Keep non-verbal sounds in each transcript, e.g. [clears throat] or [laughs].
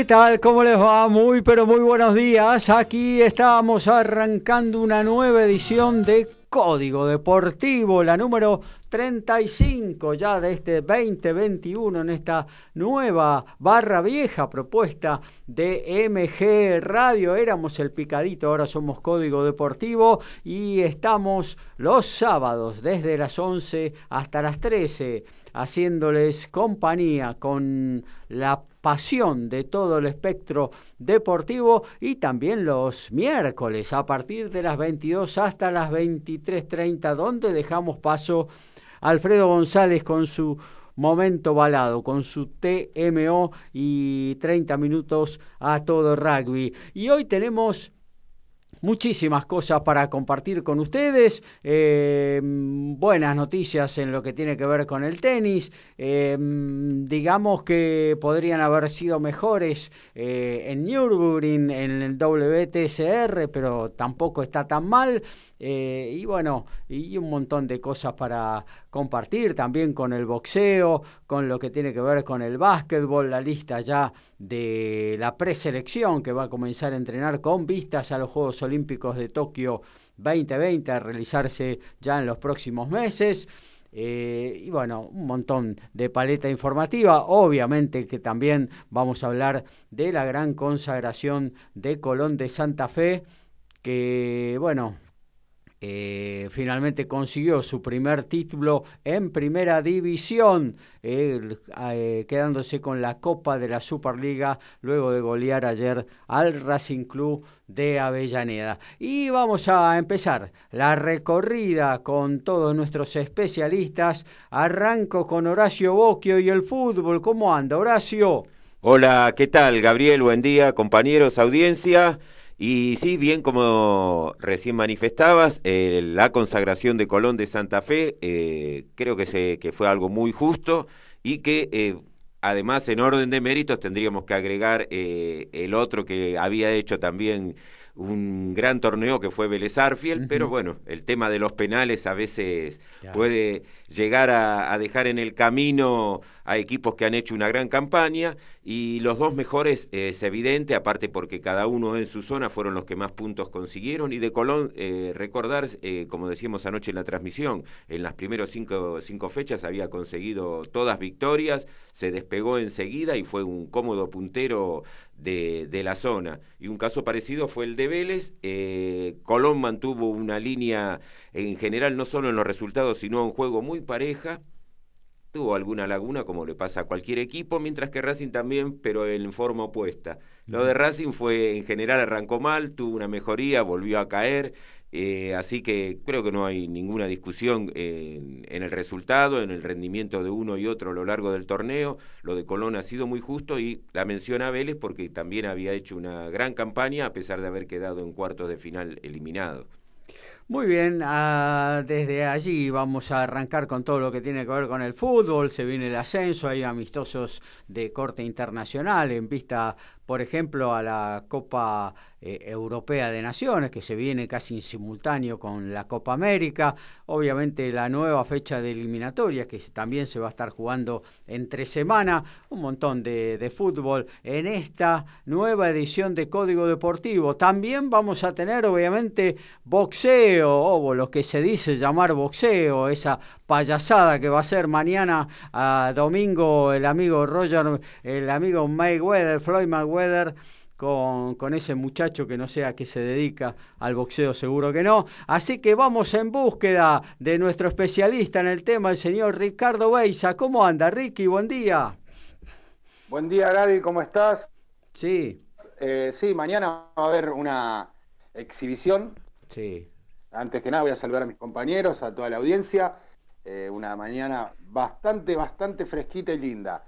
¿Qué tal? ¿Cómo les va? Muy pero muy buenos días. Aquí estamos arrancando una nueva edición de Código Deportivo, la número 35 ya de este 2021 en esta nueva barra vieja propuesta de MG Radio. Éramos el picadito, ahora somos Código Deportivo y estamos los sábados desde las 11 hasta las 13 haciéndoles compañía con la pasión de todo el espectro deportivo y también los miércoles a partir de las 22 hasta las 23.30 donde dejamos paso a Alfredo González con su momento balado, con su TMO y 30 minutos a todo rugby. Y hoy tenemos muchísimas cosas para compartir con ustedes, eh, buenas noticias en lo que tiene que ver con el tenis, eh, digamos que podrían haber sido mejores eh, en Nürburgring, en el WTSR, pero tampoco está tan mal. Eh, y bueno, y un montón de cosas para compartir también con el boxeo, con lo que tiene que ver con el básquetbol, la lista ya de la preselección que va a comenzar a entrenar con vistas a los Juegos Olímpicos de Tokio 2020 a realizarse ya en los próximos meses. Eh, y bueno, un montón de paleta informativa. Obviamente que también vamos a hablar de la gran consagración de Colón de Santa Fe, que bueno, eh, finalmente consiguió su primer título en primera división, eh, quedándose con la Copa de la Superliga luego de golear ayer al Racing Club de Avellaneda. Y vamos a empezar la recorrida con todos nuestros especialistas. Arranco con Horacio Bocchio y el fútbol. ¿Cómo anda, Horacio? Hola, ¿qué tal, Gabriel? Buen día, compañeros, audiencia. Y sí, bien como recién manifestabas, eh, la consagración de Colón de Santa Fe eh, creo que, se, que fue algo muy justo y que eh, además en orden de méritos tendríamos que agregar el otro que había hecho también un gran torneo que fue Vélez Arfiel, pero bueno, el tema de los penales a veces puede llegar a, dejar en el camino a equipos que han hecho una gran campaña y los dos mejores es evidente, aparte porque cada uno en su zona fueron los que más puntos consiguieron y de Colón eh, recordar, eh, como decíamos anoche en la transmisión, en las primeras cinco, cinco fechas había conseguido todas victorias, se despegó enseguida y fue un cómodo puntero de, de la zona. Y un caso parecido fue el de Vélez, eh, Colón mantuvo una línea en general no solo en los resultados, sino en juego muy pareja. Tuvo alguna laguna, como le pasa a cualquier equipo, mientras que Racing también, pero en forma opuesta. Lo de Racing fue, en general, arrancó mal, tuvo una mejoría, volvió a caer. Eh, así que creo que no hay ninguna discusión en, en, el resultado, en el rendimiento de uno y otro a lo largo del torneo. Lo de Colón ha sido muy justo y la menciona Vélez porque también había hecho una gran campaña a pesar de haber quedado en cuartos de final eliminado. Muy bien, uh, desde allí vamos a arrancar con todo lo que tiene que ver con el fútbol. Se viene el ascenso, hay amistosos de corte internacional en vista, por ejemplo, a la Copa eh, Europea de Naciones, que se viene casi en simultáneo con la Copa América. Obviamente la nueva fecha de eliminatoria, que también se va a estar jugando entre semana. Un montón de, de fútbol en esta nueva edición de Código Deportivo. También vamos a tener, obviamente, boxeo, o lo que se dice llamar boxeo, esa payasada que va a ser mañana a domingo el amigo Roger, el amigo Mayweather, Floyd Mayweather con, con, ese muchacho que no sé a qué se dedica, al boxeo seguro que no. Así que vamos en búsqueda de nuestro especialista en el tema, el señor Ricardo Beisa. ¿Cómo anda, Ricky? Buen día. Buen día, Gaby, ¿cómo estás? Sí. Eh, sí, mañana va a haber una exhibición. Sí. Antes que nada voy a saludar a mis compañeros, a toda la audiencia. Eh, una mañana bastante, bastante fresquita y linda.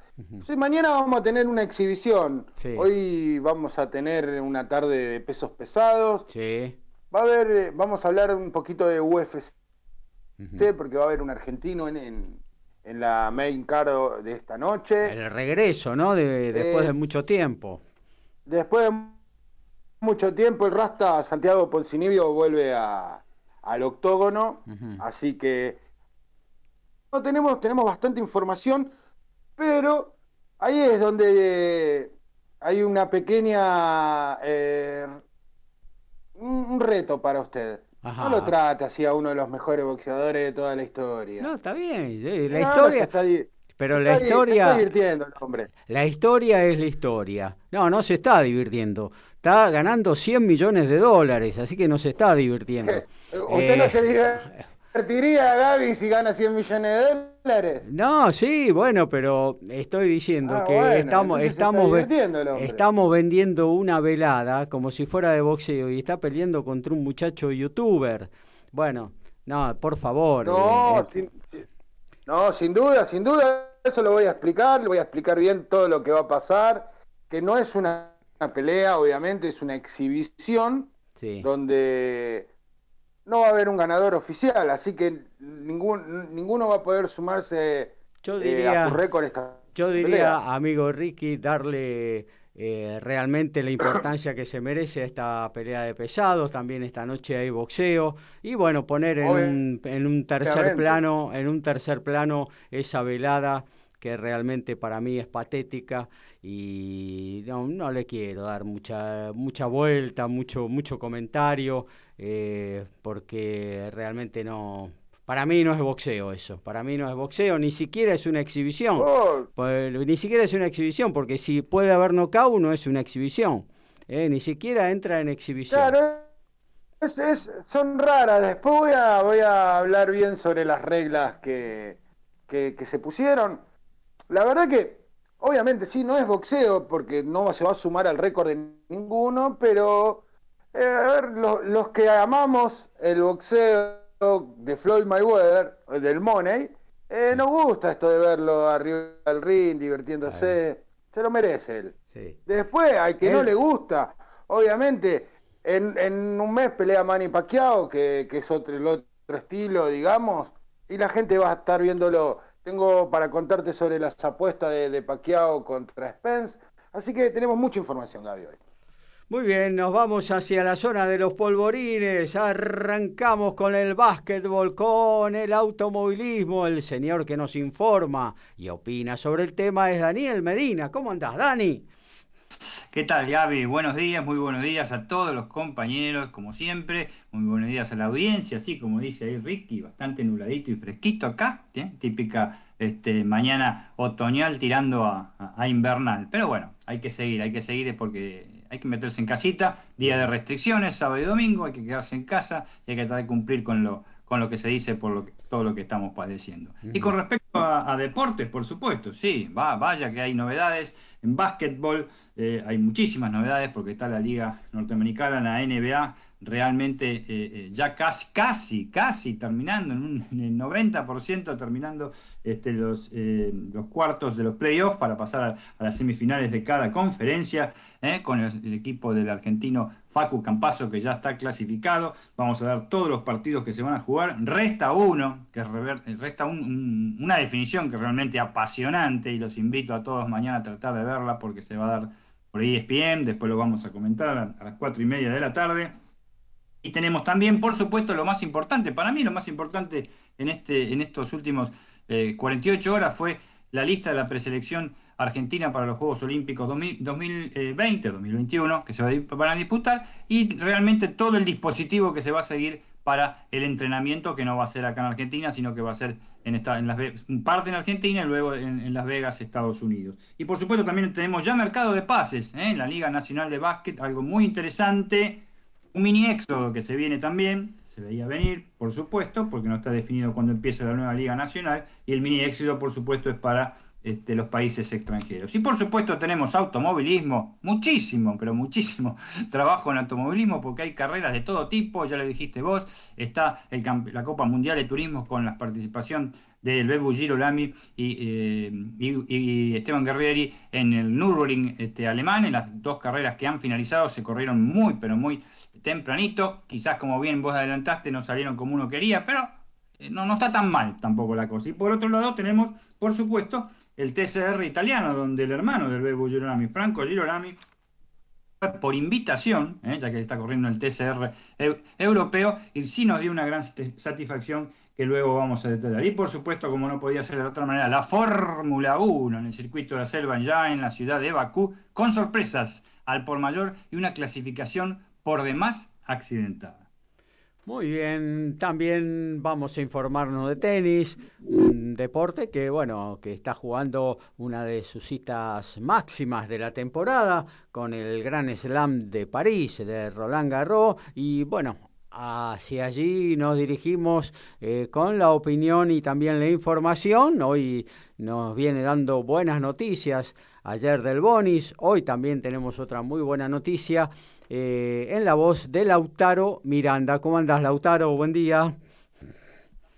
mañana vamos a tener una exhibición. Hoy vamos a tener una tarde de pesos pesados. Sí. Va a haber, eh, vamos a hablar un poquito de UFC, porque va a haber un argentino en, en, la main card de esta noche. El regreso, ¿no? De, después de eh, mucho tiempo. Después de mucho tiempo, el Rasta Santiago Poncinibio vuelve a, al octógono, así que no tenemos, tenemos bastante información, pero ahí es donde hay una pequeña eh, un reto para usted. No lo trate así a uno de los mejores boxeadores de toda la historia. No, está bien. La historia. pero la historia. está divirtiendo el hombre. La historia es la historia. No, no se está divirtiendo. Está ganando 100 millones de dólares, así que no se está divirtiendo. [laughs] ¿Usted no eh, se divertiría, Gaby, si gana 100 millones de dólares? No, sí, bueno, pero estoy diciendo ah, que estamos, estamos, estamos vendiendo una velada como si fuera de boxeo y está peleando contra un muchacho youtuber. Bueno, no, por favor. No, eh, eh. sin, no, sin duda, sin duda, eso lo voy a explicar, le voy a explicar bien todo lo que va a pasar, que no es una, pelea, obviamente, es una exhibición donde no va a haber un ganador oficial, así que ningún, ninguno va a poder sumarse eh, a su récord esta Yo diría, amigo Ricky, darle eh, realmente la importancia que se merece a esta pelea de pesados. También esta noche hay boxeo. Y bueno, poner en un, en un tercer plano, en un tercer plano esa velada que realmente para mí es patética. Y no, no le quiero dar mucha mucha vuelta, mucho mucho comentario, eh, porque realmente no, para mí no es boxeo eso, para mí no es boxeo, ni siquiera es una exhibición, oh. pues, ni siquiera es una exhibición, porque si puede haber knockout no es una exhibición, eh, ni siquiera entra en exhibición. Claro, es, son raras, después voy a, voy a hablar bien sobre las reglas que, que se pusieron la verdad que, obviamente, sí, no es boxeo porque no se va a sumar al récord de ninguno, pero eh, a ver, los que amamos el boxeo de Floyd Mayweather, del Money, eh, nos gusta esto de verlo arriba del ring, divirtiéndose. Se lo merece él. Después, hay que no le gusta, obviamente, en, un mes pelea Manny Pacquiao, que, es otro, el otro estilo, digamos, y la gente va a estar viéndolo tengo para contarte sobre las apuestas de, de Pacquiao contra Spence. Así que tenemos mucha información, Gaby, hoy. Muy bien, nos vamos hacia la zona de los polvorines. Arrancamos con el básquetbol, con el automovilismo. El señor que nos informa y opina sobre el tema es Daniel Medina. ¿Cómo andás, Dani? ¿Qué tal, Gaby? Buenos días, muy buenos días a todos los compañeros, como siempre. Muy buenos días a la audiencia, así como dice ahí Ricky, bastante nubladito y fresquito acá, ¿eh? típica este, mañana otoñal tirando a, invernal. Pero bueno, hay que seguir, hay que seguir porque hay que meterse en casita, día de restricciones, sábado y domingo, hay que quedarse en casa y hay que tratar de cumplir con lo, con lo que se dice por lo todo lo que estamos padeciendo. Y con respecto a, deportes, por supuesto, sí, va, vaya que hay novedades. En básquetbol eh, hay muchísimas novedades porque está la Liga Norteamericana, la NBA, realmente eh, eh, ya casi, casi, casi terminando, en, un, el 90% terminando este, los, los cuartos de los playoffs para pasar a, las semifinales de cada conferencia. con el, equipo del argentino Facu Campazo que ya está clasificado. Vamos a ver todos los partidos que se van a jugar. Resta uno, que resta una definición que realmente apasionante y los invito a todos mañana a tratar de verla porque se va a dar por ESPN. Después lo vamos a comentar a las cuatro y media de la tarde. Y tenemos también, por supuesto, lo más importante, para mí lo más importante en, este, en estos últimos 48 eh, horas fue la lista de la preselección Argentina para los Juegos Olímpicos 2020-2021 que se van a disputar y realmente todo el dispositivo que se va a seguir para el entrenamiento que no va a ser acá en Argentina, sino que va a ser en, esta, en las, parte en Argentina y luego en, Las Vegas, Estados Unidos. Y por supuesto también tenemos ya mercado de pases ¿eh? en la Liga Nacional de Básquet, algo muy interesante, un mini éxodo que se viene también, se veía venir, por supuesto, porque no está definido cuándo empieza la nueva Liga Nacional, y el mini éxodo, por supuesto, es para este, los países extranjeros. Y por supuesto tenemos automovilismo, muchísimo, pero muchísimo [laughs] trabajo en automovilismo porque hay carreras de todo tipo, ya lo dijiste vos, está la Copa Mundial de Turismo con la participación del Bebu Girolami eh, y, y, Esteban Guerrieri en el Nürburgring este, alemán, en las dos carreras que han finalizado se corrieron muy, pero muy tempranito, quizás como bien vos adelantaste no salieron como uno quería, pero eh, no, no está tan mal tampoco la cosa. Y por otro lado tenemos, por supuesto, el TCR italiano, donde el hermano del Bebo Girolami, Franco Girolami, por invitación, eh, ya que está corriendo el TCR europeo, y sí nos dio una gran satisfacción que luego vamos a detallar. Y por supuesto, como no podía ser de otra manera, la Fórmula 1 en el circuito de Azerbaiyán, en la ciudad de Bakú, con sorpresas al por mayor y una clasificación por demás accidentada. Muy bien, también vamos a informarnos de tenis, un deporte que bueno, que está jugando una de sus citas máximas de la temporada con el Gran Slam de París de Roland Garros y bueno, hacia allí nos dirigimos eh, con la opinión y también la información. Hoy nos viene dando buenas noticias ayer del Bonis, hoy también tenemos otra muy buena noticia eh, en la voz de Lautaro Miranda. ¿Cómo andás, Lautaro? Buen día.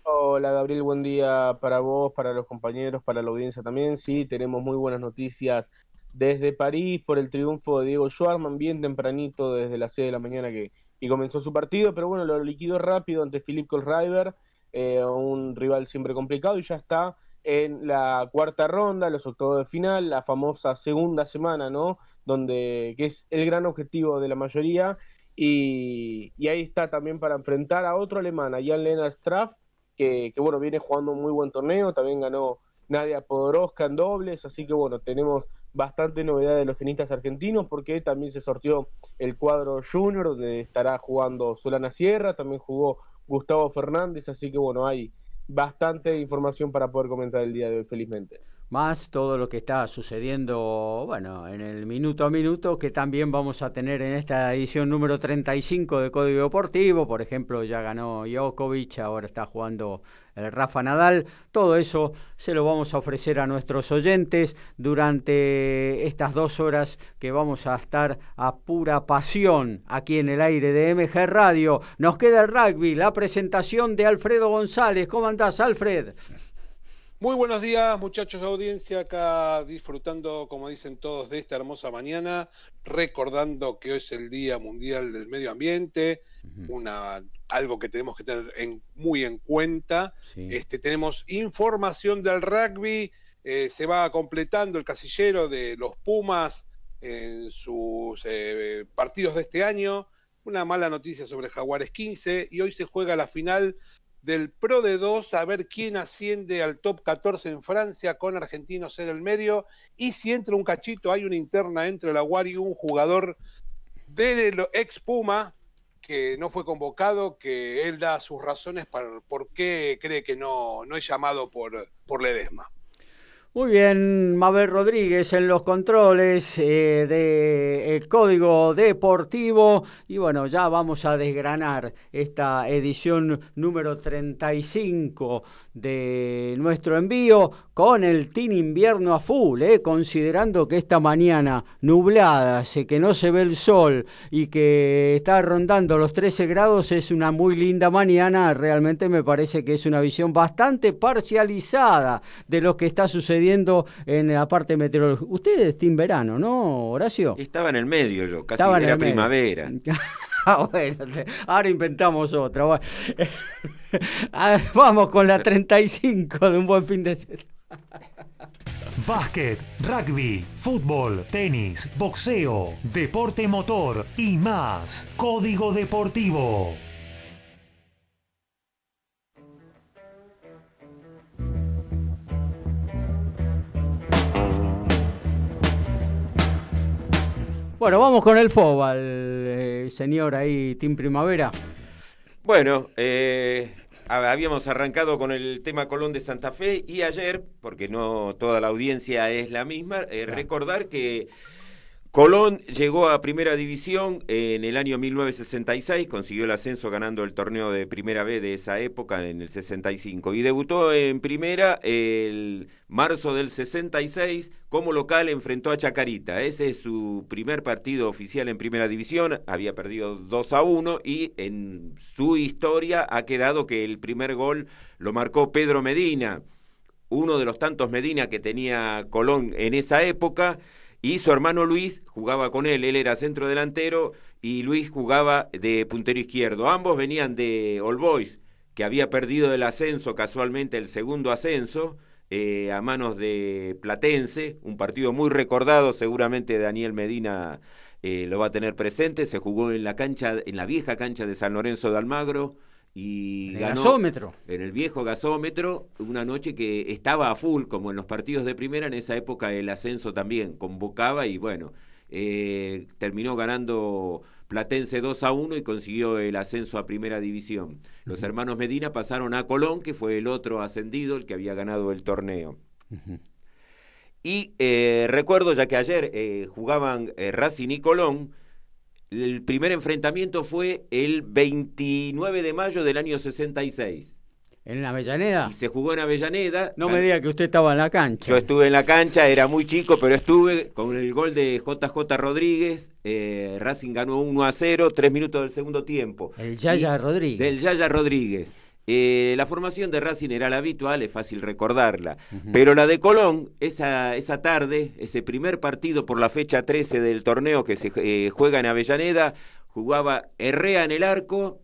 Hola, Gabriel, buen día para vos, para los compañeros, para la audiencia también. Sí, tenemos muy buenas noticias desde París por el triunfo de Diego Schwarman, bien tempranito desde las 6 de la mañana que, comenzó su partido, pero bueno, lo liquidó rápido ante Philippe Kohlreiber, eh, un rival siempre complicado, y ya está en la cuarta ronda, los octavos de final, la famosa segunda semana, ¿no? Donde, que es el gran objetivo de la mayoría, y, ahí está también para enfrentar a otro alemán, a Jan Lennart Straff, que, que, bueno, viene jugando un muy buen torneo, también ganó Nadia Podoroska en dobles, así que bueno, tenemos bastante novedad de los tenistas argentinos, porque también se sortió el cuadro junior, donde estará jugando Solana Sierra, también jugó Gustavo Fernández, así que bueno, hay bastante información para poder comentar el día de hoy, felizmente. Más todo lo que está sucediendo, bueno, en el minuto a minuto, que también vamos a tener en esta edición número 35 de Código Deportivo. Por ejemplo, ya ganó Djokovic, ahora está jugando el Rafa Nadal. Todo eso se lo vamos a ofrecer a nuestros oyentes durante estas dos horas que vamos a estar a pura pasión aquí en el aire de MG Radio. Nos queda el rugby, la presentación de Alfredo González. ¿Cómo andás, Alfred? Muy buenos días, muchachos de audiencia, acá disfrutando, como dicen todos, de esta hermosa mañana, recordando que hoy es el Día Mundial del Medio Ambiente, una algo que tenemos que tener muy en cuenta. Este, tenemos información del rugby, eh, se va completando el casillero de los Pumas en sus eh, partidos de este año. Una mala noticia sobre Jaguares 15 y hoy se juega la final del Pro de 2 a ver quién asciende al top 14 en Francia con Argentinos en el medio y si entra un cachito hay una interna entre la UAR y un jugador de ex Puma que no fue convocado, que él da sus razones para por qué cree que no, no es llamado por, por Ledesma. Muy bien, Mabel Rodríguez en los controles eh, del Código Deportivo. Y bueno, ya vamos a desgranar esta edición número 35 de nuestro envío con el Team Invierno a full, eh, considerando que esta mañana nublada, sé que no se ve el sol y que está rondando los 13 grados, es una muy linda mañana. Realmente me parece que es una visión bastante parcializada de lo que está sucediendo en la parte meteorológica. Ustedes están verano, ¿no, Horacio? Estaba en el medio yo, casi Estaba era primavera. [laughs] ah, bueno, ahora inventamos otra. [laughs] Vamos con la 35 de un buen fin de semana. [laughs] Básquet, rugby, fútbol, tenis, boxeo, deporte motor y más. Código Deportivo. Bueno, vamos con el FOBA, el señor ahí, Team Primavera. Bueno, eh, habíamos arrancado con el tema Colón de Santa Fe y ayer, porque no toda la audiencia es la misma, eh, recordar que Colón llegó a primera división en el año 1966, consiguió el ascenso ganando el torneo de primera B de esa época en el 65 y debutó en primera el marzo del 66 como local enfrentó a Chacarita. Ese es su primer partido oficial en primera división, había perdido 2 a 1 y en su historia ha quedado que el primer gol lo marcó Pedro Medina, uno de los tantos Medina que tenía Colón en esa época y su hermano Luis jugaba con él, él era centro delantero y Luis jugaba de puntero izquierdo. Ambos venían de All Boys, que había perdido el ascenso casualmente, el segundo ascenso, eh, a manos de Platense, un partido muy recordado, seguramente Daniel Medina eh, lo va a tener presente, se jugó en la cancha, en la vieja cancha de San Lorenzo de Almagro, y ¿En el ganó gasómetro? en el viejo gasómetro una noche que estaba a full como en los partidos de primera en esa época el ascenso también convocaba y bueno eh, terminó ganando Platense 2 a 1 y consiguió el ascenso a primera división. Los hermanos Medina pasaron a Colón que fue el otro ascendido el que había ganado el torneo. Y eh, recuerdo ya que ayer eh, jugaban eh, Racing y Colón el primer enfrentamiento fue el 29 de mayo del año 66. ¿En la Avellaneda? Y se jugó en Avellaneda. No me diga que usted estaba en la cancha. Yo estuve en la cancha, era muy chico, pero estuve con el gol de JJ Rodríguez. eh, Racing ganó 1 a 0, tres minutos del segundo tiempo. El Yaya Y- Rodríguez. Del Yaya Rodríguez. Eh, la formación de Racing era la habitual, es fácil recordarla. Pero la de Colón, esa, esa tarde, ese primer partido por la fecha 13 del torneo que se eh, juega en Avellaneda, jugaba Herrea en el arco,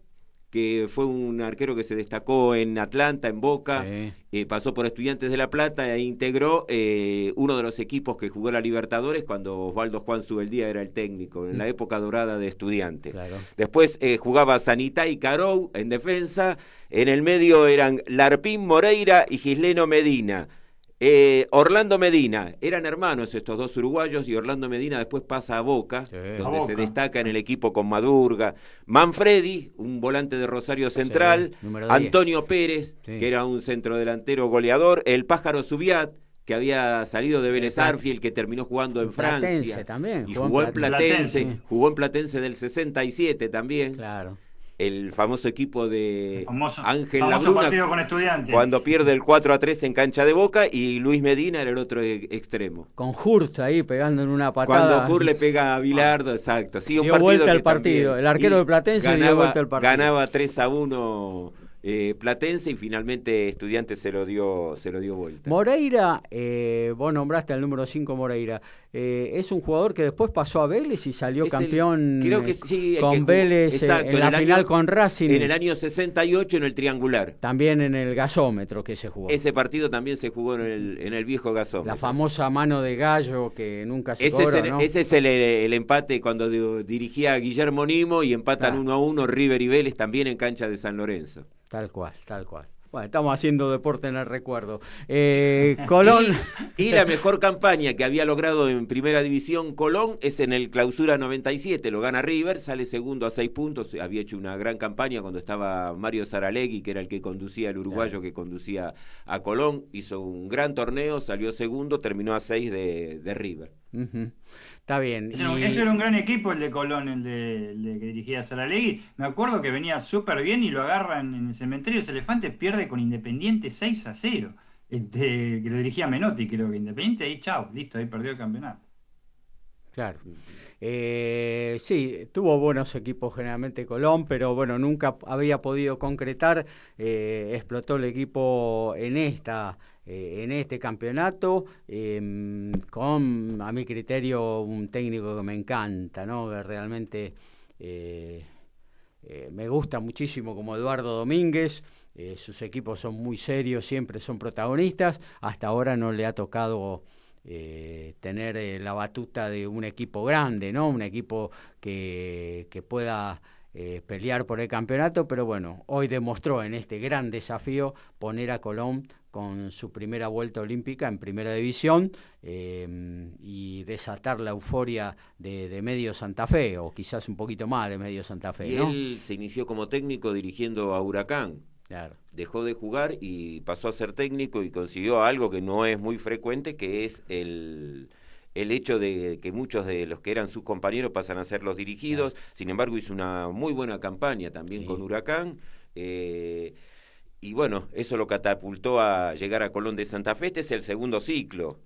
que fue un arquero que se destacó en Atlanta, en Boca, Sí. eh, pasó por Estudiantes de La Plata e integró eh, uno de los equipos que jugó la Libertadores cuando Osvaldo Juan Subeldía era el técnico, en la época dorada de Estudiantes. Claro. Después eh, jugaba Sanitá y Carou en defensa. En el medio eran Larpín Moreira y Gisleno Medina. Eh, Orlando Medina, eran hermanos estos dos uruguayos y Orlando Medina después pasa a Boca, Sí. donde A se destaca en el equipo con Madurga. Manfredi, un volante de Rosario Central. número 10. Antonio Pérez, Sí. que era un centrodelantero goleador. El Pájaro Subiat, que había salido de Vélez Arfield, que terminó jugando en Platense Francia. también, Y jugó en jugó en Platense. Platense, Platense. jugó en Platense del 67 también Claro. El famoso equipo de Famoso, Ángel famoso Labruna partido con estudiantes. cuando pierde el 4 a 3 en cancha de Boca y Luis Medina era el otro e- extremo. Con Hurst ahí pegando en una patada. Cuando Cur le pega a Bilardo, exacto. Sí, un Dio partido vuelta al partido. El arquero de Platense dio ganaba, vuelta al partido. Ganaba 3 a 1 eh, Platense y finalmente Estudiantes se lo dio, se lo dio vuelta. Moreira, eh, vos nombraste al número 5 Moreira, eh, es un jugador que después pasó a Vélez y salió Es el- campeón creo que sí, el con que Vélez exacto, en en la el año- final con Racing, En el año 68 en el triangular. también en el gasómetro que se jugó. Ese partido también se jugó en el, en el viejo gasón. La famosa mano de gallo que nunca se Ese, es el, ¿no? ese es el, el empate cuando di- dirigía a Guillermo Nimo y empatan Claro. uno a uno River y Vélez también en cancha de San Lorenzo. Tal cual, tal cual. Bueno, estamos haciendo deporte en el recuerdo. Eh, [laughs] Colón, Y, y la mejor campaña que había logrado en primera división Colón es en el clausura 97, lo gana River, sale segundo a seis puntos, había hecho una gran campaña cuando estaba Mario Saralegui, que era el que conducía, el uruguayo que conducía a Colón, hizo un gran torneo, salió segundo, terminó a seis de, de River. Ujú. está bien. Ese era, un- y- ese era un gran equipo, el de Colón, el de, el de que dirigía Saralegui. Me acuerdo que venía súper bien y lo agarran en el cementerio de los elefantes, pierde con Independiente 6 a 0. Este, que lo dirigía Menotti, creo que Independiente, ahí chao, listo, ahí perdió el campeonato. Claro. Eh, sí, tuvo buenos equipos generalmente Colón, pero bueno, nunca había podido concretar. eh, explotó el equipo en esta, eh, en este campeonato, em, con a mi criterio un técnico que me encanta, ¿no? Que realmente eh, eh, me gusta muchísimo como Eduardo Domínguez. sus equipos son muy serios, siempre son protagonistas. Hasta ahora no le ha tocado tener la batuta de un equipo grande, ¿no? Un equipo que, que pueda pelear por el campeonato, pero bueno, hoy demostró en este gran desafío poner a Colón con su primera vuelta olímpica en primera división eh, y desatar la euforia de, de medio Santa Fe, o quizás un poquito más de medio Santa Fe, Y ¿no? él se inició como técnico dirigiendo a Huracán. Claro. Dejó de jugar y pasó a ser técnico y consiguió algo que no es muy frecuente, que es el, el hecho de que muchos de los que eran sus compañeros pasan a ser los dirigidos. Sin embargo, hizo una muy buena campaña también con Huracán. Eh, y bueno, eso lo catapultó a llegar a Colón de Santa Fe. Este es el segundo ciclo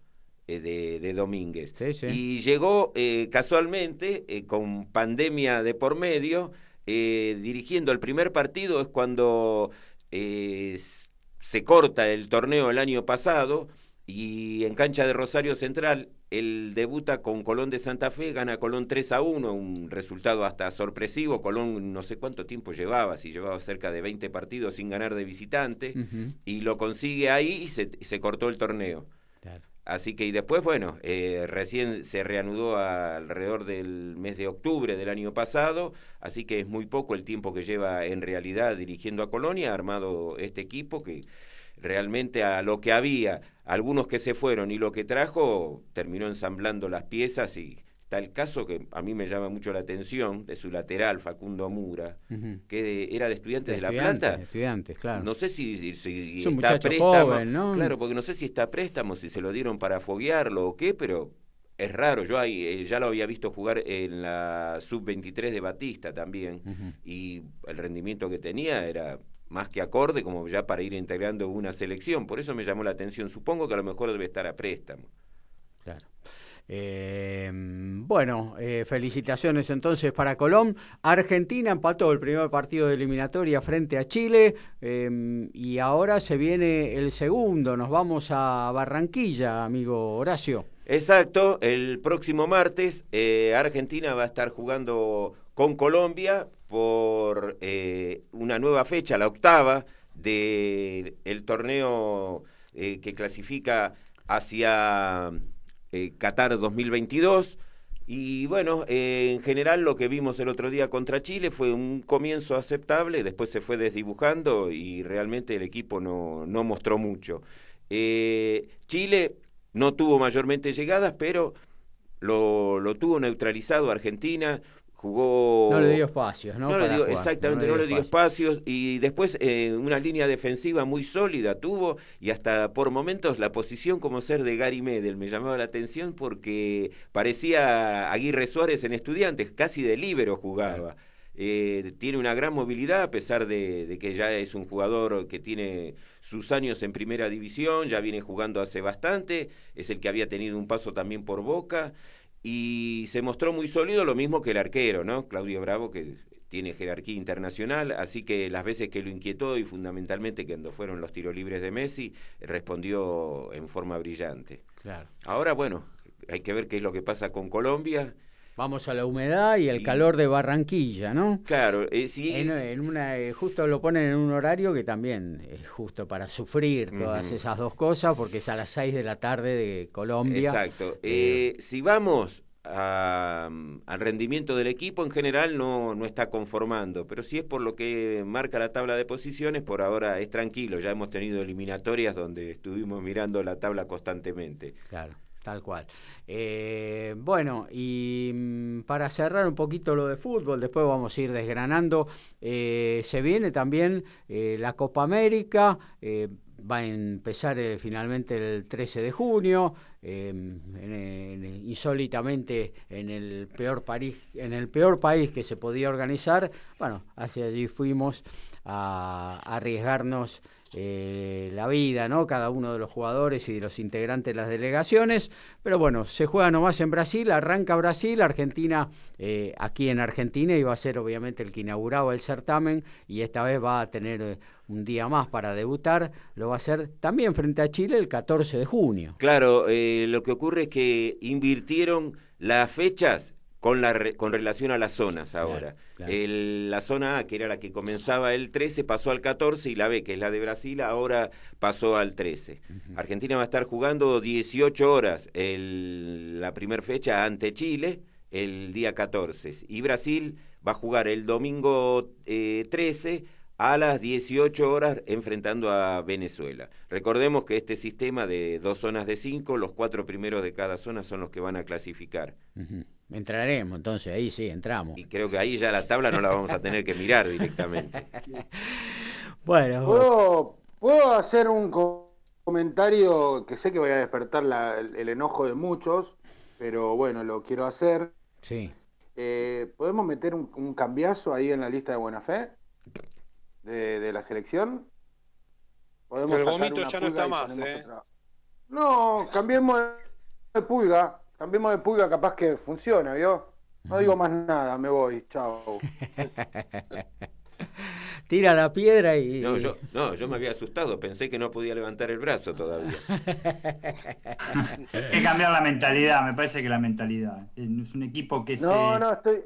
eh, de, Domínguez. Y llegó eh, casualmente, con pandemia de por medio, dirigiendo el primer partido, es cuando se corta el torneo el año pasado y en cancha de Rosario Central él debuta con Colón de Santa Fe, gana Colón 3 a 1, un resultado hasta sorpresivo. Colón no sé cuánto tiempo llevaba, si llevaba cerca de 20 partidos sin ganar de visitante, y lo consigue ahí y se, cortó el torneo. Así que y después, bueno, eh, recién se reanudó alrededor del mes de octubre del año pasado, así que es muy poco el tiempo que lleva en realidad dirigiendo a Colonia, ha armado este equipo que realmente a lo que había, algunos que se fueron y lo que trajo, terminó ensamblando las piezas y el caso que a mí me llama mucho la atención de su lateral, Facundo Mura, que era de Estudiantes de, La Plata. Estudiantes, claro. No sé si, está préstamo. ¿no? Claro, porque no sé si está préstamo, si se lo dieron para foguearlo o qué, pero es raro, yo ahí, eh, ya lo había visto jugar en la sub-23 de Batista también, y el rendimiento que tenía era más que acorde como ya para ir integrando una selección. Por eso me llamó la atención. Supongo que a lo mejor debe estar a préstamo. Claro. Eh, bueno, eh, felicitaciones entonces para Colón. Argentina empató el primer partido de eliminatoria frente a Chile eh, y ahora se viene el segundo. Nos vamos a Barranquilla, amigo Horacio. Exacto, el próximo martes Argentina va a estar jugando con Colombia por eh, una nueva fecha, la octava, del el torneo eh, que clasifica hacia eh, Qatar 2022. Y bueno, en general lo que vimos el otro día contra Chile fue un comienzo aceptable, después se fue desdibujando y realmente el equipo no, no mostró mucho. Chile no tuvo mayormente llegadas, pero lo, lo tuvo neutralizado Argentina, jugó... No le dio espacios, ¿no? exactamente, no le dio, espacios. Y después eh, una línea defensiva muy sólida tuvo y hasta por momentos la posición como ser de Gary Medel me llamaba la atención porque parecía Aguirre Suárez en estudiantes, casi de líbero jugaba. Eh, tiene una gran movilidad a pesar de, de que ya es un jugador que tiene sus años en primera división, ya viene jugando hace bastante, es el que había tenido un paso también por Boca y se mostró muy sólido lo mismo que el arquero, ¿no? Claudio Bravo, que tiene jerarquía internacional, así que las veces que lo inquietó y fundamentalmente cuando fueron los tiros libres de Messi, respondió en forma brillante. Claro. Ahora, bueno, hay que ver qué es lo que pasa con Colombia. Vamos a la humedad y el calor de Barranquilla, ¿no? Claro, eh, sí. En, una, eh, justo lo ponen en un horario que también es justo para sufrir todas esas dos cosas, porque es a las 6 de la tarde de Colombia. Exacto. Eh, si vamos al rendimiento del equipo, en general no, no está conformando, pero si es por lo que marca la tabla de posiciones, por ahora es tranquilo. Ya hemos tenido eliminatorias donde estuvimos mirando la tabla constantemente. Claro. Tal cual. Eh, bueno, y mm, para cerrar un poquito lo de fútbol, después vamos a ir desgranando. Eh, se viene también eh, la Copa América, va a empezar finalmente el 13 de junio, insólitamente en el peor país, en el peor país que se podía organizar. Bueno, hacia allí fuimos a arriesgarnos eh, la vida, ¿no? Cada uno de los jugadores y de los integrantes de las delegaciones. Pero bueno, se juega nomás en Brasil, arranca Brasil, Argentina, eh, aquí en Argentina, y va a ser obviamente el que inauguraba el certamen, y esta vez va a tener eh, un día más para debutar, lo va a hacer también frente a Chile el 14 de junio. Claro, lo que ocurre es que invirtieron las fechas con, la con relación a las zonas ahora. la zona A, que era la que comenzaba el 13, pasó al 14 y la B, que es la de Brasil, ahora pasó al 13. Argentina va a estar jugando 18 horas el, la primera fecha ante Chile el día 14 y Brasil va a jugar el domingo 13 eh, a las 18 horas enfrentando a Venezuela. Recordemos que este sistema de dos zonas de cinco, los cuatro primeros de cada zona son los que van a clasificar. Entraremos, entonces ahí sí, entramos. Y creo que ahí ya la tabla no la vamos a tener que mirar directamente. [laughs] bueno. ¿Puedo, ¿Puedo, hacer un comentario que sé que voy a despertar el, enojo de muchos, pero bueno, lo quiero hacer. Sí. Eh, ¿Podemos meter un, un cambiazo ahí en la lista de buena fe de, de la selección? Podemos El una ya no está más, ¿eh? No, cambiemos de pulga. Cambiemos de pulga, capaz que funciona, ¿vio? No digo más nada, me voy, chao. [laughs] Tira la piedra y. No, yo, no, yo me había asustado, pensé que no podía levantar el brazo todavía. [laughs] Hay que cambiar la mentalidad, me parece que la mentalidad. Es un equipo que se. No, no, estoy.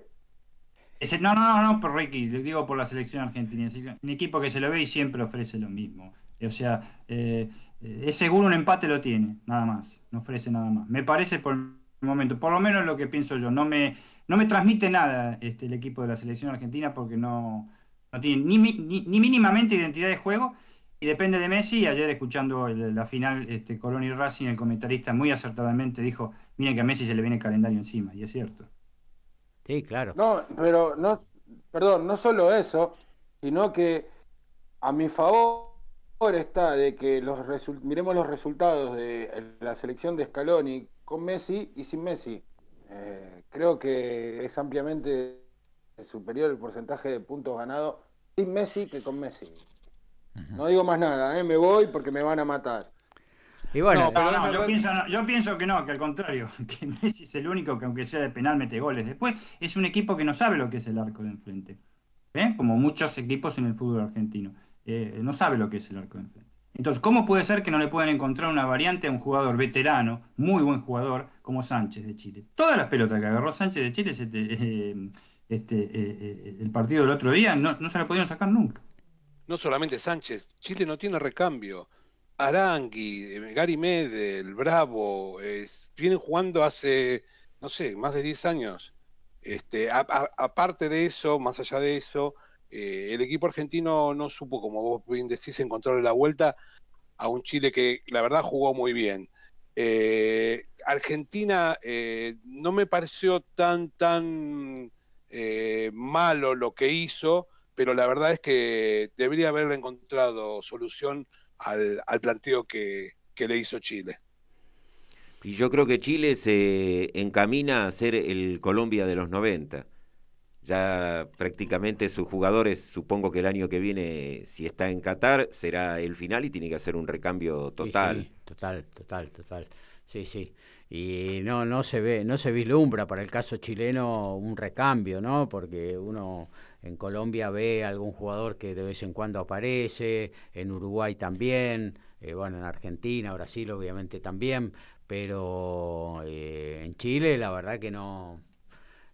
Ese- no, no, no, no, por Ricky, lo digo por la selección argentina. Es un equipo que se lo ve y siempre ofrece lo mismo. O sea, eh, es seguro un empate lo tiene, nada más. No ofrece nada más. Me parece por el momento, por lo menos lo que pienso yo. No me, no me transmite nada este, el equipo de la selección argentina porque no, no tiene ni, mi- ni, ni mínimamente identidad de juego y depende de Messi. Ayer escuchando el- la final este, Colón y Racing, el comentarista muy acertadamente dijo, miren que a Messi se le viene el calendario encima, y es cierto. Sí, claro. No, pero no, perdón, no solo eso, sino que a mi favor está de que los miremos los resultados de la selección de Scaloni con Messi y sin Messi. Eh, creo que es ampliamente superior el porcentaje de puntos ganados sin Messi que con Messi. No digo más nada, ¿eh? me voy porque me van a matar. Y bueno, No, yo pienso, no, yo pienso que no, que al contrario, [laughs] que Messi es el único que aunque sea de penal mete goles. Después es un equipo que no sabe lo que es el arco de enfrente. ¿eh? Como muchos equipos en el fútbol argentino. Eh, no sabe lo que es el arco de enfrente. Entonces, ¿cómo puede ser que no le puedan encontrar una variante a un jugador veterano, muy buen jugador, como Sánchez de Chile? Todas las pelotas que agarró Sánchez de Chile este, eh, este, eh, el partido del otro día no, no se la pudieron sacar nunca. No solamente Sánchez, Chile no tiene recambio. Arangui, Gary Medel, Bravo, vienen jugando hace, no sé, más de 10 años. Este, aparte de eso, más allá de eso, eh, el equipo argentino no supo, como vos bien decís, encontrarle la vuelta a un Chile que la verdad jugó muy bien. Eh, Argentina eh, no me pareció tan, tan malo lo que hizo, pero la verdad es que debería haberle encontrado solución al, al planteo que, que le hizo Chile. Y yo creo que Chile se encamina a ser el Colombia de los 90. Ya prácticamente sus jugadores, supongo que el año que viene, si está en Qatar, será el final y tiene que hacer un recambio Sí, total. sí, total, total, total. Sí, sí. Y no, no se ve, no se vislumbra para el caso chileno un recambio, ¿no? Porque uno en Colombia ve algún jugador que de vez en cuando aparece, en Uruguay también, eh, bueno, en Argentina, Brasil obviamente también, pero eh, en Chile la verdad que no,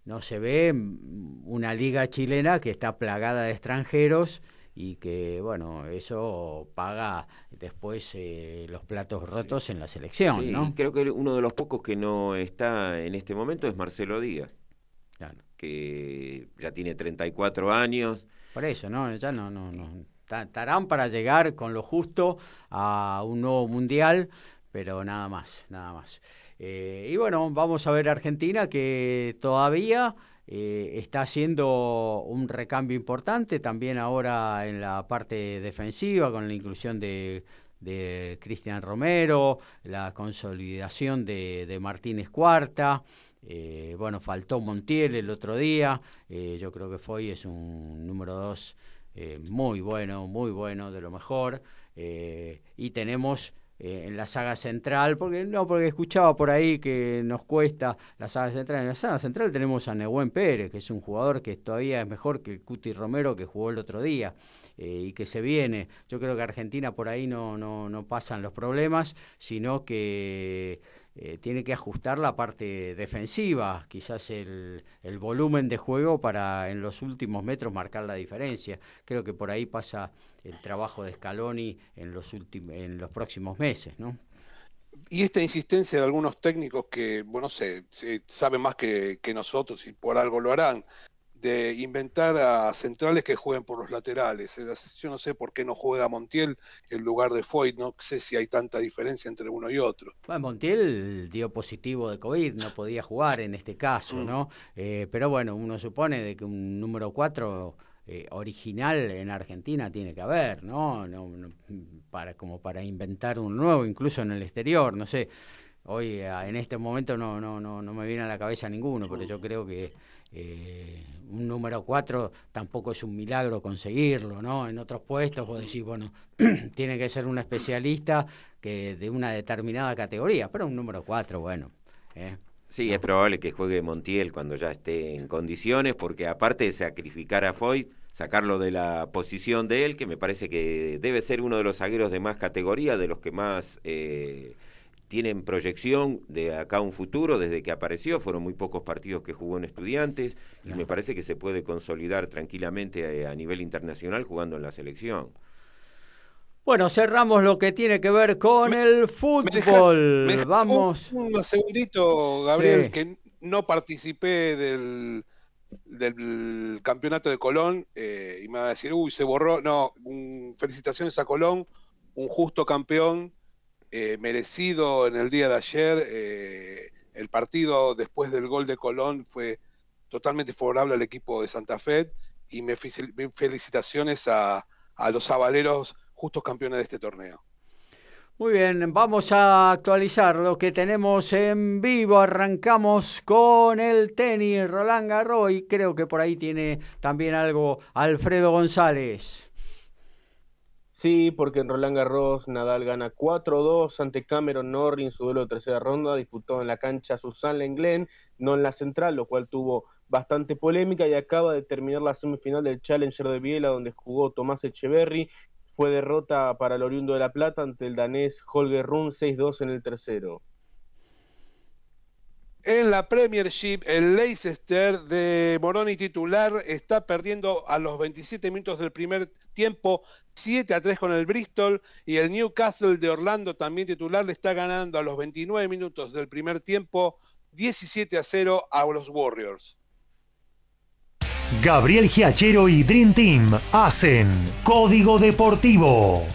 no se ve mm, una liga chilena que está plagada de extranjeros y que, bueno, eso paga después eh, los platos rotos en la selección, Sí, ¿no? creo que uno de los pocos que no está en este momento es Marcelo Díaz, Claro. que ya tiene 34 años. Por eso, ¿no? Ya no, no, no. Ta- Estarán para llegar con lo justo a un nuevo mundial, pero nada más, nada más. Eh, y bueno, vamos a ver Argentina que todavía eh, está haciendo un recambio importante, también ahora en la parte defensiva, con la inclusión de, de Cristian Romero, la consolidación de, Martínez Cuarta. Eh, bueno, faltó Montiel el otro día. yo creo que Foy es un número dos muy bueno, muy bueno, de lo mejor. y tenemos eh, en la saga central, porque no, porque escuchaba por ahí que nos cuesta la saga central. En la saga central tenemos a Nehuen Pérez, que es un jugador que todavía es mejor que Cuti Romero que jugó el otro día. eh, y que se viene. Yo creo que Argentina por ahí no, no, no pasan los problemas, sino que eh, tiene que ajustar la parte defensiva, quizás el, el volumen de juego para en los últimos metros marcar la diferencia. Creo que por ahí pasa el trabajo de Scaloni en los últimos, en los próximos meses, ¿no? Y esta insistencia de algunos técnicos que, bueno, sé, se- saben más que, que nosotros y por algo lo harán, de inventar a centrales que jueguen por los laterales. Yo no sé por qué no juega Montiel en lugar de Foyt, no sé si hay tanta diferencia entre uno y otro. Bueno, Montiel dio positivo de COVID, no podía jugar en este caso, Mm. ¿no? Eh, pero bueno, uno supone de que un número 4 original en Argentina tiene que haber, ¿no? No, para, como para inventar un nuevo, incluso en el exterior, no sé. hoy en este momento no, no, no, no me viene a la cabeza ninguno, pero yo creo que un número 4 tampoco es un milagro conseguirlo, ¿no? En otros puestos vos decís, bueno, [clears throat] tiene que ser un especialista que de una determinada categoría, pero un número 4, bueno. ¿eh? Sí, es probable que juegue Montiel cuando ya esté en condiciones, porque aparte de sacrificar a Foy, sacarlo de la posición de él, que me parece que debe ser uno de los zagueros de más categoría, de los que más eh, tienen proyección de acá un futuro desde que apareció, fueron muy pocos partidos que jugó en estudiantes y me parece que se puede consolidar tranquilamente eh, a, nivel internacional jugando en la selección. Bueno, cerramos lo que tiene que ver con el fútbol. Vamos. Un, segundito, Gabriel, que no participé del, del campeonato de Colón eh, y me va a decir, uy, se borró. No, felicitaciones a Colón, un justo campeón eh, merecido en el día de ayer. Eh, el partido después del gol de Colón fue totalmente favorable al equipo de Santa Fe y me felicitaciones a, a los avaleros justos campeones de este torneo. Muy bien, vamos a actualizar lo que tenemos en vivo. Arrancamos con el tenis Roland Garros y creo que por ahí tiene también algo Alfredo González. Sí, porque en Roland Garros Nadal gana 4-2 ante Cameron Norrie en su duelo de tercera ronda, disputó en la cancha Susan Lenglen, no en la central, lo cual tuvo bastante polémica y acaba de terminar la semifinal del Challenger de Biela donde jugó Tomás Echeverry. Fue derrota para el oriundo de La Plata ante el danés Holger Run 6-2 en el tercero. En la Premiership, el Leicester de Moroni titular está perdiendo a los 27 minutos del primer tiempo 7 a 3 con el Bristol y el Newcastle de Orlando también titular le está ganando a los 29 minutos del primer tiempo 17 a 0 a los Warriors. Gabriel Giachero y Dream Team hacen Código Deportivo.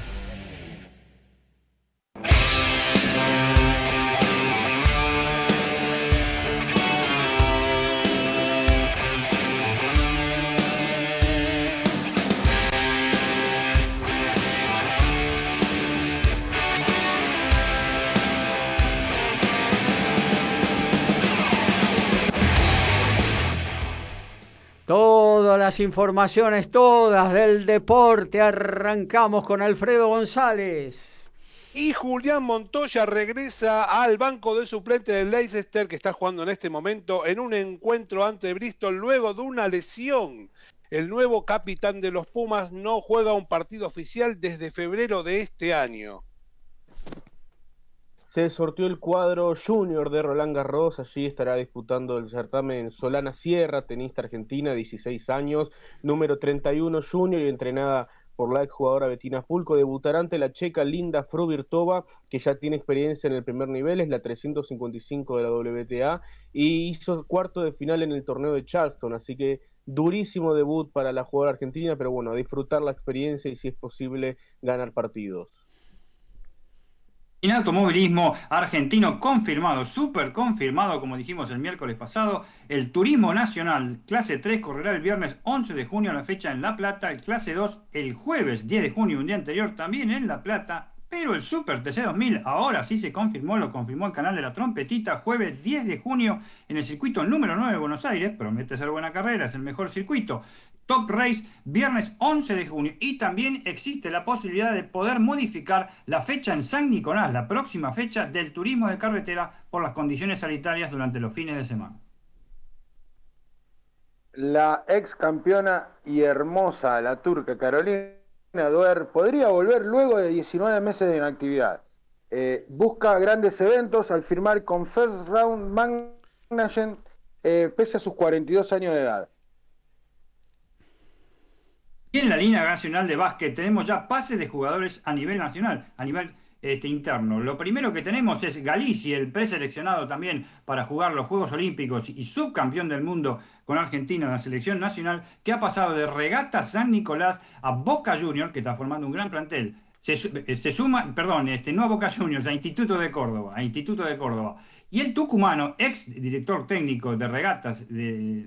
Todas las informaciones, todas del deporte. Arrancamos con Alfredo González. Y Julián Montoya regresa al banco de suplente del Leicester, que está jugando en este momento en un encuentro ante Bristol luego de una lesión. El nuevo capitán de los Pumas no juega un partido oficial desde febrero de este año se sortió el cuadro junior de Roland Garros, allí estará disputando el certamen Solana Sierra, tenista argentina, 16 años, número 31 junior y entrenada por la exjugadora Betina Fulco, debutará ante la checa Linda Fruvirtova, que ya tiene experiencia en el primer nivel, es la 355 de la WTA, y hizo cuarto de final en el torneo de Charleston, así que durísimo debut para la jugadora argentina, pero bueno, a disfrutar la experiencia y si es posible ganar partidos. En automovilismo argentino confirmado, súper confirmado, como dijimos el miércoles pasado, el Turismo Nacional clase 3 correrá el viernes 11 de junio a la fecha en La Plata, el clase 2 el jueves 10 de junio, un día anterior también en La Plata, pero el Super TC2000 ahora sí se confirmó, lo confirmó el canal de la trompetita, jueves 10 de junio en el circuito número 9 de Buenos Aires, promete ser buena carrera, es el mejor circuito. Top Race, viernes 11 de junio. Y también existe la posibilidad de poder modificar la fecha en San Nicolás, la próxima fecha del turismo de carretera por las condiciones sanitarias durante los fines de semana. La ex campeona y hermosa, la turca Carolina Duer podría volver luego de 19 meses de inactividad. Eh, busca grandes eventos al firmar con First Round Management eh, pese a sus 42 años de edad. Y en la línea nacional de básquet tenemos ya pases de jugadores a nivel nacional, a nivel este, interno. Lo primero que tenemos es Galicia, el preseleccionado también para jugar los Juegos Olímpicos y subcampeón del mundo con Argentina en la selección nacional, que ha pasado de Regata San Nicolás a Boca Juniors, que está formando un gran plantel. Se, eh, suma, perdón, este, no a Boca Juniors, a Instituto de Córdoba, a Instituto de Córdoba. Y el tucumano, ex director técnico de regatas de,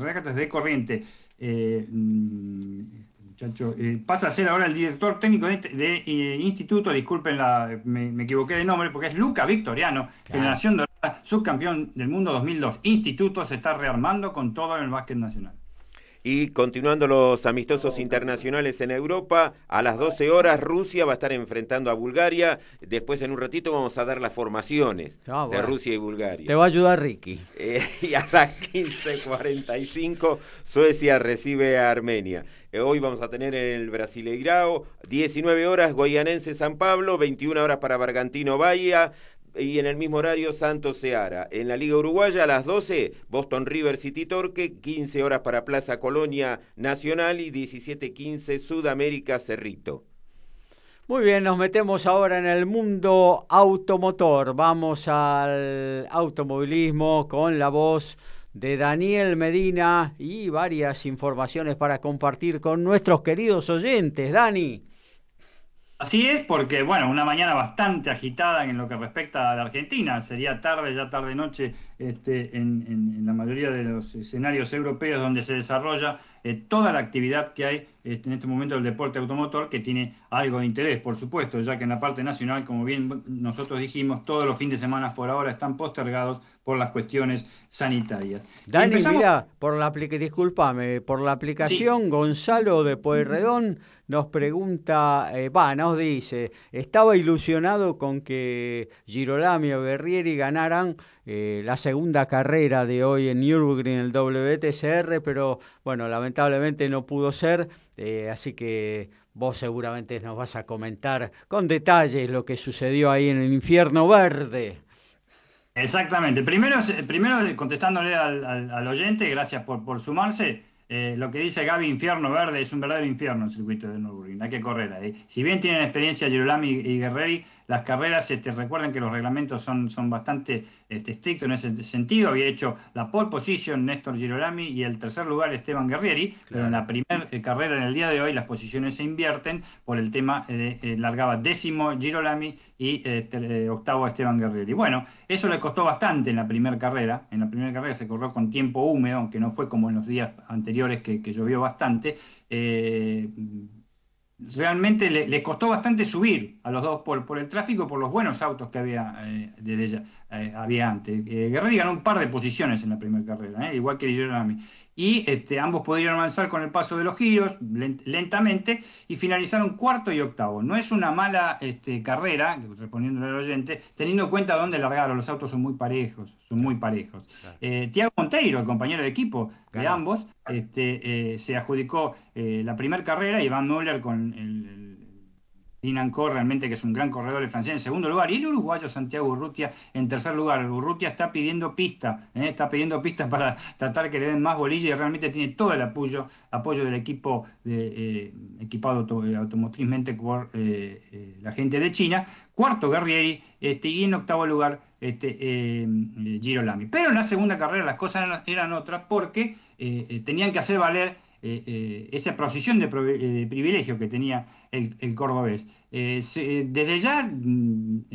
regatas de corriente, eh, mm, muchacho. Eh, pasa a ser ahora el director técnico de, de, eh, instituto, disculpen, la, me, me, equivoqué de nombre, porque es Luca Victoriano, claro. generación dorada, subcampeón del mundo 2002. Instituto se está rearmando con todo en el básquet nacional. Y continuando los amistosos internacionales en Europa, a las 12 horas Rusia va a estar enfrentando a Bulgaria. Después en un ratito vamos a dar las formaciones ah, bueno. de Rusia y Bulgaria. Te va a ayudar Ricky. Eh, [laughs] y a las 15.45 Suecia recibe a Armenia. Eh, hoy vamos a tener en el Brasileirao 19 horas Goyanense San Pablo, 21 horas para Bargantino Bahía, y en el mismo horario Santos Seara. En la Liga Uruguaya a las 12, Boston River City Torque, 15 horas para Plaza Colonia Nacional y 17.15 Sudamérica Cerrito. Muy bien, nos metemos ahora en el mundo automotor. Vamos al automovilismo con la voz de Daniel Medina y varias informaciones para compartir con nuestros queridos oyentes. Dani. Así es, porque bueno, una mañana bastante agitada en lo que respecta a la Argentina. Sería tarde, ya tarde noche, este, en, en, en la mayoría de los escenarios europeos donde se desarrolla eh, toda la actividad que hay este, en este momento del deporte automotor, que tiene algo de interés, por supuesto, ya que en la parte nacional, como bien nosotros dijimos, todos los fines de semana por ahora están postergados por las cuestiones sanitarias. Dani, empezamos... mira, por la discúlpame, por la aplicación, sí. Gonzalo de Pueyrredón nos pregunta, va, eh, nos dice, estaba ilusionado con que Girolami o Guerrieri ganaran eh, la segunda carrera de hoy en Nürburgring, el WTCR, pero bueno, lamentablemente no pudo ser, eh, así que vos seguramente nos vas a comentar con detalles lo que sucedió ahí en el infierno verde. Exactamente. Primero, primero contestándole al, oyente, gracias por, por sumarse. Eh, lo que dice Gaby Infierno Verde es un verdadero infierno el circuito de Nürburgring, hay que correr ahí. Si bien tienen experiencia Girolami y Guerreri, las carreras, este, recuerden que los reglamentos son, son bastante este, estrictos en ese sentido. Había hecho la pole position Néstor Girolami y el tercer lugar Esteban Guerrieri, claro. pero en la primera eh, carrera en el día de hoy las posiciones se invierten por el tema de eh, largaba décimo Girolami y eh, octavo Esteban Guerrieri. Bueno, eso le costó bastante en la primera carrera. En la primera carrera se corrió con tiempo húmedo, aunque no fue como en los días anteriores que, que llovió bastante. Eh, realmente le, costó bastante subir a los dos por, el tráfico, por los buenos autos que había eh, desde eh, había antes. Eh, Guerrero ganó un par de posiciones en la primera carrera, igual que Girolami. Y este, ambos pudieron avanzar con el paso de los giros lent lentamente y finalizaron cuarto y octavo. No es una mala este, carrera, respondiéndole al oyente, teniendo en cuenta dónde largaron. Los autos son muy parejos, son muy parejos. Claro. Tiago Monteiro, el compañero de equipo claro. de ambos, este, se adjudicó la primera carrera y Van Müller con el, el Dinanco realmente que es un gran corredor el francés en segundo lugar y el uruguayo Santiago Urrutia en tercer lugar. Urrutia está pidiendo pista, ¿eh? está pidiendo pistas para tratar que le den más bolilla y realmente tiene todo el apoyo, apoyo del equipo eh, equipado eh, automotrizmente por la gente de China. Cuarto Guerrieri este, y en octavo lugar este, Giro Lamy. Pero en la segunda carrera las cosas eran otras porque tenían que hacer valer eh, eh, esa posición de, eh, de, privilegio que tenía el, cordobés. Desde ya mm,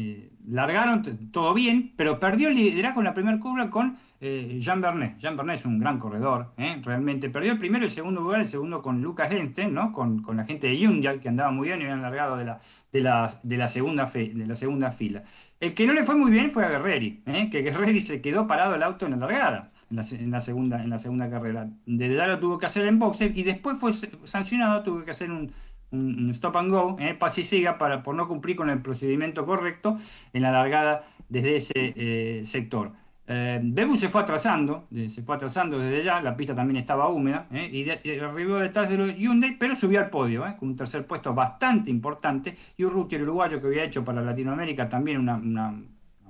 largaron todo bien, pero perdió el liderazgo en la primera curva con Jean Bernet. Jean Bernet es un gran corredor, realmente. Perdió el primero y el segundo lugar, el segundo con Lucas Lensten, ¿no? con, con, la gente de Hyundai, que andaba muy bien y habían largado de la, de la, de la, segunda, fe, de la segunda fila. El que no le fue muy bien fue a Guerreri, que Guerreri se quedó parado el auto en la largada en la, en la, segunda, en la segunda carrera. Desde ya lo tuvo que hacer en boxer y después fue sancionado, tuvo que hacer un, un, stop and go, eh, pase y siga, para, por no cumplir con el procedimiento correcto en la largada desde ese eh, sector. Eh, Bebu se fue atrasando, se fue atrasando desde ya, la pista también estaba húmeda, eh, y, de, arribó detrás de los Hyundai, pero subió al podio, eh, con un tercer puesto bastante importante, y Urruti, el uruguayo que había hecho para Latinoamérica también una,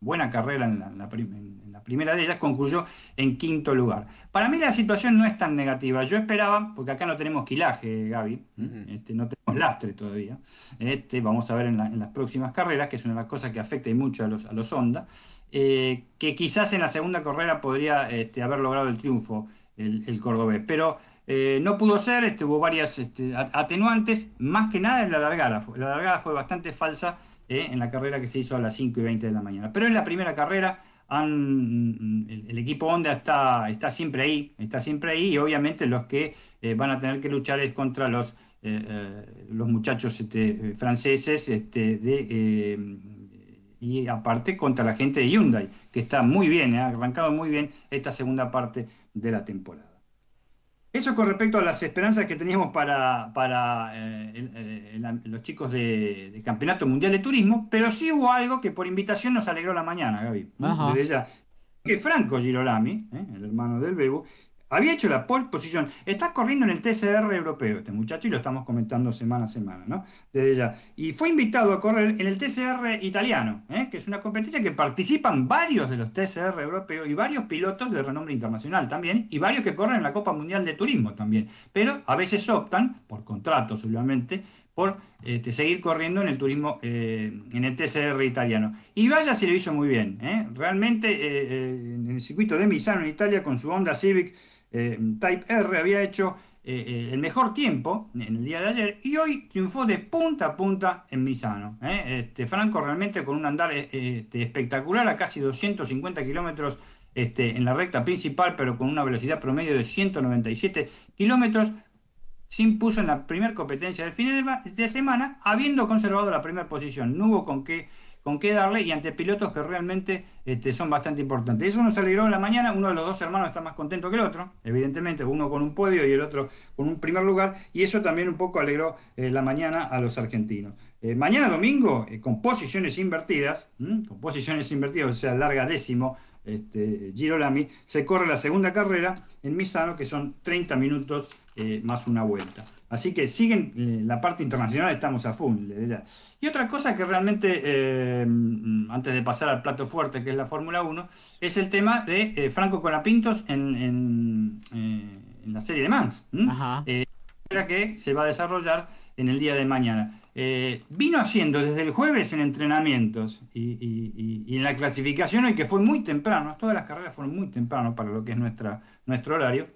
buena carrera en la, en la, en primera de ellas concluyó en quinto lugar. Para mí la situación no es tan negativa. Yo esperaba, porque acá no tenemos quilaje, Gaby, uh -huh. este, no tenemos lastre todavía. Este, vamos a ver en, la, en, las próximas carreras, que es una de las cosas que afecta y mucho a los, a los Honda, eh, que quizás en la segunda carrera podría este, haber logrado el triunfo el, el cordobés. Pero eh, no pudo ser, este, hubo varias este, atenuantes, más que nada en la largada. La largada fue bastante falsa eh, en la carrera que se hizo a las 5 y 20 de la mañana. Pero en la primera carrera el, equipo Honda está, está siempre ahí, está siempre ahí y obviamente los que eh, van a tener que luchar es contra los, los muchachos este, franceses este, y aparte contra la gente de Hyundai, que está muy bien, ha arrancado muy bien esta segunda parte de la temporada. Eso con respecto a las esperanzas que teníamos para, para eh, los chicos de, Campeonato Mundial de Turismo, pero sí hubo algo que por invitación nos alegró la mañana, Gaby. Desde ya. Que Franco Girolami, eh, el hermano del Bebo, había hecho la pole position. Está corriendo en el TCR europeo este muchacho y lo estamos comentando semana a semana, ¿no? Desde ya. Y fue invitado a correr en el TCR italiano, ¿eh? que es una competencia que participan varios de los TCR europeos y varios pilotos de renombre internacional también, y varios que corren en la Copa Mundial de Turismo también. Pero a veces optan, por contratos obviamente, por este, seguir corriendo en el turismo, eh, en el TCR italiano. Y vaya se lo hizo muy bien. ¿eh? Realmente en el circuito de Misano en Italia con su Honda Civic eh, Type R había hecho eh, eh, el mejor tiempo en el día de ayer y hoy triunfó de punta a punta en Misano. Este, Franco realmente con un andar este, espectacular a casi 250 kilómetros este, en la recta principal, pero con una velocidad promedio de 197 kilómetros, se impuso en la primera competencia del fin de semana, habiendo conservado la primera posición. No hubo con qué con qué darle y ante pilotos que realmente este, son bastante importantes. Eso nos alegró en la mañana, uno de los dos hermanos está más contento que el otro, evidentemente, uno con un podio y el otro con un primer lugar, y eso también un poco alegró eh, la mañana a los argentinos. Eh, mañana domingo, eh, con posiciones invertidas, con posiciones invertidas, o sea, larga décimo, este, Girolami, se corre la segunda carrera en Misano, que son 30 minutos más una vuelta. Así que siguen eh, la parte internacional, estamos a full. Y otra cosa que realmente, eh, antes de pasar al plato fuerte, que es la Fórmula 1, es el tema de eh, Franco Colapintos en, en, en, la serie de Mans. que se va a desarrollar en el día de mañana. vino haciendo desde el jueves en entrenamientos y, en la clasificación hoy, que fue muy temprano, todas las carreras fueron muy temprano para lo que es nuestra, nuestro horario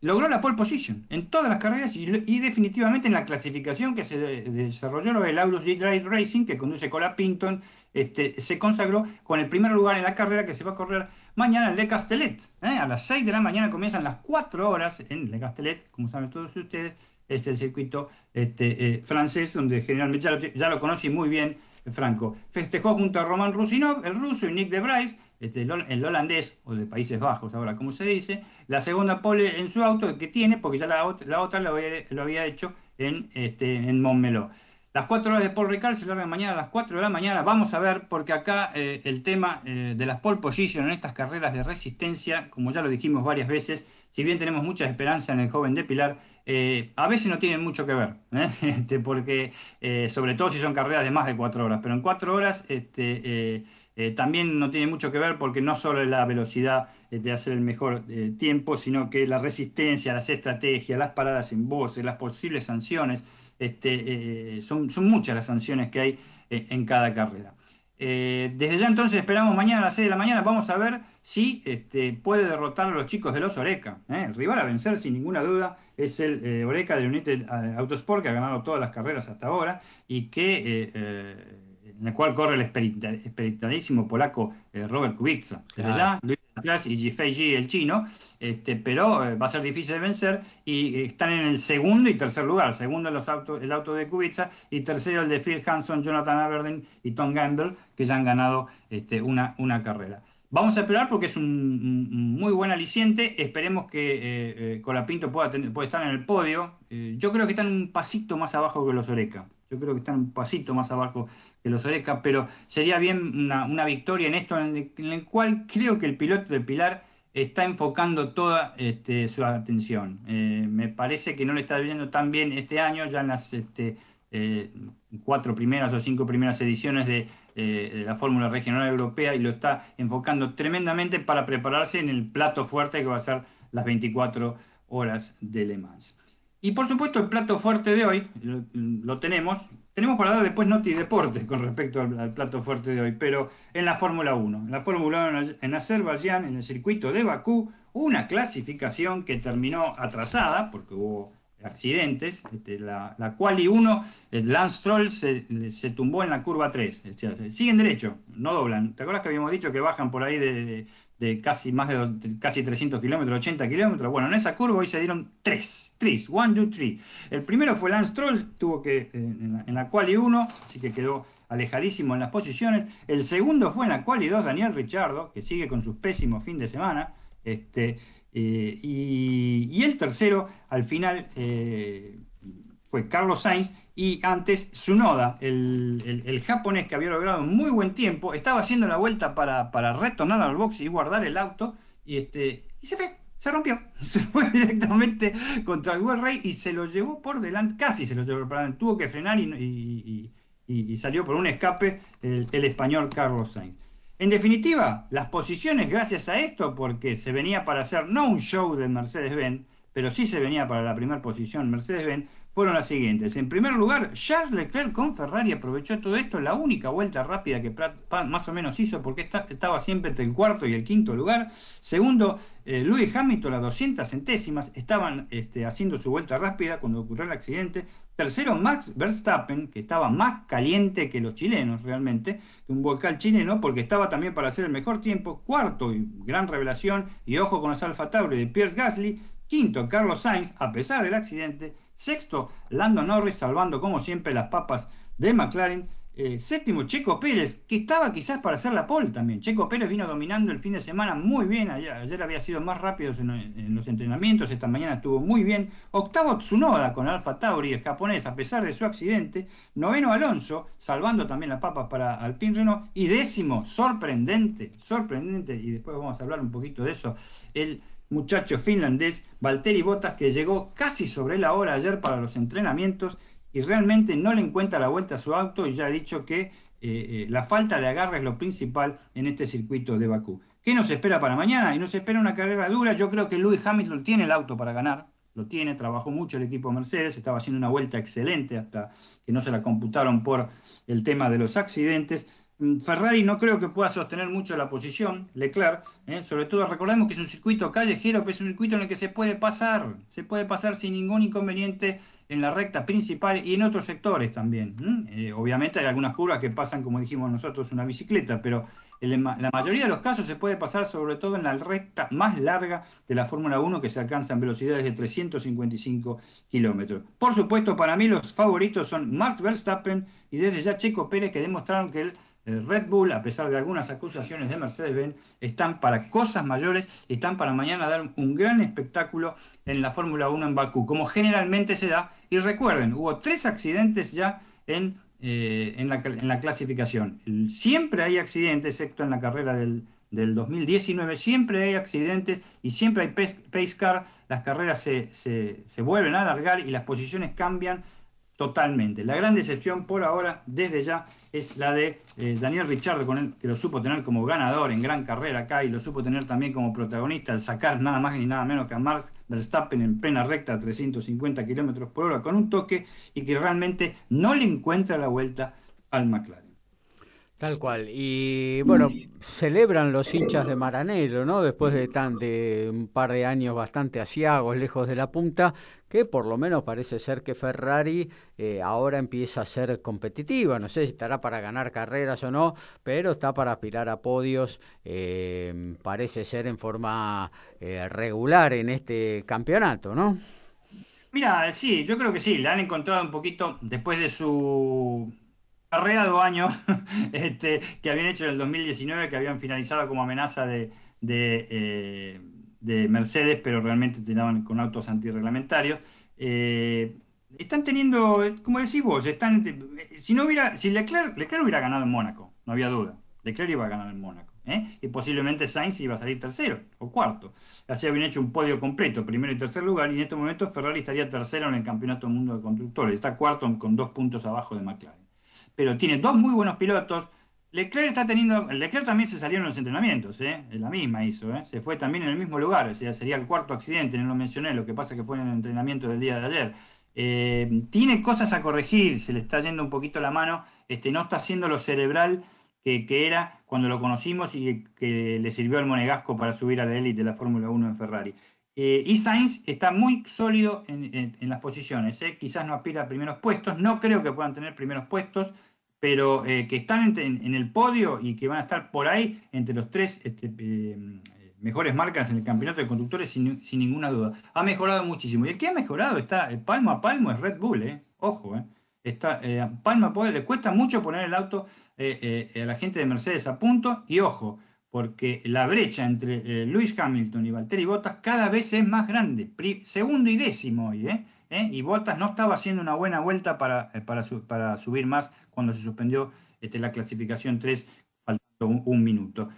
logró la pole position en todas las carreras y, definitivamente en la clasificación que se desarrolló el Aulus Drive Racing, que conduce Cola Pinton, este, se consagró con el primer lugar en la carrera que se va a correr mañana en Le Castellet. ¿eh? A las 6 de la mañana comienzan las 4 horas en Le Castellet, como saben todos ustedes, es el circuito este, eh, francés, donde generalmente ya lo, ya lo conocí muy bien Franco. Festejó junto a Roman Rusinov, el ruso, y Nick de Bryce, este, el, holandés, o de Países Bajos ahora como se dice, la segunda pole en su auto que tiene, porque ya la, otra lo había, hecho en, este, Montmeló. Las cuatro horas de Paul Ricard se largan mañana a las 4 de la mañana. Vamos a ver, porque acá eh, el tema eh, de las pole position en estas carreras de resistencia, como ya lo dijimos varias veces, si bien tenemos mucha esperanza en el joven de Pilar, eh, a veces no tienen mucho que ver, [laughs] este, porque sobre todo si son carreras de más de cuatro horas, pero en cuatro horas este, también no tiene mucho que ver porque no solo es la velocidad de hacer el mejor tiempo, sino que la resistencia, las estrategias, las paradas en voces, las posibles sanciones. Este, eh, son, muchas las sanciones que hay eh, en cada carrera. Eh, desde ya entonces esperamos mañana a las 6 de la mañana, vamos a ver si este, puede derrotar a los chicos de los Oreca. El rival a vencer sin ninguna duda es el Oreca de United Autosport, que ha ganado todas las carreras hasta ahora y que en el cual corre el experimentadísimo polaco Robert Kubica. Desde ya, y G el chino, este, pero eh, va a ser difícil de vencer y eh, están en el segundo y tercer lugar. Segundo los autos, el auto de Kubica y tercero el de Phil Hanson, Jonathan Aberdeen y Tom Gamble, que ya han ganado este, una, una carrera. Vamos a esperar porque es un, muy buen aliciente. Esperemos que eh, Colapinto pueda, pueda, estar en el podio. yo creo que están un pasito más abajo que los Oreca. Yo creo que están un pasito más abajo que los Oreca, pero sería bien una, victoria en esto, en el, cual creo que el piloto de Pilar está enfocando toda este, su atención. Eh, me parece que no le está viendo tan bien este año, ya en las este, eh, cuatro primeras o cinco primeras ediciones eh, de la Fórmula Regional Europea y lo está enfocando tremendamente para prepararse en el plato fuerte que va a ser las 24 horas de Le Mans. Y por supuesto el plato fuerte de hoy, lo, tenemos, tenemos para dar después noti deportes con respecto al, plato fuerte de hoy, pero en la Fórmula 1. En la Fórmula 1 en Azerbaiyán, en el circuito de Bakú, una clasificación que terminó atrasada, porque hubo accidentes. Este, la, la Quali 1, el Lance Stroll se, tumbó en la curva 3. siguen derecho, no doblan. ¿Te acuerdas que habíamos dicho que bajan por ahí de, casi más de, casi 300 kilómetros, 80 kilómetros? Bueno, en esa curva hoy se dieron 3, 3, 1, 2, 3. El primero fue Lance Stroll, tuvo que eh, en la, en la Quali 1, así que quedó alejadísimo en las posiciones. El segundo fue en la Quali 2, Daniel Richardo, que sigue con sus pésimos fin de semana. Este, eh, y, el tercero, al final, eh, fue Carlos Sainz y antes Sunoda, el, el, japonés que había logrado un muy buen tiempo, estaba haciendo la vuelta para, retornar al box y guardar el auto y, este, y se fue. Se rompió, [laughs] se fue directamente contra el World Rey y se lo llevó por delante, casi se lo llevó por delante, tuvo que frenar y, y salió por un escape el, el español Carlos Sainz. En definitiva, las posiciones gracias a esto, porque se venía para hacer no un show de Mercedes-Benz, pero sí se venía para la primera posición Mercedes-Benz, fueron las siguientes. En primer lugar, Charles Leclerc con Ferrari aprovechó todo esto, la única vuelta rápida que más o menos hizo porque estaba siempre entre el cuarto y el quinto lugar. Segundo, eh, Louis Hamilton a 200 centésimas, estaban este, haciendo su vuelta rápida cuando ocurrió el accidente. Tercero, Max Verstappen, que estaba más caliente que los chilenos realmente, un volcán chileno, porque estaba también para hacer el mejor tiempo. Cuarto, y gran revelación, y ojo con los Alfa Tauri de Pierce Gasly. Quinto, Carlos Sainz, a pesar del accidente. Sexto, Lando Norris, salvando como siempre las papas de McLaren. Eh, séptimo, Checo Pérez, que estaba quizás para hacer la pole también. Checo Pérez vino dominando el fin de semana muy bien. Ayer, había sido más rápido en, los entrenamientos. Esta mañana estuvo muy bien. Octavo, Tsunoda con Alfa Tauri, el japonés, a pesar de su accidente. Noveno, Alonso, salvando también las papas para Alpine Renault. Y décimo, sorprendente, sorprendente. Y después vamos a hablar un poquito de eso. El muchacho finlandés Valtteri Bottas que llegó casi sobre la hora ayer para los entrenamientos y realmente no le encuentra la vuelta a su auto y ya ha dicho que eh, eh, la falta de agarre es lo principal en este circuito de Bakú. ¿Qué nos espera para mañana? Y nos espera una carrera dura. Yo creo que Lewis Hamilton tiene el auto para ganar. Lo tiene, trabajó mucho el equipo Mercedes, estaba haciendo una vuelta excelente hasta que no se la computaron por el tema de los accidentes. Mm, Ferrari no creo que pueda sostener mucho la posición, Leclerc, ¿eh? sobre todo recordemos que es un circuito callejero, pero es un circuito en el que se puede pasar, se puede pasar sin ningún inconveniente en la recta principal y en otros sectores también. Eh, obviamente hay algunas curvas que pasan, como dijimos nosotros, una bicicleta, pero la mayoría de los casos se puede pasar sobre todo en la recta más larga de la Fórmula 1 que se alcanza en velocidades de 355 kilómetros. Por supuesto, para mí los favoritos son Max Verstappen y desde ya Checo Pérez que demostraron que él Red Bull, a pesar de algunas acusaciones de Mercedes-Benz, están para cosas mayores están para mañana dar un gran espectáculo en la Fórmula 1 en Bakú, como generalmente se da. Y recuerden, hubo tres accidentes ya en, eh, en, la, clasificación. Siempre hay accidentes, excepto en la carrera del, 2019, siempre hay accidentes y siempre hay pace car, las carreras se, se, vuelven a alargar y las posiciones cambian totalmente. La gran decepción por ahora, desde ya, es la de eh, Daniel Richard, con que lo supo tener como ganador en gran carrera acá y lo supo tener también como protagonista al sacar nada más ni nada menos que a Max Verstappen en plena recta a 350 kilómetros por hora con un toque y que realmente no le encuentra la vuelta al McLaren. Tal cual. Y bueno, celebran los hinchas de Maranelo, ¿no? Después de, tan, de un par de años bastante asiagos, lejos de la punta, que por lo menos parece ser que Ferrari eh, ahora empieza a ser competitiva. No sé si estará para ganar carreras o no, pero está para aspirar a podios, eh, parece ser en forma eh, regular en este campeonato, ¿no? Mira, sí, yo creo que sí, le han encontrado un poquito después de su arreado año [laughs] este, que habían hecho en el 2019, que habían finalizado como amenaza de, de, eh, Mercedes, pero realmente tenían con autos antirreglamentarios. Eh, están teniendo, como decís vos, están, si no hubiera, si Leclerc, Leclerc hubiera ganado en Mónaco, no había duda. Leclerc iba a ganar en Mónaco. ¿eh? Y posiblemente Sainz iba a salir tercero o cuarto. Así habían hecho un podio completo, primero y tercer lugar, y en este momento Ferrari estaría tercero en el Campeonato del Mundo de Constructores. Está cuarto con dos puntos abajo de McLaren pero tiene dos muy buenos pilotos. Leclerc está teniendo, Leclerc también se salió en los entrenamientos, ¿eh? la misma hizo, ¿eh? se fue también en el mismo lugar, o sea, sería el cuarto accidente, no lo mencioné, lo que pasa que fue en el entrenamiento del día de ayer. Eh, tiene cosas a corregir, se le está yendo un poquito la mano, este, no está haciendo lo cerebral que, era cuando lo conocimos y que le sirvió al monegasco para subir a la élite de la Fórmula 1 en Ferrari. Eh, y Sainz está muy sólido en, las posiciones. Quizás no aspira a primeros puestos. No creo que puedan tener primeros puestos, pero que están en, el podio y que van a estar por ahí entre los tres este, mejores marcas en el campeonato de conductores sin, ninguna duda. Ha mejorado muchísimo. Y el que ha mejorado está palmo a palmo es Red Bull. ¿eh? Ojo, ¿eh? Está, eh, palma le cuesta mucho poner el auto eh, eh, a la gente de Mercedes a punto y ojo, porque la brecha entre Lewis Hamilton y Valtteri Bottas cada vez es más grande, segundo y décimo hoy, y Bottas no estaba haciendo una buena vuelta para, para, para subir más cuando se suspendió este, la clasificación 3 faltando un, minuto.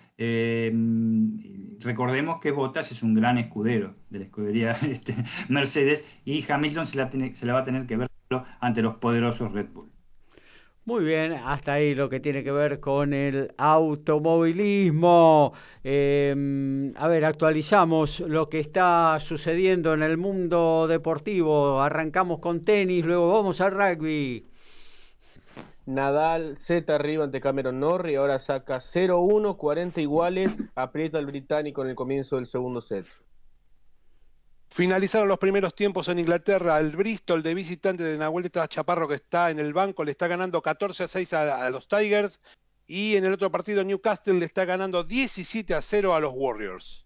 recordemos que Bottas es un gran escudero de la escudería [laughs] este, Mercedes y Hamilton se la, se la va a tener que ver ante los poderosos Red Bull. Muy bien, hasta ahí lo que tiene que ver con el automovilismo. Em, a ver, actualizamos lo que está sucediendo en el mundo deportivo. Arrancamos con tenis, luego vamos al rugby. Nadal Z arriba ante Cameron Norrie, ahora saca 0-1, 40 iguales, aprieta el británico en el comienzo del segundo set. Finalizaron los primeros tiempos en Inglaterra. El Bristol de visitante de Nahuel Chaparro, que está en el banco, le está ganando 14 a 6 a, los Tigers. Y en el otro partido, Newcastle le está ganando 17 a 0 a los Warriors.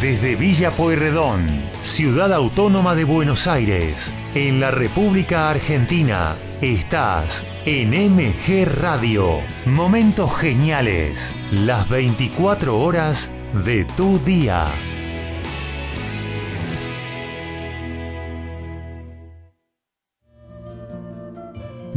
Desde Villa Pueyrredón, ciudad autónoma de Buenos Aires, en la República Argentina, estás en MG Radio. Momentos geniales, las 24 horas de tu día.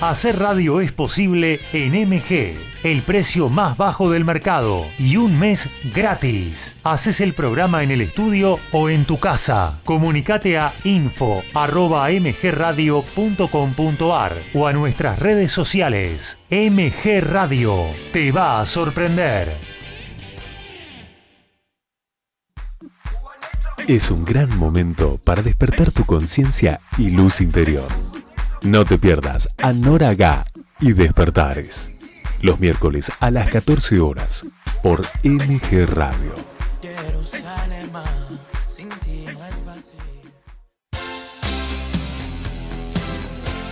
Hacer radio es posible en MG, el precio más bajo del mercado y un mes gratis. Haces el programa en el estudio o en tu casa. Comunicate a info.mgradio.com.ar o a nuestras redes sociales. MG Radio te va a sorprender. Es un gran momento para despertar tu conciencia y luz interior. No te pierdas a Nora Gá y Despertares. Los miércoles a las 14 horas por MG Radio.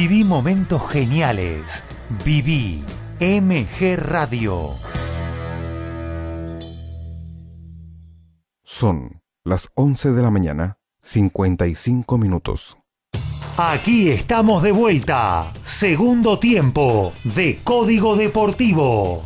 Viví momentos geniales. Viví MG Radio. Son las 11 de la mañana, 55 minutos. Aquí estamos de vuelta. Segundo tiempo de Código Deportivo.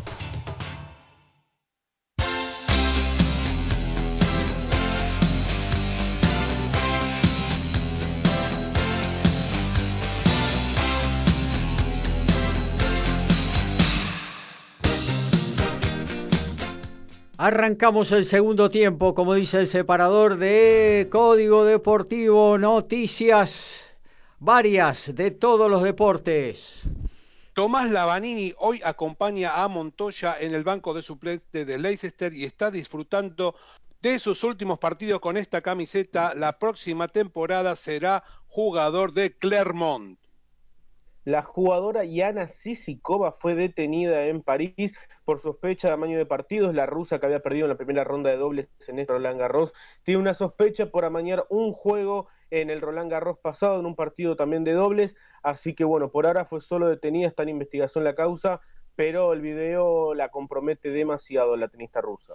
Arrancamos el segundo tiempo, como dice el separador de Código Deportivo, noticias varias de todos los deportes. Tomás Lavanini hoy acompaña a Montoya en el banco de suplente de Leicester y está disfrutando de sus últimos partidos con esta camiseta. La próxima temporada será jugador de Clermont. La jugadora Yana Sisikova fue detenida en París por sospecha de amaño de partidos. La rusa que había perdido en la primera ronda de dobles en este Roland Garros tiene una sospecha por amañar un juego en el Roland Garros pasado, en un partido también de dobles. Así que bueno, por ahora fue solo detenida, está en investigación la causa, pero el video la compromete demasiado la tenista rusa.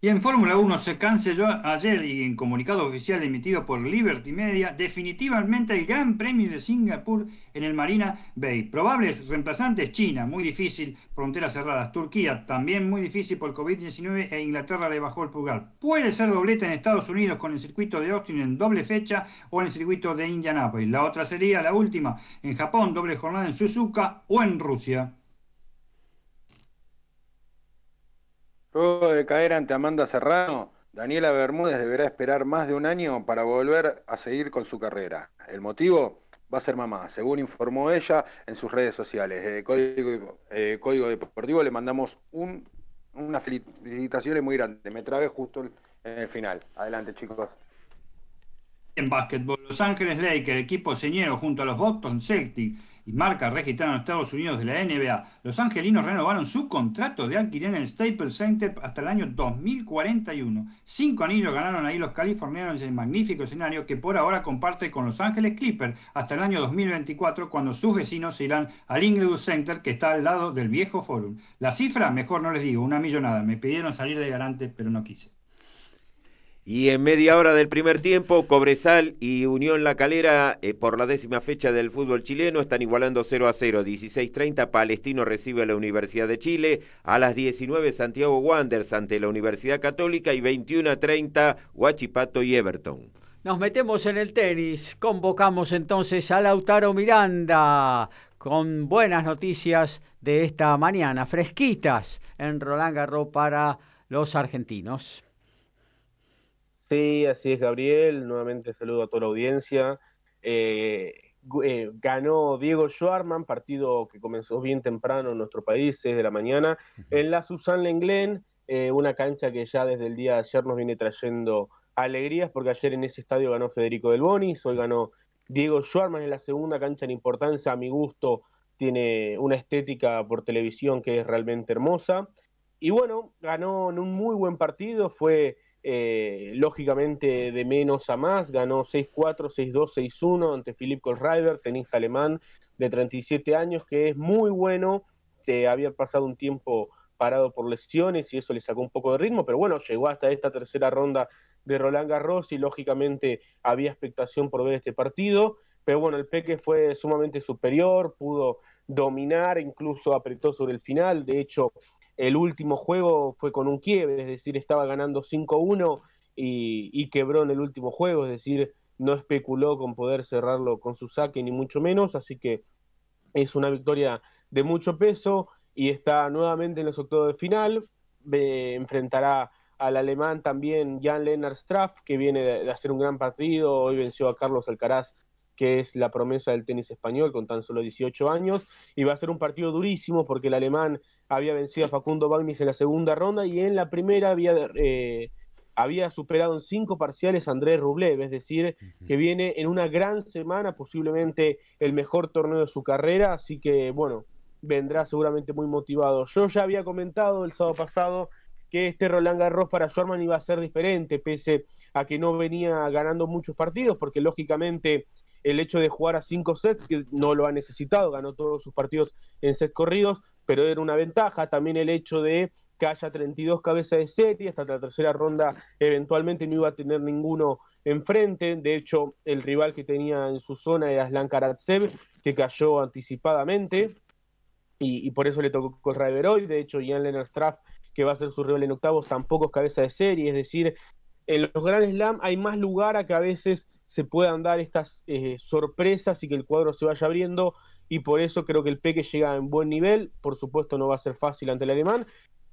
Y en Fórmula 1 se canceló ayer y en comunicado oficial emitido por Liberty Media definitivamente el Gran Premio de Singapur en el Marina Bay. Probables reemplazantes China, muy difícil, fronteras cerradas. Turquía, también muy difícil por COVID-19 e Inglaterra le bajó el pulgar. Puede ser dobleta en Estados Unidos con el circuito de Austin en doble fecha o en el circuito de Indianapolis. La otra sería la última en Japón, doble jornada en Suzuka o en Rusia. Luego de caer ante Amanda Serrano, Daniela Bermúdez deberá esperar más de un año para volver a seguir con su carrera. El motivo va a ser mamá, según informó ella en sus redes sociales. Eh, Código, Deportivo le mandamos un, unas felicitaciones muy grandes. Me trabé justo en el final. Adelante, chicos. En básquetbol, Los Ángeles Lakers, equipo señero junto a los Boston Celtics y marca registrada en Estados Unidos de la NBA, los angelinos renovaron su contrato de alquiler en el Staples Center hasta el año 2041. Cinco anillos ganaron ahí los californianos en el magnífico escenario que por ahora comparte con Los Ángeles Clippers hasta el año 2024 cuando sus vecinos se irán al Inglewood Center que está al lado del viejo Forum. La cifra, mejor no les digo, una millonada. Me pidieron salir de garante, pero no quise. Y en media hora del primer tiempo, Cobresal y Unión La Calera, eh, por la décima fecha del fútbol chileno, están igualando 0 a 0. 16.30, Palestino recibe a la Universidad de Chile. A las 19, Santiago Wanderers ante la Universidad Católica. Y 21 a 30, Huachipato y Everton. Nos metemos en el tenis. Convocamos entonces a Lautaro Miranda con buenas noticias de esta mañana, fresquitas en Roland Garros para los argentinos. Sí, así es, Gabriel. Nuevamente saludo a toda la audiencia. Eh, eh, ganó Diego Schwarman, partido que comenzó bien temprano en nuestro país, 6 de la mañana, en la Susan Lenglen, eh, una cancha que ya desde el día de ayer nos viene trayendo alegrías, porque ayer en ese estadio ganó Federico Del Bonis, hoy ganó Diego Schwarman en la segunda cancha en importancia, a mi gusto tiene una estética por televisión que es realmente hermosa. Y bueno, ganó en un muy buen partido, fue eh, lógicamente de menos a más, ganó 6-4, 6-2, 6-1 ante Philipp Kohlreiber, tenista alemán de 37 años, que es muy bueno, que había pasado un tiempo parado por lesiones y eso le sacó un poco de ritmo, pero bueno, llegó hasta esta tercera ronda de Roland Garros y lógicamente había expectación por ver este partido, pero bueno, el Peque fue sumamente superior, pudo dominar, incluso apretó sobre el final, de hecho el último juego fue con un quiebre, es decir, estaba ganando 5-1 y, quebró en el último juego, es decir, no especuló con poder cerrarlo con su saque, ni mucho menos, así que es una victoria de mucho peso y está nuevamente en los octavos de final. enfrentará al alemán también Jan Lennart Straff, que viene de, hacer un gran partido, hoy venció a Carlos Alcaraz que es la promesa del tenis español con tan solo 18 años, y va a ser un partido durísimo porque el alemán había vencido a Facundo Bagnis en la segunda ronda y en la primera había, eh, había superado en cinco parciales a Andrés Rublev, es decir, que viene en una gran semana, posiblemente el mejor torneo de su carrera, así que bueno, vendrá seguramente muy motivado. Yo ya había comentado el sábado pasado que este Roland Garros para Schwarman iba a ser diferente, pese a que no venía ganando muchos partidos, porque lógicamente el hecho de jugar a cinco sets, que no lo ha necesitado, ganó todos sus partidos en sets corridos, pero era una ventaja. También el hecho de que haya 32 cabezas de serie, hasta la tercera ronda eventualmente no iba a tener ninguno enfrente, de hecho el rival que tenía en su zona era Slan Karatsev, que cayó anticipadamente, y, por eso le tocó correr hoy, de hecho Ian Leonard Straff, que va a ser su rival en octavos, tampoco es cabeza de serie, es decir, en los Grand Slam hay más lugar a que a veces se puedan dar estas eh, sorpresas y que el cuadro se vaya abriendo y por eso creo que el Peque llega en buen nivel, por supuesto no va a ser fácil ante el alemán,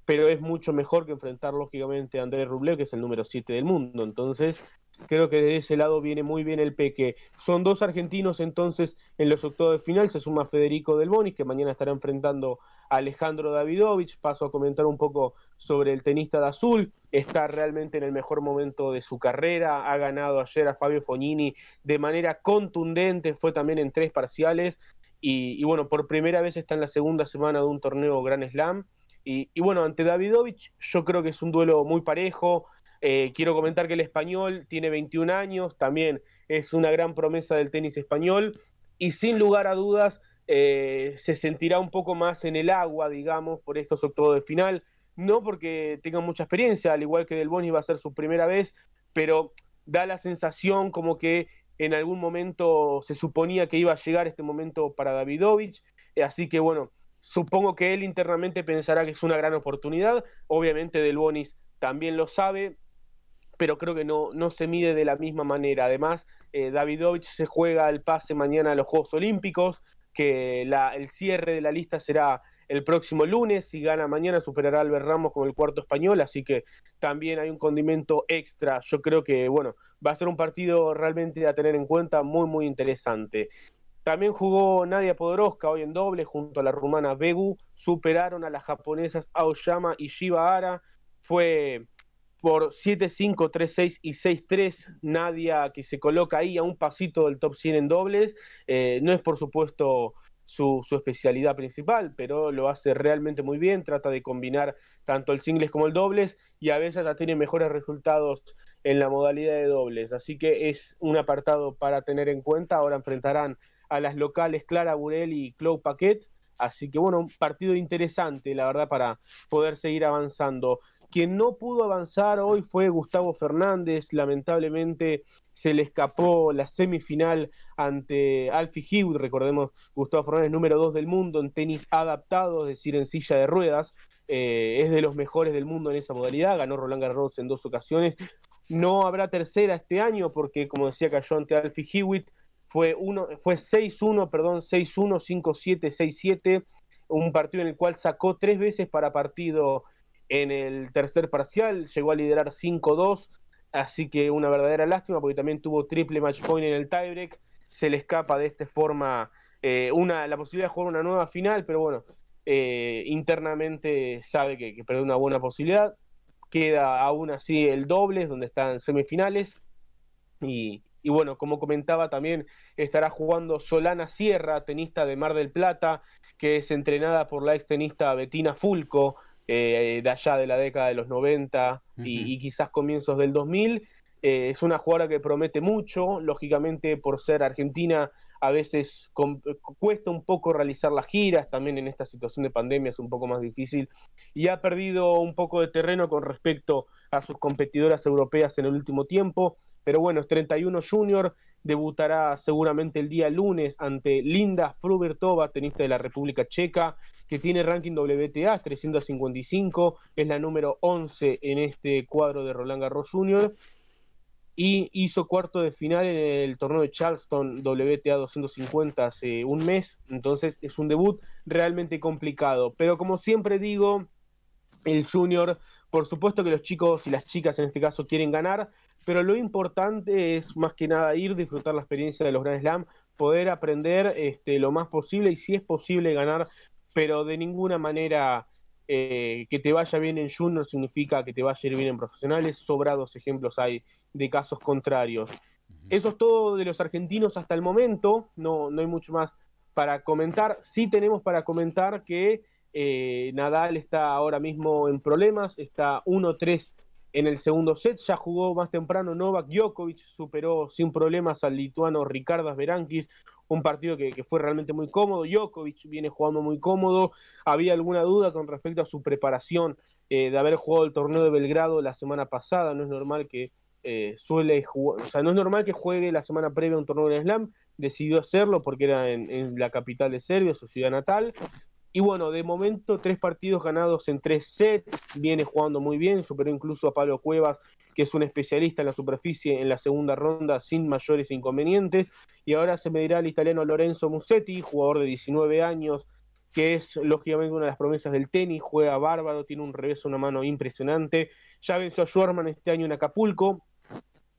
pero es mucho mejor que enfrentar lógicamente a Andrés Rublev, que es el número 7 del mundo. Entonces, creo que de ese lado viene muy bien el Peque. Son dos argentinos entonces en los octavos de final, se suma Federico Del Bonis, que mañana estará enfrentando a Alejandro Davidovich. Paso a comentar un poco sobre el tenista de azul. Está realmente en el mejor momento de su carrera. Ha ganado ayer a Fabio Fognini de manera contundente, fue también en tres parciales. Y, bueno, por primera vez está en la segunda semana de un torneo Grand Slam y, bueno, ante Davidovich yo creo que es un duelo muy parejo. Eh, quiero comentar que el español tiene 21 años, también es una gran promesa del tenis español y sin lugar a dudas eh, se sentirá un poco más en el agua, digamos, por estos octavos de final. No porque tenga mucha experiencia, al igual que Del Boni va a ser su primera vez, pero da la sensación como que en algún momento se suponía que iba a llegar este momento para Davidovich. Así que bueno, Supongo que él internamente pensará que es una gran oportunidad. Obviamente Del Bonis también lo sabe, pero creo que no, no se mide de la misma manera. Además, eh, Davidovich se juega el pase mañana a los Juegos Olímpicos, que el cierre de la lista será el próximo lunes. Si gana mañana, superará a Albert Ramos con el cuarto español, así que también hay un condimento extra. Yo creo que, bueno, va a ser un partido realmente a tener en cuenta muy, muy interesante. También jugó Nadia Podoroska hoy en doble junto a la rumana Begu. Superaron a las japonesas Aoyama y Shiba Ara. Fue por 7-5, 3-6 y 6-3. Nadia que se coloca ahí a un pasito del top 100 en dobles. Eh, no es por supuesto su, su, especialidad principal, pero lo hace realmente muy bien. Trata de combinar tanto el singles como el dobles y a veces ya tiene mejores resultados en la modalidad de dobles. Así que es un apartado para tener en cuenta. Ahora enfrentarán a las locales Clara Burel y Claude Paquet. Así que bueno, un partido interesante, la verdad, para poder seguir avanzando. Quien no pudo avanzar hoy fue Gustavo Fernández, lamentablemente se le escapó la semifinal ante Alfie Hewitt, recordemos Gustavo Fernández número 2 del mundo en tenis adaptado, es decir, en silla de ruedas, eh, es de los mejores del mundo en esa modalidad, ganó Roland Garros en dos ocasiones, no habrá tercera este año porque como decía cayó ante Alfie Hewitt, fue, uno, fue 6-1, perdón, 6-1, 5-7, 6-7, un partido en el cual sacó tres veces para partido en el tercer parcial, llegó a liderar 5-2, así que una verdadera lástima porque también tuvo triple match point en el tiebreak, se le escapa de esta forma eh, una, la posibilidad de jugar una nueva final, pero bueno, eh, internamente sabe que, perdió una buena posibilidad, queda aún así el doble, donde están semifinales, y, y bueno, como comentaba también, estará jugando Solana Sierra, tenista de Mar del Plata, que es entrenada por la ex tenista Betina Fulco, eh, de allá de la década de los 90 y, quizás comienzos del 2000. Eh, es una jugadora que promete mucho, lógicamente por ser argentina a veces cuesta un poco realizar las giras, también en esta situación de pandemia es un poco más difícil, y ha perdido un poco de terreno con respecto a sus competidoras europeas en el último tiempo. Pero bueno, es 31 Junior, debutará seguramente el día lunes ante Linda Frubertova, tenista de la República Checa, que tiene ranking WTA 355, es la número 11 en este cuadro de Roland Garros Junior y hizo cuarto de final en el torneo de Charleston WTA 250 hace un mes, entonces es un debut realmente complicado, pero como siempre digo, el junior, por supuesto que los chicos y las chicas en este caso quieren ganar, pero lo importante es más que nada ir, disfrutar la experiencia de los Grand Slam, poder aprender este, lo más posible y si es posible ganar, pero de ninguna manera eh, que te vaya bien en junior significa que te vaya a ir bien en profesionales, sobrados ejemplos hay de casos contrarios. Eso es todo de los argentinos hasta el momento, no, no hay mucho más para comentar. Sí tenemos para comentar que eh, Nadal está ahora mismo en problemas, está 1-3 en el segundo set. Ya jugó más temprano Novak Djokovic, superó sin problemas al lituano Ricardas Berankis un partido que, fue realmente muy cómodo. Djokovic viene jugando muy cómodo. Había alguna duda con respecto a su preparación eh, de haber jugado el torneo de Belgrado la semana pasada. No es normal que eh, suele jugar, o sea, no es normal que juegue la semana previa un torneo de Slam. Decidió hacerlo porque era en, en la capital de Serbia, su ciudad natal. Y bueno, de momento tres partidos ganados en tres sets, viene jugando muy bien, superó incluso a Pablo Cuevas, que es un especialista en la superficie en la segunda ronda sin mayores inconvenientes. Y ahora se medirá el italiano Lorenzo Musetti, jugador de 19 años, que es lógicamente una de las promesas del tenis, juega bárbaro, tiene un revés, una mano impresionante. Ya venció a Schwarman este año en Acapulco.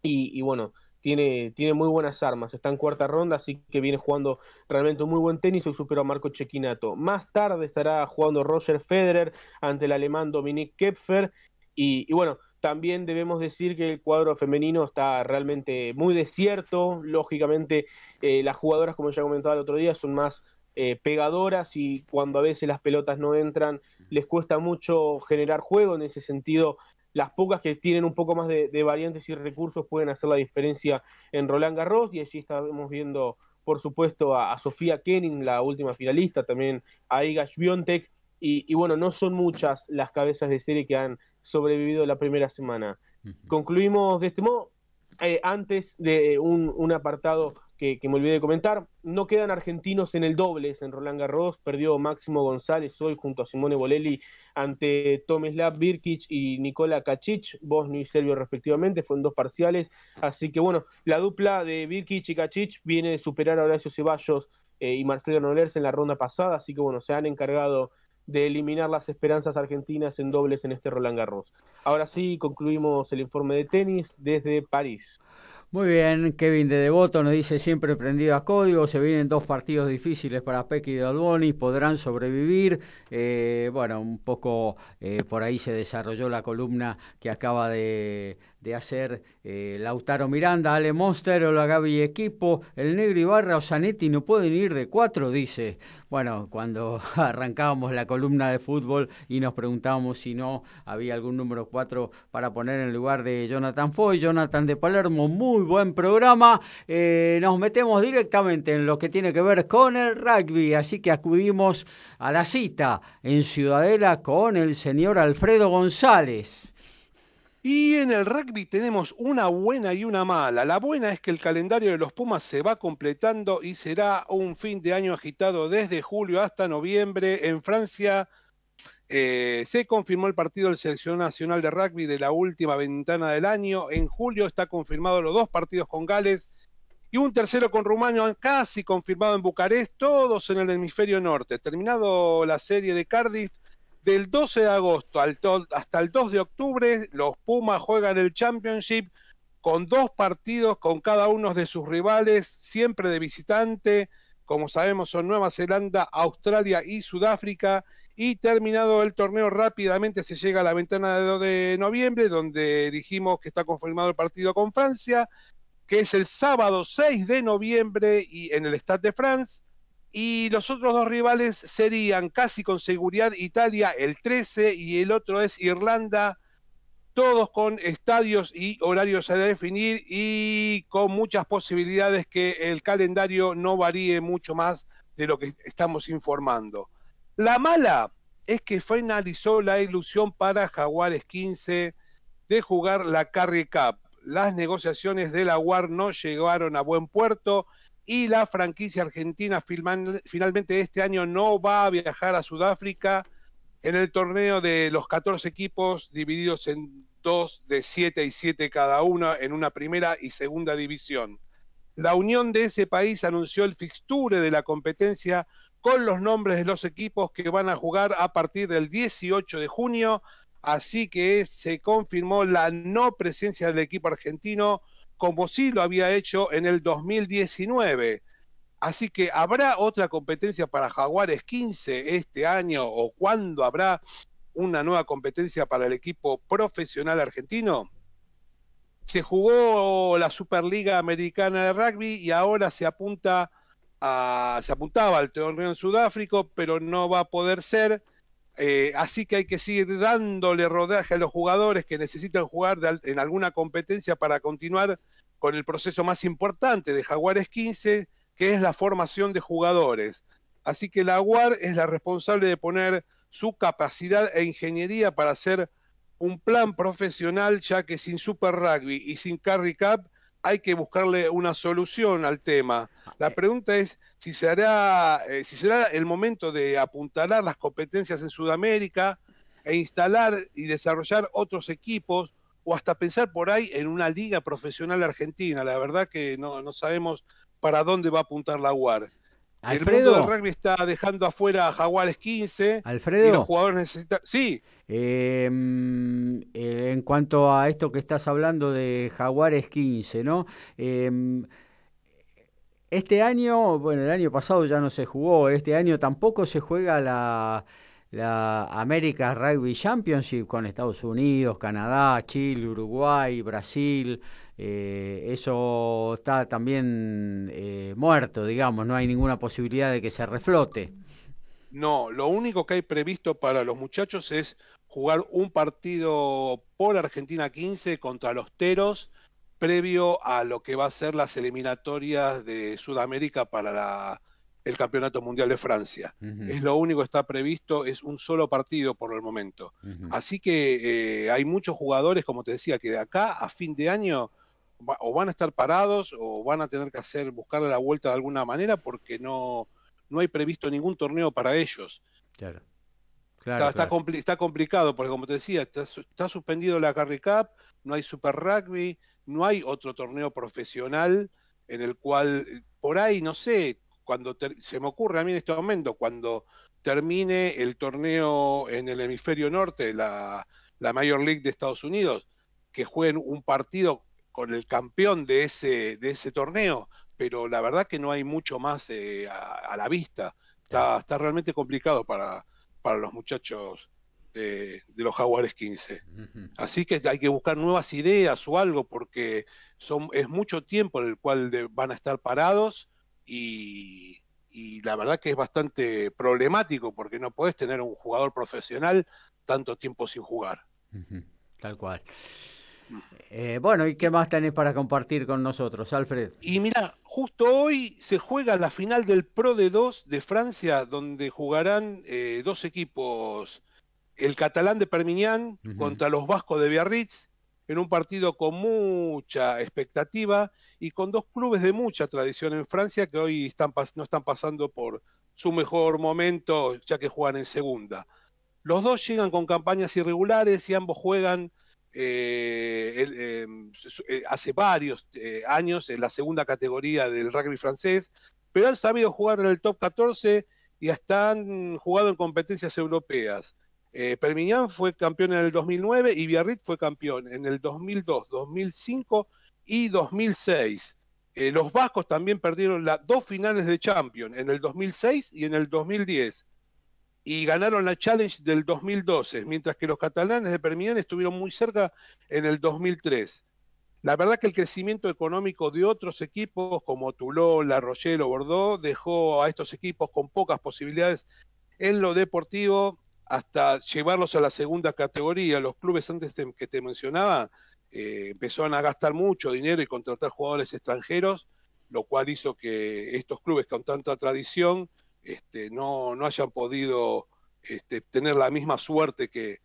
y bueno, tiene, tiene muy buenas armas, está en cuarta ronda, así que viene jugando realmente un muy buen tenis y superó a Marco Chequinato. Más tarde estará jugando Roger Federer ante el alemán Dominic Kepfer y, bueno, también debemos decir que el cuadro femenino está realmente muy desierto. Lógicamente, eh, las jugadoras, como ya comentaba el otro día, son más eh, pegadoras y cuando a veces las pelotas no entran, les cuesta mucho generar juego. En ese sentido, las pocas que tienen un poco más de, variantes y recursos pueden hacer la diferencia en Roland Garros y allí estamos viendo por supuesto a, Sofía Kenning, la última finalista, también a Iga Swiatek y, bueno, no son muchas las cabezas de serie que han sobrevivido la primera semana. Concluimos de este modo, eh, antes de un, un apartado que, me olvidé de comentar. No quedan argentinos en el dobles en Roland Garros. Perdió Máximo González hoy junto a Simone Bolelli ante Tomislav Birkic y Nikola Kacic, bosnio y serbio respectivamente. Fueron dos parciales. Así que bueno, la dupla de Birkic y Kacic viene de superar a Horacio Ceballos eh, y Marcelo Nolers en la ronda pasada. Así que bueno, se han encargado de eliminar las esperanzas argentinas en dobles en este Roland Garros. Ahora sí, concluimos el informe de tenis desde París. Muy bien, Kevin de Devoto nos dice siempre prendido a código, se vienen dos partidos difíciles para Pequi y Alboni, podrán sobrevivir. Eh, bueno, un poco eh, por ahí se desarrolló la columna que acaba de, de hacer eh, Lautaro Miranda, Ale Monster, la Gaby Equipo, el Negro Ibarra o Zanetti no pueden ir de cuatro, dice. Bueno, cuando [laughs] arrancábamos la columna de fútbol y nos preguntábamos si no había algún número cuatro para poner en lugar de Jonathan Foy, Jonathan de Palermo, muy buen programa. Eh, nos metemos directamente en lo que tiene que ver con el rugby, así que acudimos a la cita en Ciudadela con el señor Alfredo González. Y en el rugby tenemos una buena y una mala. La buena es que el calendario de los Pumas se va completando y será un fin de año agitado desde julio hasta noviembre. En Francia eh, se confirmó el partido del Selección Nacional de Rugby de la última ventana del año. En julio está confirmado los dos partidos con Gales y un tercero con Rumania casi confirmado en Bucarest, todos en el hemisferio norte. Terminado la serie de Cardiff, del 12 de agosto hasta el 2 de octubre, los Pumas juegan el Championship con dos partidos con cada uno de sus rivales, siempre de visitante. Como sabemos, son Nueva Zelanda, Australia y Sudáfrica. Y terminado el torneo rápidamente se llega a la ventana de 2 de noviembre, donde dijimos que está confirmado el partido con Francia, que es el sábado 6 de noviembre y en el Stade de France. Y los otros dos rivales serían casi con seguridad Italia el 13 y el otro es Irlanda, todos con estadios y horarios a definir y con muchas posibilidades que el calendario no varíe mucho más de lo que estamos informando. La mala es que finalizó la ilusión para Jaguares 15 de jugar la Carry Cup. Las negociaciones de la UAR no llegaron a buen puerto y la franquicia argentina finalmente este año no va a viajar a Sudáfrica en el torneo de los 14 equipos divididos en dos de 7 y 7 cada uno en una primera y segunda división. La unión de ese país anunció el fixture de la competencia con los nombres de los equipos que van a jugar a partir del 18 de junio, así que se confirmó la no presencia del equipo argentino como sí lo había hecho en el 2019. Así que habrá otra competencia para Jaguares 15 este año o cuándo habrá una nueva competencia para el equipo profesional argentino. Se jugó la Superliga Americana de Rugby y ahora se apunta a, se apuntaba al torneo en Sudáfrica, pero no va a poder ser. Eh, así que hay que seguir dándole rodaje a los jugadores que necesitan jugar en alguna competencia para continuar con el proceso más importante de Jaguares 15, que es la formación de jugadores. Así que la UAR es la responsable de poner su capacidad e ingeniería para hacer un plan profesional, ya que sin Super Rugby y sin Carry Cup hay que buscarle una solución al tema. La pregunta es si será, eh, si será el momento de apuntalar las competencias en Sudamérica e instalar y desarrollar otros equipos o hasta pensar por ahí en una liga profesional argentina. La verdad que no, no sabemos para dónde va a apuntar la UAR. Alfredo. El mundo del rugby está dejando afuera a Jaguares 15. Alfredo. Y los jugadores necesitan. Sí. Eh, mm, eh, en cuanto a esto que estás hablando de Jaguares 15, ¿no? Eh, este año, bueno, el año pasado ya no se jugó, este año tampoco se juega la, la América Rugby Championship con Estados Unidos, Canadá, Chile, Uruguay, Brasil. Eh, eso está también eh, muerto, digamos, no hay ninguna posibilidad de que se reflote. No, lo único que hay previsto para los muchachos es jugar un partido por Argentina 15 contra los Teros previo a lo que va a ser las eliminatorias de Sudamérica para la, el Campeonato Mundial de Francia. Es lo único que está previsto, es un solo partido por el momento. Así que eh, hay muchos jugadores, como te decía, que de acá a fin de año o van a estar parados o van a tener que hacer buscarle la vuelta de alguna manera porque no, no hay previsto ningún torneo para ellos. Claro. está, está, complicado porque como te decía, está, suspendido la Carry Cup, no hay Super Rugby, no hay otro torneo profesional en el cual por ahí, no sé, cuando se me ocurre a mí en este momento, cuando termine el torneo en el hemisferio norte, la, la Major League de Estados Unidos, que jueguen un partido con el campeón de ese, de ese torneo, pero la verdad que no hay mucho más eh, a, la vista. Está, está realmente complicado para, para los muchachos de, los Jaguares 15. Así que hay que buscar nuevas ideas o algo, porque son, es mucho tiempo en el cual van a estar parados y, y la verdad que es bastante problemático, porque no puedes tener un jugador profesional tanto tiempo sin jugar. Tal cual. Eh, bueno, ¿y qué más tenés para compartir con nosotros, Alfred? Y mira, justo hoy se juega la final del Pro de 2 de Francia, donde jugarán eh, dos equipos, el catalán de Permignan contra los vascos de Biarritz, en un partido con mucha expectativa y con dos clubes de mucha tradición en Francia que hoy están, no están pasando por su mejor momento, ya que juegan en segunda. Los dos llegan con campañas irregulares y ambos juegan eh, em, eh, hace varios eh, años en la segunda categoría del rugby francés, pero han sabido jugar en el top 14 y hasta han jugado en competencias europeas. Permignan fue campeón en el 2009 y Biarritz fue campeón en el 2002, 2005 y 2006. los vascos también perdieron las dos finales de Champions, en el 2006 y en el 2010 y ganaron la Challenge del 2012, mientras que los catalanes de Permignan estuvieron muy cerca en el 2003. La verdad que el crecimiento económico de otros equipos como Toulon, La Rochelle o Bordeaux dejó a estos equipos con pocas posibilidades en lo deportivo hasta llevarlos a la segunda categoría. Los clubes antes que te mencionaba eh, empezaron a gastar mucho dinero y contratar jugadores extranjeros, lo cual hizo que estos clubes con tanta tradición este, no, no hayan podido este, tener la misma suerte que,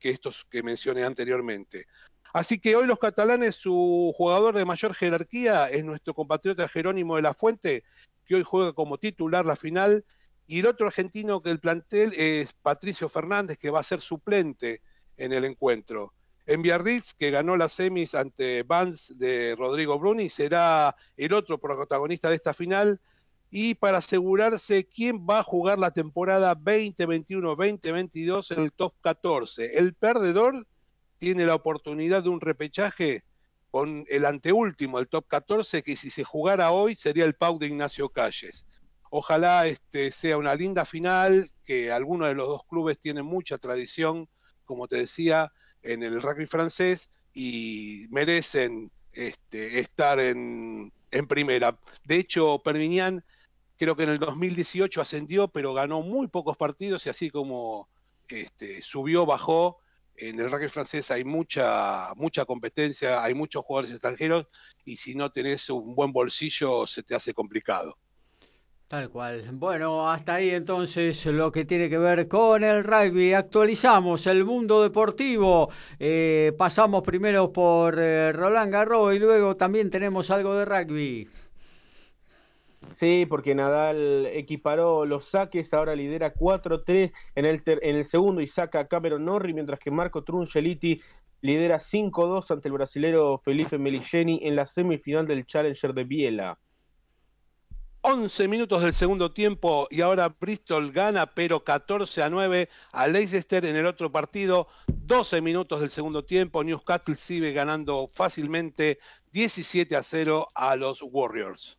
estos que mencioné anteriormente. Así que hoy los catalanes, su jugador de mayor jerarquía es nuestro compatriota Jerónimo de la Fuente, que hoy juega como titular la final, y el otro argentino que el plantel es Patricio Fernández, que va a ser suplente en el encuentro. En Biarritz, que ganó las semis ante Vance de Rodrigo Bruni, será el otro protagonista de esta final, y para asegurarse quién va a jugar la temporada 2021-2022 en el top 14. El perdedor tiene la oportunidad de un repechaje con el anteúltimo, el top 14, que si se jugara hoy sería el Pau de Ignacio Calles. Ojalá este sea una linda final, que alguno de los dos clubes tiene mucha tradición, como te decía, en el rugby francés y merecen este, estar en, en primera. De hecho, Permignan Creo que en el 2018 ascendió, pero ganó muy pocos partidos y así como este, subió, bajó. en el rugby francés hay mucha, mucha competencia, hay muchos jugadores extranjeros y si no tenés un buen bolsillo se te hace complicado. Tal cual. Bueno, hasta ahí entonces lo que tiene que ver con el rugby. Actualizamos el mundo deportivo. Eh, pasamos primero por eh, Roland Garros y luego también tenemos algo de rugby. Sí, porque Nadal equiparó los saques, ahora lidera 4-3 en el, segundo y saca a Cameron Norrie, mientras que Marco Trungeliti lidera 5-2 ante el brasilero Felipe Meligeni en la semifinal del Challenger de Biela. 11 minutos del segundo tiempo y ahora Bristol gana, pero 14 a 9 a Leicester en el otro partido. 12 minutos del segundo tiempo, Newcastle sigue ganando fácilmente 17 a 0 a los Warriors.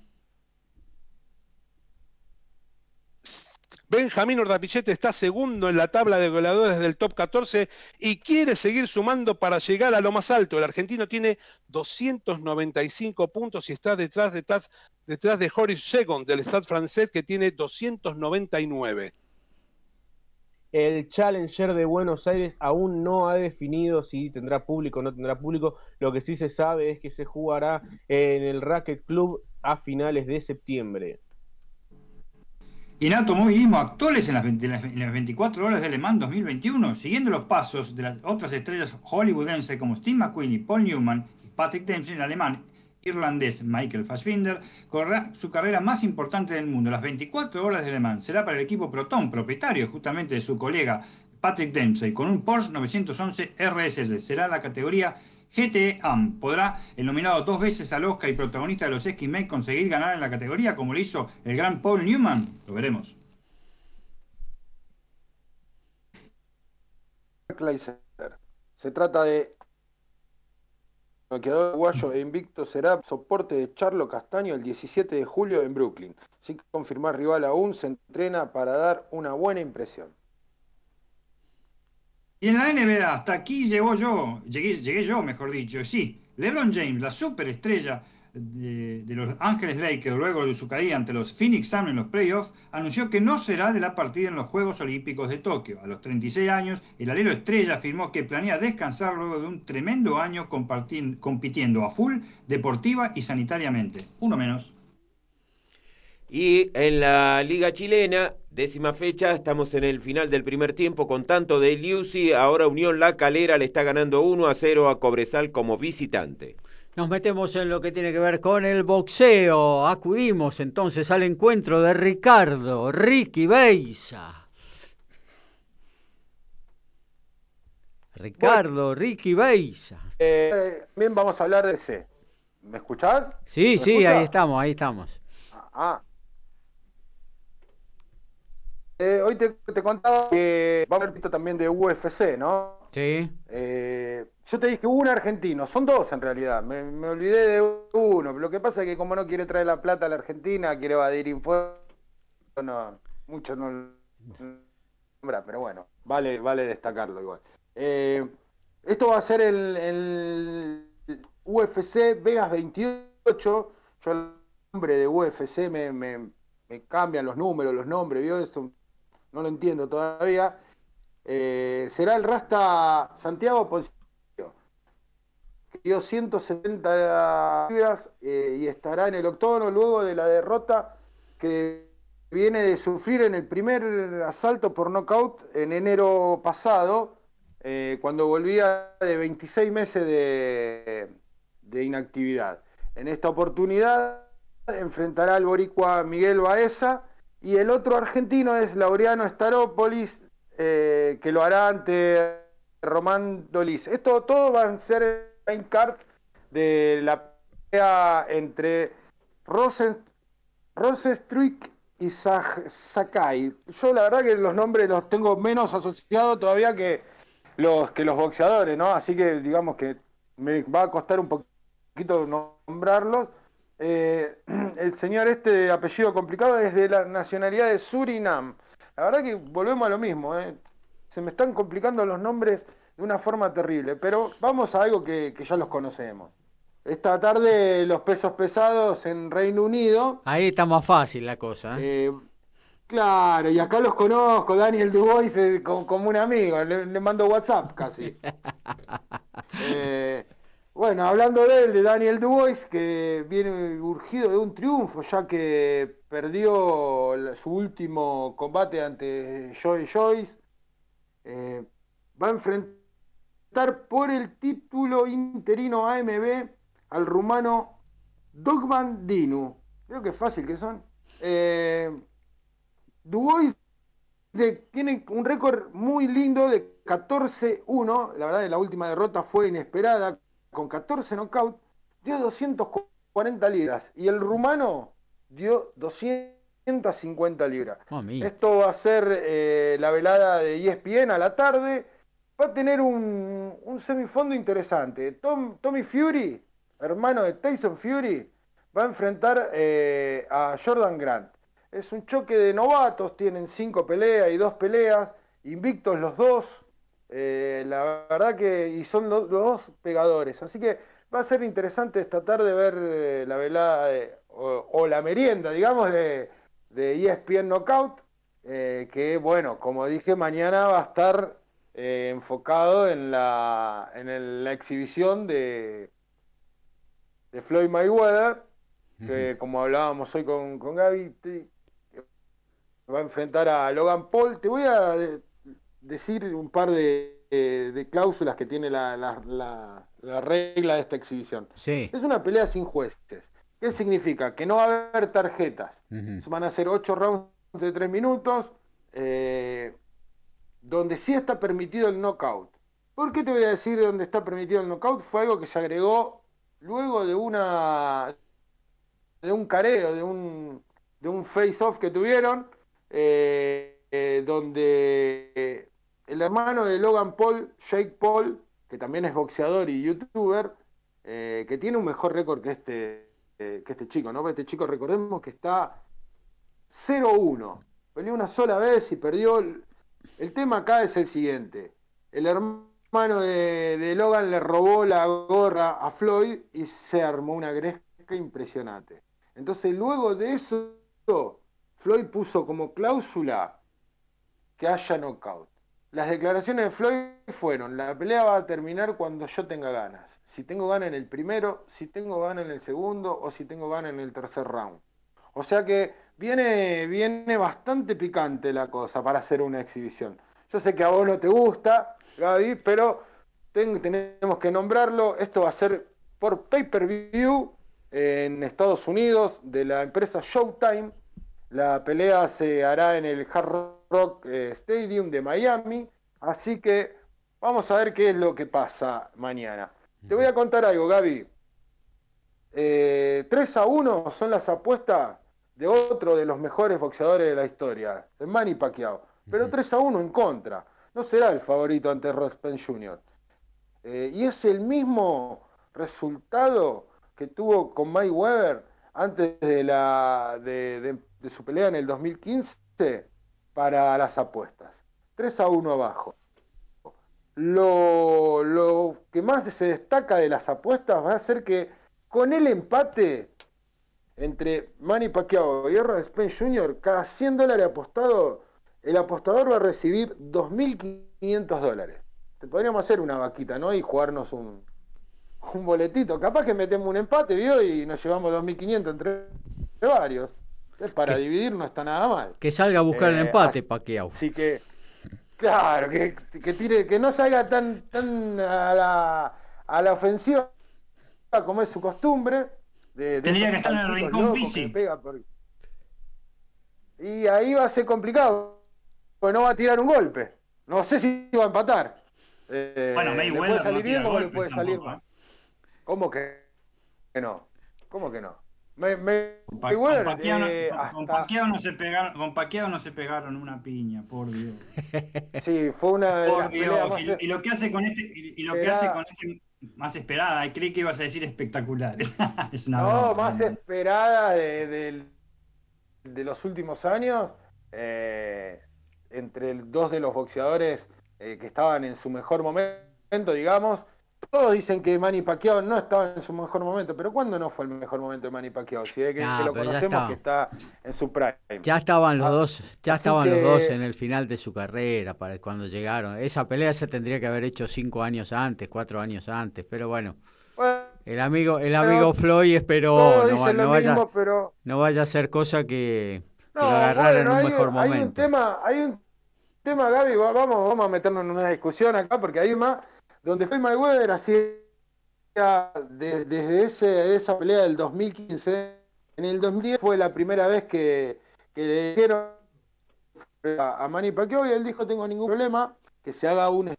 Benjamín Ordapillete está segundo en la tabla de goleadores del top 14 y quiere seguir sumando para llegar a lo más alto. El argentino tiene 295 puntos y está detrás, detrás, detrás de Horace Segon del Stade francés que tiene 299. El Challenger de Buenos Aires aún no ha definido si tendrá público o no tendrá público. Lo que sí se sabe es que se jugará en el Racket Club a finales de septiembre. Y en automovilismo actuales en las, 24 horas de Le Mans 2021, siguiendo los pasos de las otras estrellas hollywoodenses como Steve McQueen y Paul Newman y Patrick Dempsey, el alemán irlandés Michael Fassbinder correrá su carrera más importante del mundo, las 24 horas de Le Mans. Será para el equipo Proton, propietario justamente de su colega Patrick Dempsey, con un Porsche 911 RSL. Será la categoría GTE AM. ¿Podrá el nominado dos veces al Oscar y protagonista de los Esquimés conseguir ganar en la categoría como lo hizo el gran Paul Newman? Lo veremos. Se trata de quedó uruguayo e invicto será soporte de Charlo Castaño el 17 de julio en Brooklyn. Sin confirmar rival aún, se entrena para dar una buena impresión. Y en la NBA, hasta aquí llegó yo, llegué, llegué yo, mejor dicho, sí. LeBron James, la superestrella de, los Ángeles Lakers, luego de su caída ante los Phoenix Suns en los playoffs, anunció que no será de la partida en los Juegos Olímpicos de Tokio. A los 36 años, el alero estrella afirmó que planea descansar luego de un tremendo año compitiendo a full, deportiva y sanitariamente. Uno menos. Y en la Liga Chilena, décima fecha, estamos en el final del primer tiempo con tanto de Liusi. Ahora Unión La Calera le está ganando 1 a 0 a Cobresal como visitante. Nos metemos en lo que tiene que ver con el boxeo. Acudimos entonces al encuentro de Ricardo Ricky Beisa. Ricardo Ricky Beisa. Eh, bien, vamos a hablar de ese. ¿Me escuchás? Sí, sí, ahí estamos, ahí estamos. Ah, eh, hoy te, contaba que va a haber visto también de UFC, ¿no? Sí. Eh, yo te dije un argentino, son dos en realidad, me, olvidé de uno. Lo que pasa es que como no quiere traer la plata a la Argentina, quiere evadir impuestos, no, mucho no nombra, pero bueno, vale, vale destacarlo igual. Eh, esto va a ser el, el, UFC Vegas 28. Yo el nombre de UFC me, me, me cambian los números, los nombres, ¿vio? Esto no lo entiendo todavía. Eh, será el Rasta Santiago Poncio, que dio 170 libras eh, y estará en el octógono luego de la derrota que viene de sufrir en el primer asalto por nocaut en enero pasado, eh, cuando volvía de 26 meses de, de inactividad. En esta oportunidad enfrentará al boricua Miguel Baeza y el otro argentino es Laureano Starópolis, eh, que lo hará ante Román Dolis. Esto todo va a ser el main card de la pelea entre Rosen, Rosenstruik y Sakai. Yo la verdad que los nombres los tengo menos asociados todavía que los, que los boxeadores, ¿no? Así que digamos que me va a costar un poquito nombrarlos. Eh, [clears throat] el señor este de apellido complicado es de la nacionalidad de Surinam. La verdad que volvemos a lo mismo, ¿eh? se me están complicando los nombres de una forma terrible, pero vamos a algo que, ya los conocemos. Esta tarde los pesos pesados en Reino Unido. Ahí está más fácil la cosa. ¿eh? eh claro, y acá los conozco, Daniel Dubois como, un amigo, le, mando WhatsApp casi. [laughs] bueno, hablando de él, de Daniel Dubois, que viene urgido de un triunfo, ya que perdió su último combate ante Joy Joyce. Eh, va a enfrentar por el título interino AMB al rumano Dogman Dinu. Creo que fácil que son. Eh, Dubois tiene un récord muy lindo de 14-1. La verdad, la última derrota fue inesperada con 14 knockouts, dio 240 libras. Y el rumano dio 250 libras. Esto va a ser eh, la velada de ESPN a la tarde. Va a tener un, semifondo interesante. Tommy Fury, hermano de Tyson Fury, va a enfrentar eh, a Jordan Grant. Es un choque de novatos, tienen cinco peleas y dos peleas, invictos los dos. Eh, la verdad que, y son los, dos pegadores, así que va a ser interesante esta tarde ver eh, la velada o, la merienda, digamos, de, de ESPN Knockout, eh, que bueno, como dije, mañana va a estar enfocado en la, en la exhibición de, de Floyd Mayweather, que como hablábamos hoy con, con Gaby, va a enfrentar a Logan Paul. Te voy a decir un par de, cláusulas que tiene la, regla de esta exhibición. Es una pelea sin jueces. ¿Qué significa? Que no va a haber tarjetas. Van a ser ocho rounds de tres minutos, eh, donde sí está permitido el knockout. ¿Por qué te voy a decir dónde está permitido el knockout? Fue algo que se agregó luego de una de un careo, de un, de un face-off que tuvieron, eh, eh, donde el hermano de Logan Paul, Jake Paul, que también es boxeador y youtuber, eh, que tiene un mejor récord que este, eh, que este chico, ¿no? Este chico, recordemos que está 0-1. Peleó una sola vez y perdió. El, tema acá es el siguiente. El hermano de, Logan le robó la gorra a Floyd y se armó una gresca impresionante. Entonces, luego de eso, Floyd puso como cláusula que haya knockout. Las declaraciones de Floyd fueron, la pelea va a terminar cuando yo tenga ganas. Si tengo ganas en el primero, si tengo ganas en el segundo o si tengo ganas en el tercer round. O sea que viene, viene bastante picante la cosa para hacer una exhibición. Yo sé que a vos no te gusta, Gaby, pero tenemos que nombrarlo. Esto va a ser por pay-per-view en Estados Unidos de la empresa Showtime. La pelea se hará en el Hard Rock eh, Stadium de Miami. Así que vamos a ver qué es lo que pasa mañana. Te voy a contar algo, Gaby. 3 eh, a 1 son las apuestas de otro de los mejores boxeadores de la historia, de Manny Pacquiao. Pero 3 a 1 en contra. No será el favorito ante Ross Penn Jr. Eh, y es el mismo resultado que tuvo con Mike Weber antes de, la, de su pelea en el 2015 para las apuestas. 3 a 1 abajo. Lo, que más se destaca de las apuestas va a ser que con el empate entre Manny Pacquiao y Errol Spence Jr., cada 100 dólares apostado, el apostador va a recibir 2.500 dólares. Te podríamos hacer una vaquita, ¿no? Y jugarnos un, un boletito. Capaz que metemos un empate, ¿vio? Y nos llevamos 2.500 entre varios para dividir no está nada mal. Que salga a buscar el eh, empate, Paquiao. Así que, claro, que, tire, que no salga tan, tan a, la, a la ofensiva como es su costumbre. Tendría que estar en el rincón bici. Y ahí va a ser complicado, pues no va a tirar un golpe. No sé si va a empatar. Eh, bueno, ¿Le puede salir bien o le puede salir mal? ¿eh? ¿Cómo que no? ¿Cómo que no? Me, me, Con, Mayweather, con Pacquiao no- eh, con- no se pegaron, con Pacquiao no se pegaron una piña, por Dios. [laughs] sí, fue una Por Dios. más Y, y lo que hace con este, y, y lo que hace con este más esperada, creí que ibas a decir espectacular. [laughs] es una No, más esperada de, de- de los últimos años, eh, entre dos de los boxeadores eh, que estaban en su mejor momento, digamos. Todos dicen que Manny Pacquiao no estaba en su mejor momento, pero ¿cuándo no fue el mejor momento de Manny Pacquiao? Si es que, lo conocemos que está en su prime. Ya estaban los Ah, dos, ya estaban los dos en el final de su carrera para cuando llegaron. Esa pelea se tendría que haber hecho cinco años antes, cuatro años antes, pero bueno, Bueno, el amigo, el amigo Floyd esperó, no, vaya, mismo, pero no vaya a ser cosa que, que No, lo agarrara bueno, en un mejor hay un momento. tema, hay un tema, Gaby, va- vamos, vamos a meternos en una discusión acá, porque hay más, donde fue Mayweather hacía de- desde ese, esa pelea del 2015, en el 2010 fue la primera vez que, que le dijeron a, a Manny Pacquiao y él dijo tengo ningún problema, que se haga un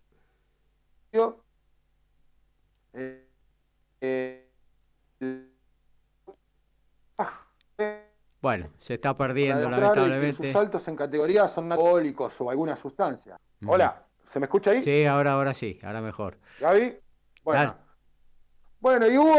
estudio. Eh, eh, Bueno, se está perdiendo lamentablemente. sus saltos en categoría son alcohólicos o alguna sustancia. Hola, ¿se me escucha ahí? Sí, ahora, ahora sí, ahora mejor. Gaby. Bueno, Dale. bueno y hubo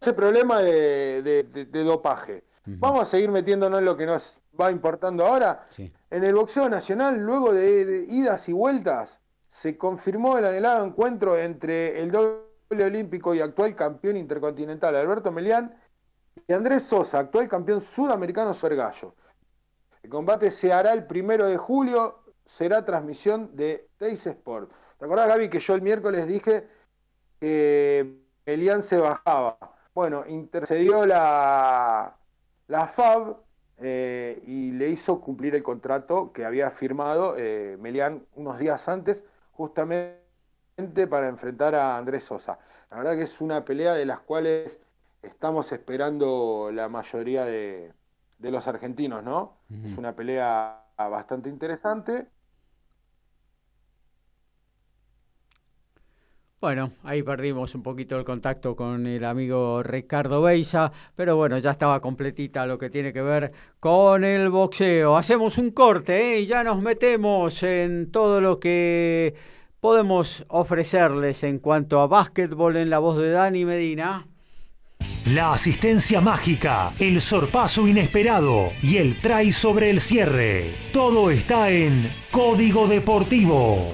ese problema de, de- de- de dopaje. Vamos a seguir metiéndonos en lo que nos va importando ahora. Sí. En el boxeo nacional, luego de, idas y vueltas, se confirmó el anhelado encuentro entre el doble olímpico y actual campeón intercontinental Alberto Melián y Andrés Sosa, actual campeón sudamericano sobre gallo. El combate se hará el primero de julio, será transmisión de Teis Sport. ¿Te acordás, Gaby, que yo el miércoles dije que Melián se bajaba? Bueno, intercedió la, la FAB eh, y le hizo cumplir el contrato que había firmado eh, Melián unos días antes, justamente para enfrentar a Andrés Sosa. La verdad que es una pelea de las cuales estamos esperando la mayoría de, de los argentinos, ¿no? Es una pelea bastante interesante. Bueno, ahí perdimos un poquito el contacto con el amigo Ricardo Beisa, pero bueno, ya estaba completita lo que tiene que ver con el boxeo. Hacemos un corte ¿eh? y ya nos metemos en todo lo que podemos ofrecerles en cuanto a básquetbol en la voz de Dani Medina. La asistencia mágica, el sorpaso inesperado y el try sobre el cierre. Todo está en Código Deportivo.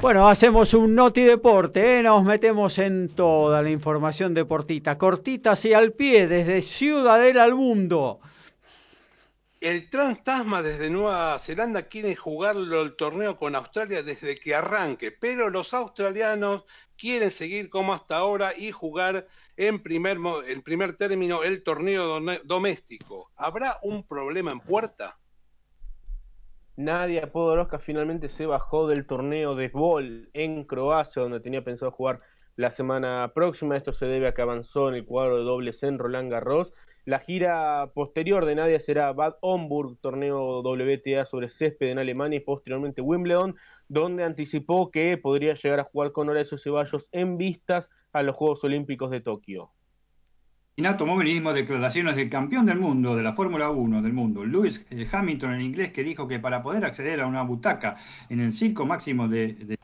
Bueno, hacemos un noti deporte, ¿eh? nos metemos en toda la información deportita, cortitas y al pie, desde Ciudadela al mundo. El Transtasma desde Nueva Zelanda quiere jugarlo el torneo con Australia desde que arranque, pero los australianos quieren seguir como hasta ahora y jugar en primer, en primer término el torneo doméstico. ¿Habrá un problema en puerta? Nadia Podoroska finalmente se bajó del torneo de Bol en Croacia, donde tenía pensado jugar la semana próxima. Esto se debe a que avanzó en el cuadro de dobles en Roland Garros. La gira posterior de Nadia será Bad Homburg, torneo WTA sobre césped en Alemania y posteriormente Wimbledon, donde anticipó que podría llegar a jugar con Horacio Ceballos en vistas a los Juegos Olímpicos de Tokio. En automovilismo, declaraciones del campeón del mundo de la Fórmula 1 del mundo, Lewis eh, Hamilton en inglés, que dijo que para poder acceder a una butaca en el circo máximo de, de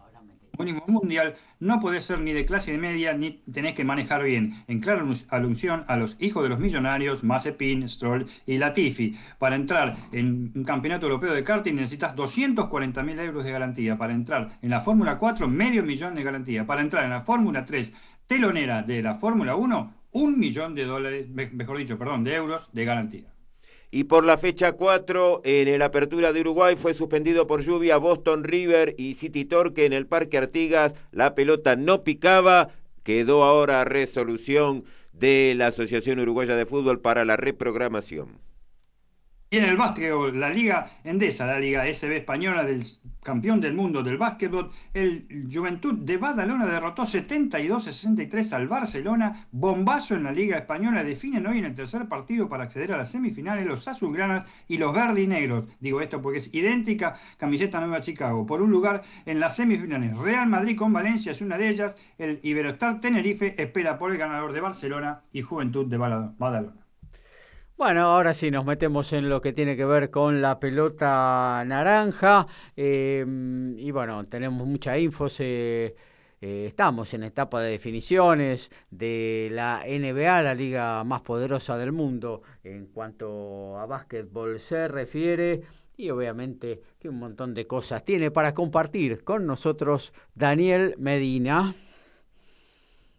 mundial, no podés ser ni de clase media ni tenés que manejar bien. En clara alus- alusión a los hijos de los millonarios, Mazepin, Stroll y Latifi. Para entrar en un campeonato europeo de karting necesitas 240 mil euros de garantía. Para entrar en la Fórmula 4, medio millón de garantía. Para entrar en la Fórmula 3, telonera de la Fórmula 1, un millón de dólares, me- mejor dicho, perdón, de euros de garantía. Y por la fecha 4, en el Apertura de Uruguay fue suspendido por lluvia Boston River y City Torque en el Parque Artigas. La pelota no picaba. Quedó ahora resolución de la Asociación Uruguaya de Fútbol para la reprogramación. Y en el básquetbol, la Liga Endesa, la Liga SB española del campeón del mundo del básquetbol, el Juventud de Badalona derrotó 72-63 al Barcelona. Bombazo en la Liga Española. Definen hoy en el tercer partido para acceder a las semifinales los azulgranas y los verdinegros. Digo esto porque es idéntica camiseta Nueva Chicago. Por un lugar en las semifinales. Real Madrid con Valencia es una de ellas. El Iberostar Tenerife espera por el ganador de Barcelona y Juventud de Badalona. Bueno, ahora sí nos metemos en lo que tiene que ver con la pelota naranja. Em, y bueno, tenemos mucha info. Eh, estamos en etapa de definiciones de la NBA, la liga más poderosa del mundo en cuanto a básquetbol se refiere. Y obviamente que un montón de cosas tiene para compartir con nosotros Daniel Medina.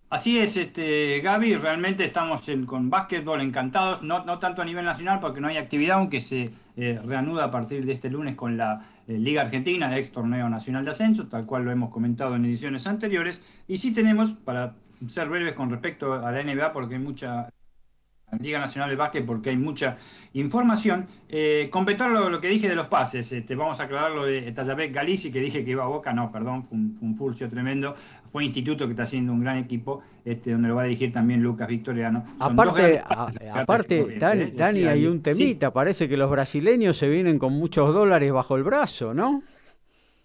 Así es, este, Gaby, realmente estamos con básquetbol encantados, no, no, tanto a nivel nacional porque no hay actividad, aunque se eh, reanuda a partir de este lunes con la eh, Liga Argentina, ex torneo nacional de ascenso, tal cual lo hemos comentado en ediciones anteriores, y sí tenemos, para ser breves con respecto a la NBA, porque hay mucha Liga Nacional de Básquet porque hay mucha información. Eh, completar lo, que dije de los pases, este, vamos a aclarar lo de Tallabek Galici, que dije que iba a Boca, no, perdón, fue un, furcio tremendo. Fue Instituto que está haciendo un gran equipo, este, donde lo va a dirigir también Lucas Victoriano. aparte, aparte Dani, hay un temita, parece que los brasileños se vienen con muchos dólares bajo el brazo, ¿no?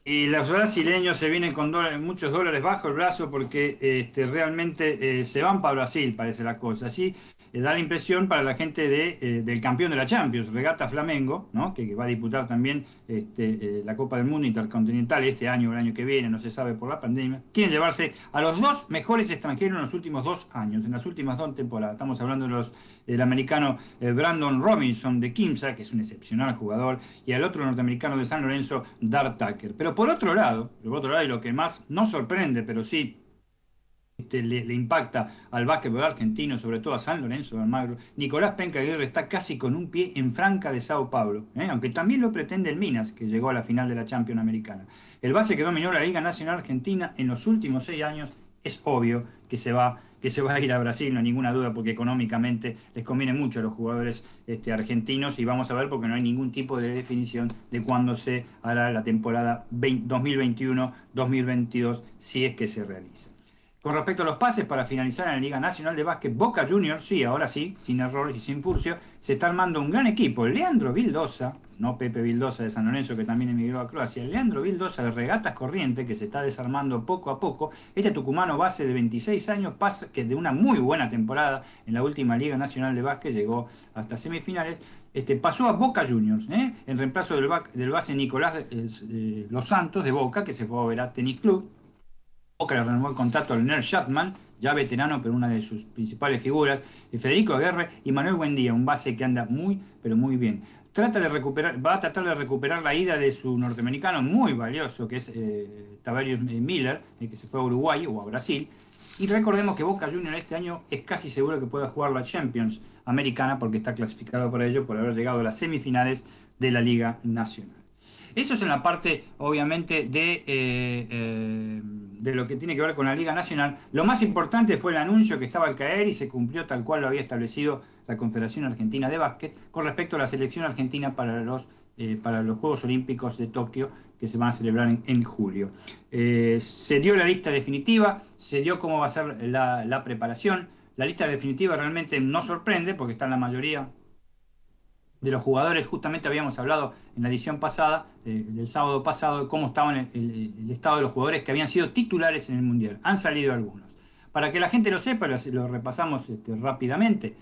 Y los brasileños se vienen con muchos dólares bajo el brazo porque este, realmente eh, se van para Brasil, parece la cosa. Así eh, da la impresión para la gente de, eh, del campeón de la Champions, Regata Flamengo, ¿no? que, va a disputar también este, la Copa del Mundo Intercontinental este año o el año que viene, no se sabe por la pandemia. Quieren llevarse a los dos mejores extranjeros en los últimos dos años, en las últimas dos temporadas. Estamos hablando de los, del americano Brandon Robinson de Kimsa, que es un excepcional jugador, y al otro norteamericano de San Lorenzo, Dart Tucker. Pero por otro lado, por otro lado, y lo que más no sorprende, pero sí le, impacta al básquetbol argentino, sobre todo a San Lorenzo de Almagro, Nicolás Penca Aguirre está casi con un pie en Franca de Sao Paulo, ¿eh? aunque también lo pretende el Minas, que llegó a la final de la Champions Americana. El base que dominó la Liga Nacional Argentina en los últimos seis años es obvio que se va que se va a ir a Brasil, no hay ninguna duda, porque económicamente les conviene mucho a los jugadores este, argentinos y vamos a ver porque no hay ningún tipo de definición de cuándo se hará la temporada 2021-2022 si es que se realiza. Con respecto a los pases, para finalizar en la Liga Nacional de Básquet, Boca Juniors, sí, ahora sí, sin errores y sin furcio, se está armando un gran equipo. Leandro Vildosa, no Pepe Vildosa de San Lorenzo, que también emigró a Croacia, Leandro Vildosa de Regatas Corriente, que se está desarmando poco a poco. Este tucumano base de 26 años, pasa, que de una muy buena temporada en la última Liga Nacional de Básquet, llegó hasta semifinales, este, pasó a Boca Juniors, ¿eh? en reemplazo del, base Nicolás eh, Los Santos de Boca, que se fue a ver Tenis Club que le renovó el contrato al Nerd Shatman, ya veterano, pero una de sus principales figuras, Federico Aguerre y Manuel Buendía, un base que anda muy, pero muy bien. Trata de recuperar, va a tratar de recuperar la ida de su norteamericano muy valioso, que es eh, Miller, el que se fue a Uruguay o a Brasil. Y recordemos que Boca Juniors este año es casi seguro que pueda jugar la Champions americana porque está clasificado para ello por haber llegado a las semifinales de la Liga Nacional. Eso es en la parte, obviamente, de, eh, eh, de lo que tiene que ver con la Liga Nacional. Lo más importante fue el anuncio que estaba al caer y se cumplió tal cual lo había establecido la Confederación Argentina de Básquet con respecto a la selección argentina para los, eh, para los Juegos Olímpicos de Tokio que se van a celebrar en, julio. se dio la lista definitiva, se dio cómo va a ser la, la preparación. La lista definitiva realmente no sorprende porque está en la mayoría de los jugadores, justamente habíamos hablado en la edición pasada, eh, del sábado pasado, de cómo estaban el, estado de los jugadores que habían sido titulares en el Mundial. Han salido algunos. Para que la gente lo sepa, lo, lo repasamos este, rápidamente.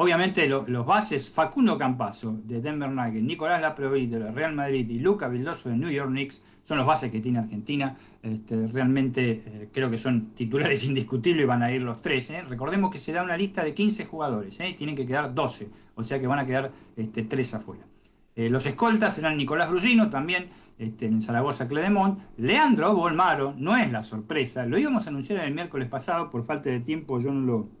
Obviamente los bases, Facundo Campazo de Denver Nuggets, Nicolás Laprovi de Real Madrid y Luca Vildoso de New York Knicks son los bases que tiene Argentina. Este, realmente eh, creo que son titulares [laughs] indiscutibles y van a ir los tres. ¿eh? Recordemos que se da una lista de 15 jugadores, ¿eh? tienen que quedar 12, o sea que van a quedar este, tres afuera. los escoltas serán Nicolás Brusino, también este, en Zaragoza Cledemont. Leandro Bolmaro, no es la sorpresa, lo íbamos a anunciar el miércoles pasado, por falta de tiempo yo no lo,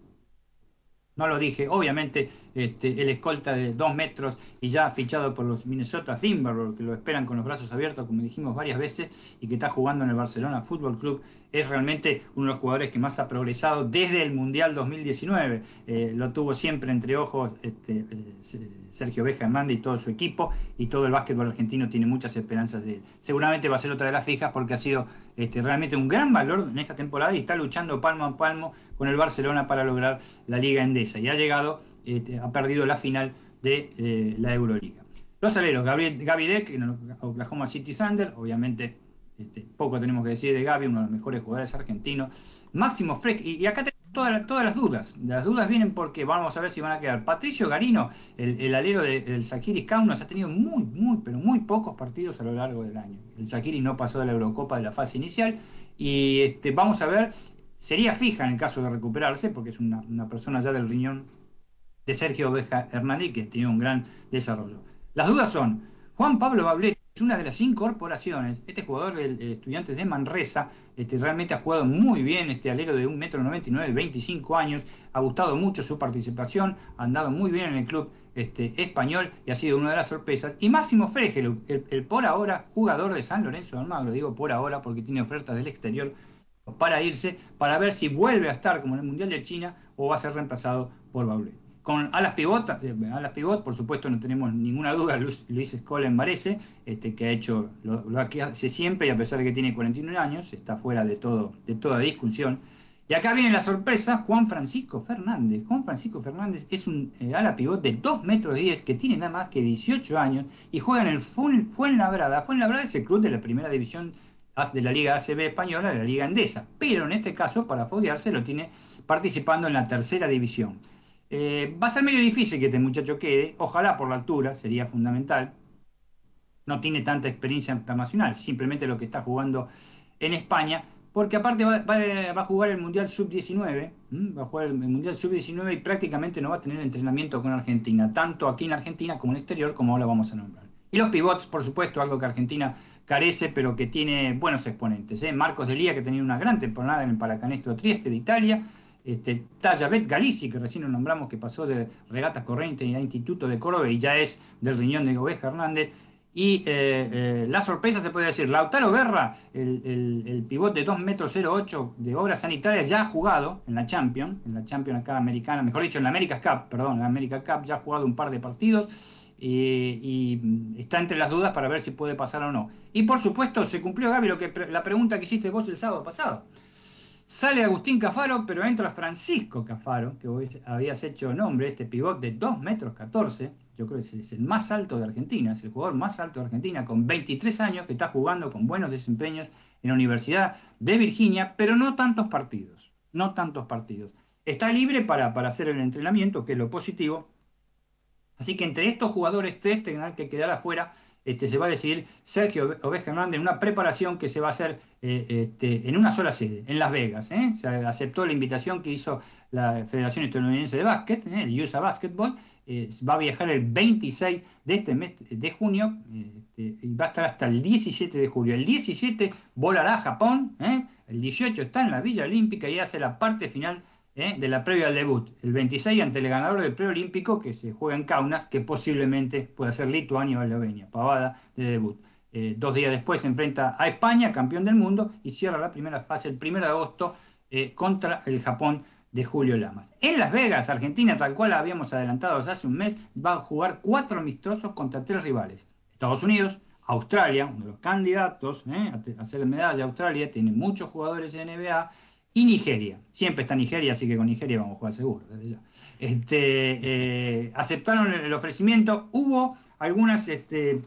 no lo dije, obviamente este, el escolta de dos metros y ya fichado por los Minnesota Timberwolves, que lo esperan con los brazos abiertos, como dijimos varias veces, y que está jugando en el Barcelona Fútbol Club es realmente uno de los jugadores que más ha progresado desde el Mundial 2019. Eh, lo tuvo siempre entre ojos este, eh, Sergio Beja Hernández y todo su equipo, y todo el básquetbol argentino tiene muchas esperanzas de él. Seguramente va a ser otra de las fijas porque ha sido este, realmente un gran valor en esta temporada y está luchando palmo a palmo con el Barcelona para lograr la Liga Endesa. Y ha llegado, este, ha perdido la final de eh, la Euroliga. Los aleros, Gabriel, Deck, Oklahoma City Thunder, obviamente este, poco tenemos que decir de Gaby, uno de los mejores jugadores argentinos. Máximo Freck, y, acá tenemos todas, todas las dudas. Las dudas vienen porque vamos a ver si van a quedar. Patricio Garino, el, alero del Zakiris Kaunas, ha tenido muy, muy, pero muy pocos partidos a lo largo del año. El Zakiris no pasó de la Eurocopa de la fase inicial. Y este, vamos a ver, sería fija en el caso de recuperarse, porque es una, persona ya del riñón de Sergio Oveja Hernández, que tiene un gran desarrollo. Las dudas son, Juan Pablo Bablet una de las incorporaciones. Este jugador eh, Estudiantes de Manresa este, realmente ha jugado muy bien, este alero de 1,99m, 25 años. Ha gustado mucho su participación, ha andado muy bien en el club este, español y ha sido una de las sorpresas. Y Máximo Fregel, el, por ahora jugador de San Lorenzo de Almagro, digo por ahora porque tiene ofertas del exterior para irse, para ver si vuelve a estar como en el Mundial de China o va a ser reemplazado por Baulé. Con alas pivot, eh, alas pivot, por supuesto no tenemos ninguna duda, Luis, Luis Escola en Varese, este, que ha hecho lo, que hace siempre y a pesar de que tiene 41 años, está fuera de, todo, de toda discusión. Y acá viene la sorpresa, Juan Francisco Fernández. Juan Francisco Fernández es un eh, ala pivot de 2 metros 10 que tiene nada más que 18 años y juega en el Fuenlabrada. Fuenlabrada es el club de la primera división de la Liga ACB española, de la Liga Endesa. Pero en este caso, para foguearse, lo tiene participando en la tercera división. Eh, va a ser medio difícil que este muchacho quede, ojalá por la altura, sería fundamental. No tiene tanta experiencia internacional, simplemente lo que está jugando en España, porque aparte va, a jugar el Mundial Sub-19, va a jugar el Mundial Sub-19 y prácticamente no va a tener entrenamiento con Argentina, tanto aquí en Argentina como en el exterior, como ahora vamos a nombrar. Y los pivots, por supuesto, algo que Argentina carece, pero que tiene buenos exponentes. ¿eh? Marcos Delía, que tenido una gran temporada en el Paracanestro Trieste de Italia, este, Bet Galici, que recién lo nombramos, que pasó de Regatas Corrientes a Instituto de Córdoba y ya es del riñón de Goveja Hernández. Y eh, eh, la sorpresa se puede decir, Lautaro Guerra, el, el, el pivot de 2 metros 08 de obras sanitarias, ya ha jugado en la Champions, en la Champions acá americana, mejor dicho, en la América Cup, perdón, en la América Cup ya ha jugado un par de partidos y está entre las dudas para ver si puede pasar o no. Y por supuesto, se cumplió, Gaby, lo que, la pregunta que hiciste vos el sábado pasado. Sale Agustín Cafaro, pero entra Francisco Cafaro, que hoy habías hecho nombre, este pivot de 2 metros 14, yo creo que es el más alto de Argentina, es el jugador más alto de Argentina, con 23 años, que está jugando con buenos desempeños en la Universidad de Virginia, pero no tantos partidos, no tantos partidos. Está libre para, para hacer el entrenamiento, que es lo positivo. Así que entre estos jugadores tres tendrán que quedar afuera este, se va a decidir Sergio Oveja Hernández en una preparación que se va a hacer eh, este, en una sola sede, en Las Vegas. ¿eh? Se aceptó la invitación que hizo la Federación Estadounidense de Básquet, ¿eh? el USA Basketball. va a viajar el 26 de este mes de junio este, y va a estar hasta el 17 de julio. El 17 volará a Japón, el 18 está en la Villa Olímpica y hace la parte final ¿eh? de la previa al debut. El 26 ante el ganador del preolímpico que se juega en Kaunas, que posiblemente pueda ser Lituania o Eslovenia. Pavada de debut. Eh, dos días después se enfrenta a España, campeón del mundo, y cierra la primera fase el 1 de agosto eh, contra el Japón de Julio Lamas. En Las Vegas, Argentina, tal cual habíamos adelantado hace un mes, va a jugar cuatro amistosos contra tres rivales. Estados Unidos, Australia, uno de los candidatos a hacer medalla, Australia, tiene muchos jugadores de NBA, y Nigeria. Siempre está Nigeria, así que con Nigeria vamos a jugar seguro. Este, eh, aceptaron el ofrecimiento. Hubo algunas, este,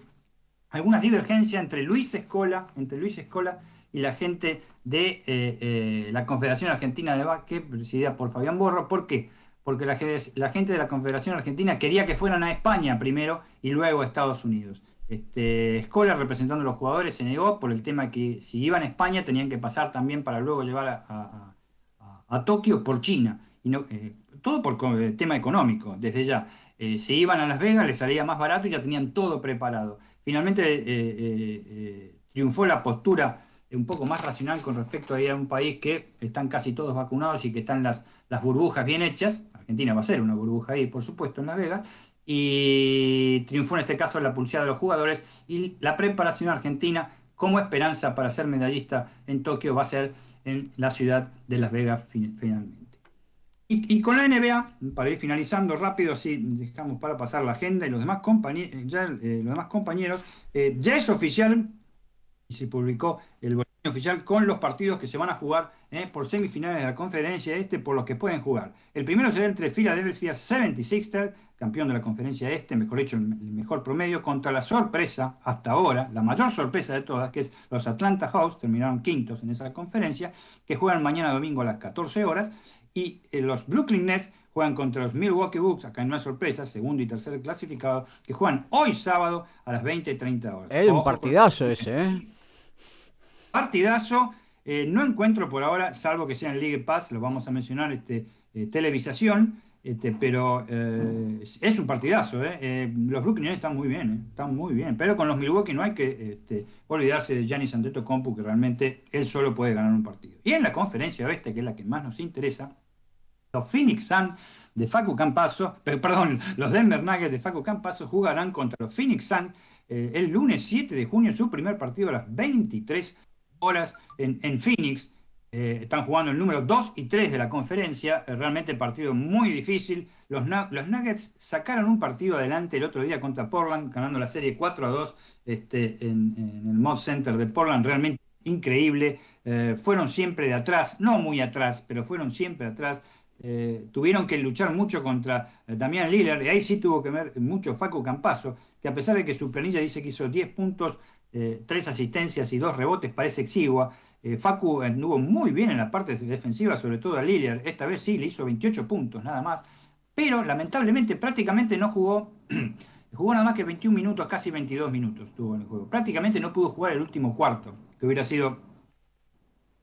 algunas divergencias entre Luis Escola, entre Luis Escola y la gente de eh, eh, la Confederación Argentina de Básquet, presidida por Fabián Borro. ¿Por qué? Porque la, la gente de la Confederación Argentina quería que fueran a España primero y luego a Estados Unidos. Este, Escola, representando a los jugadores, se negó por el tema que si iban a España tenían que pasar también para luego llevar a, Tokio por China. Eh, todo por el tema económico, desde ya. Eh, si iban a Las Vegas les salía más barato y ya tenían todo preparado. Finalmente eh, triunfó la postura un poco más racional con respecto a un país que están casi todos vacunados y que están las burbujas bien hechas. Argentina va a ser una burbuja ahí, por supuesto, en Las Vegas y triunfó en este caso la pulsada de los jugadores y la preparación argentina como esperanza para ser medallista en Tokio va a ser en la ciudad de Las Vegas finalmente. Y, con la NBA, para ir finalizando rápido, así dejamos para pasar la agenda y los demás, compañeros, ya, eh, compañeros, eh, ya es oficial, y se publicó el oficial con los partidos que se van a jugar eh, por semifinales de la conferencia este, por los que pueden jugar. El primero será entre Philadelphia 76ers, campeón de la conferencia este, mejor dicho, el mejor promedio, contra la sorpresa, hasta ahora, la mayor sorpresa de todas, que es los Atlanta Hawks, terminaron quintos en esa conferencia, que juegan mañana domingo a las 14 horas, y eh, los Brooklyn Nets juegan contra los Milwaukee Bucks, acá no hay sorpresa, segundo y tercer clasificado, que juegan hoy sábado a las 20 y 30 horas. Es un partidazo ese, ¿eh? Partidazo. Eh, no encuentro por ahora, salvo que sea en League Pass, lo vamos a mencionar, este, eh, televisación, este, pero eh, es un partidazo. los Brooklyn están muy bien, están muy bien. Pero con los Milwaukee no hay que este, olvidarse de Giannis Antetokounmpo, que realmente él solo puede ganar un partido. Y en la conferencia oeste, que es la que más nos interesa, los Phoenix Suns de Facu Campaso, perdón, los Denver Nuggets de Facu Campaso jugarán contra los Phoenix Suns el lunes 7 de junio, su primer partido a las 23 horas en, Phoenix. Eh, están jugando el número 2 y 3 de la conferencia. Eh, realmente partido muy difícil. Los, los, Nuggets sacaron un partido adelante el otro día contra Portland, ganando la serie 4 a 2 este, en, el Mod Center de Portland. Realmente increíble. Eh, fueron siempre de atrás, no muy atrás, pero fueron siempre atrás. tuvieron que luchar mucho contra Damián Lillard, y ahí sí tuvo que ver mucho Facu Campaso, que a pesar de que su planilla dice que hizo 10 puntos, eh, tres asistencias y dos rebotes, parece exigua. Eh, Facu anduvo muy bien en la parte defensiva, sobre todo a Lillard. Esta vez sí, le hizo 28 puntos nada más. Pero lamentablemente prácticamente no jugó, [clears throat] jugó nada más que 21 minutos, casi 22 minutos en el juego. Prácticamente no pudo jugar el último cuarto, que hubiera sido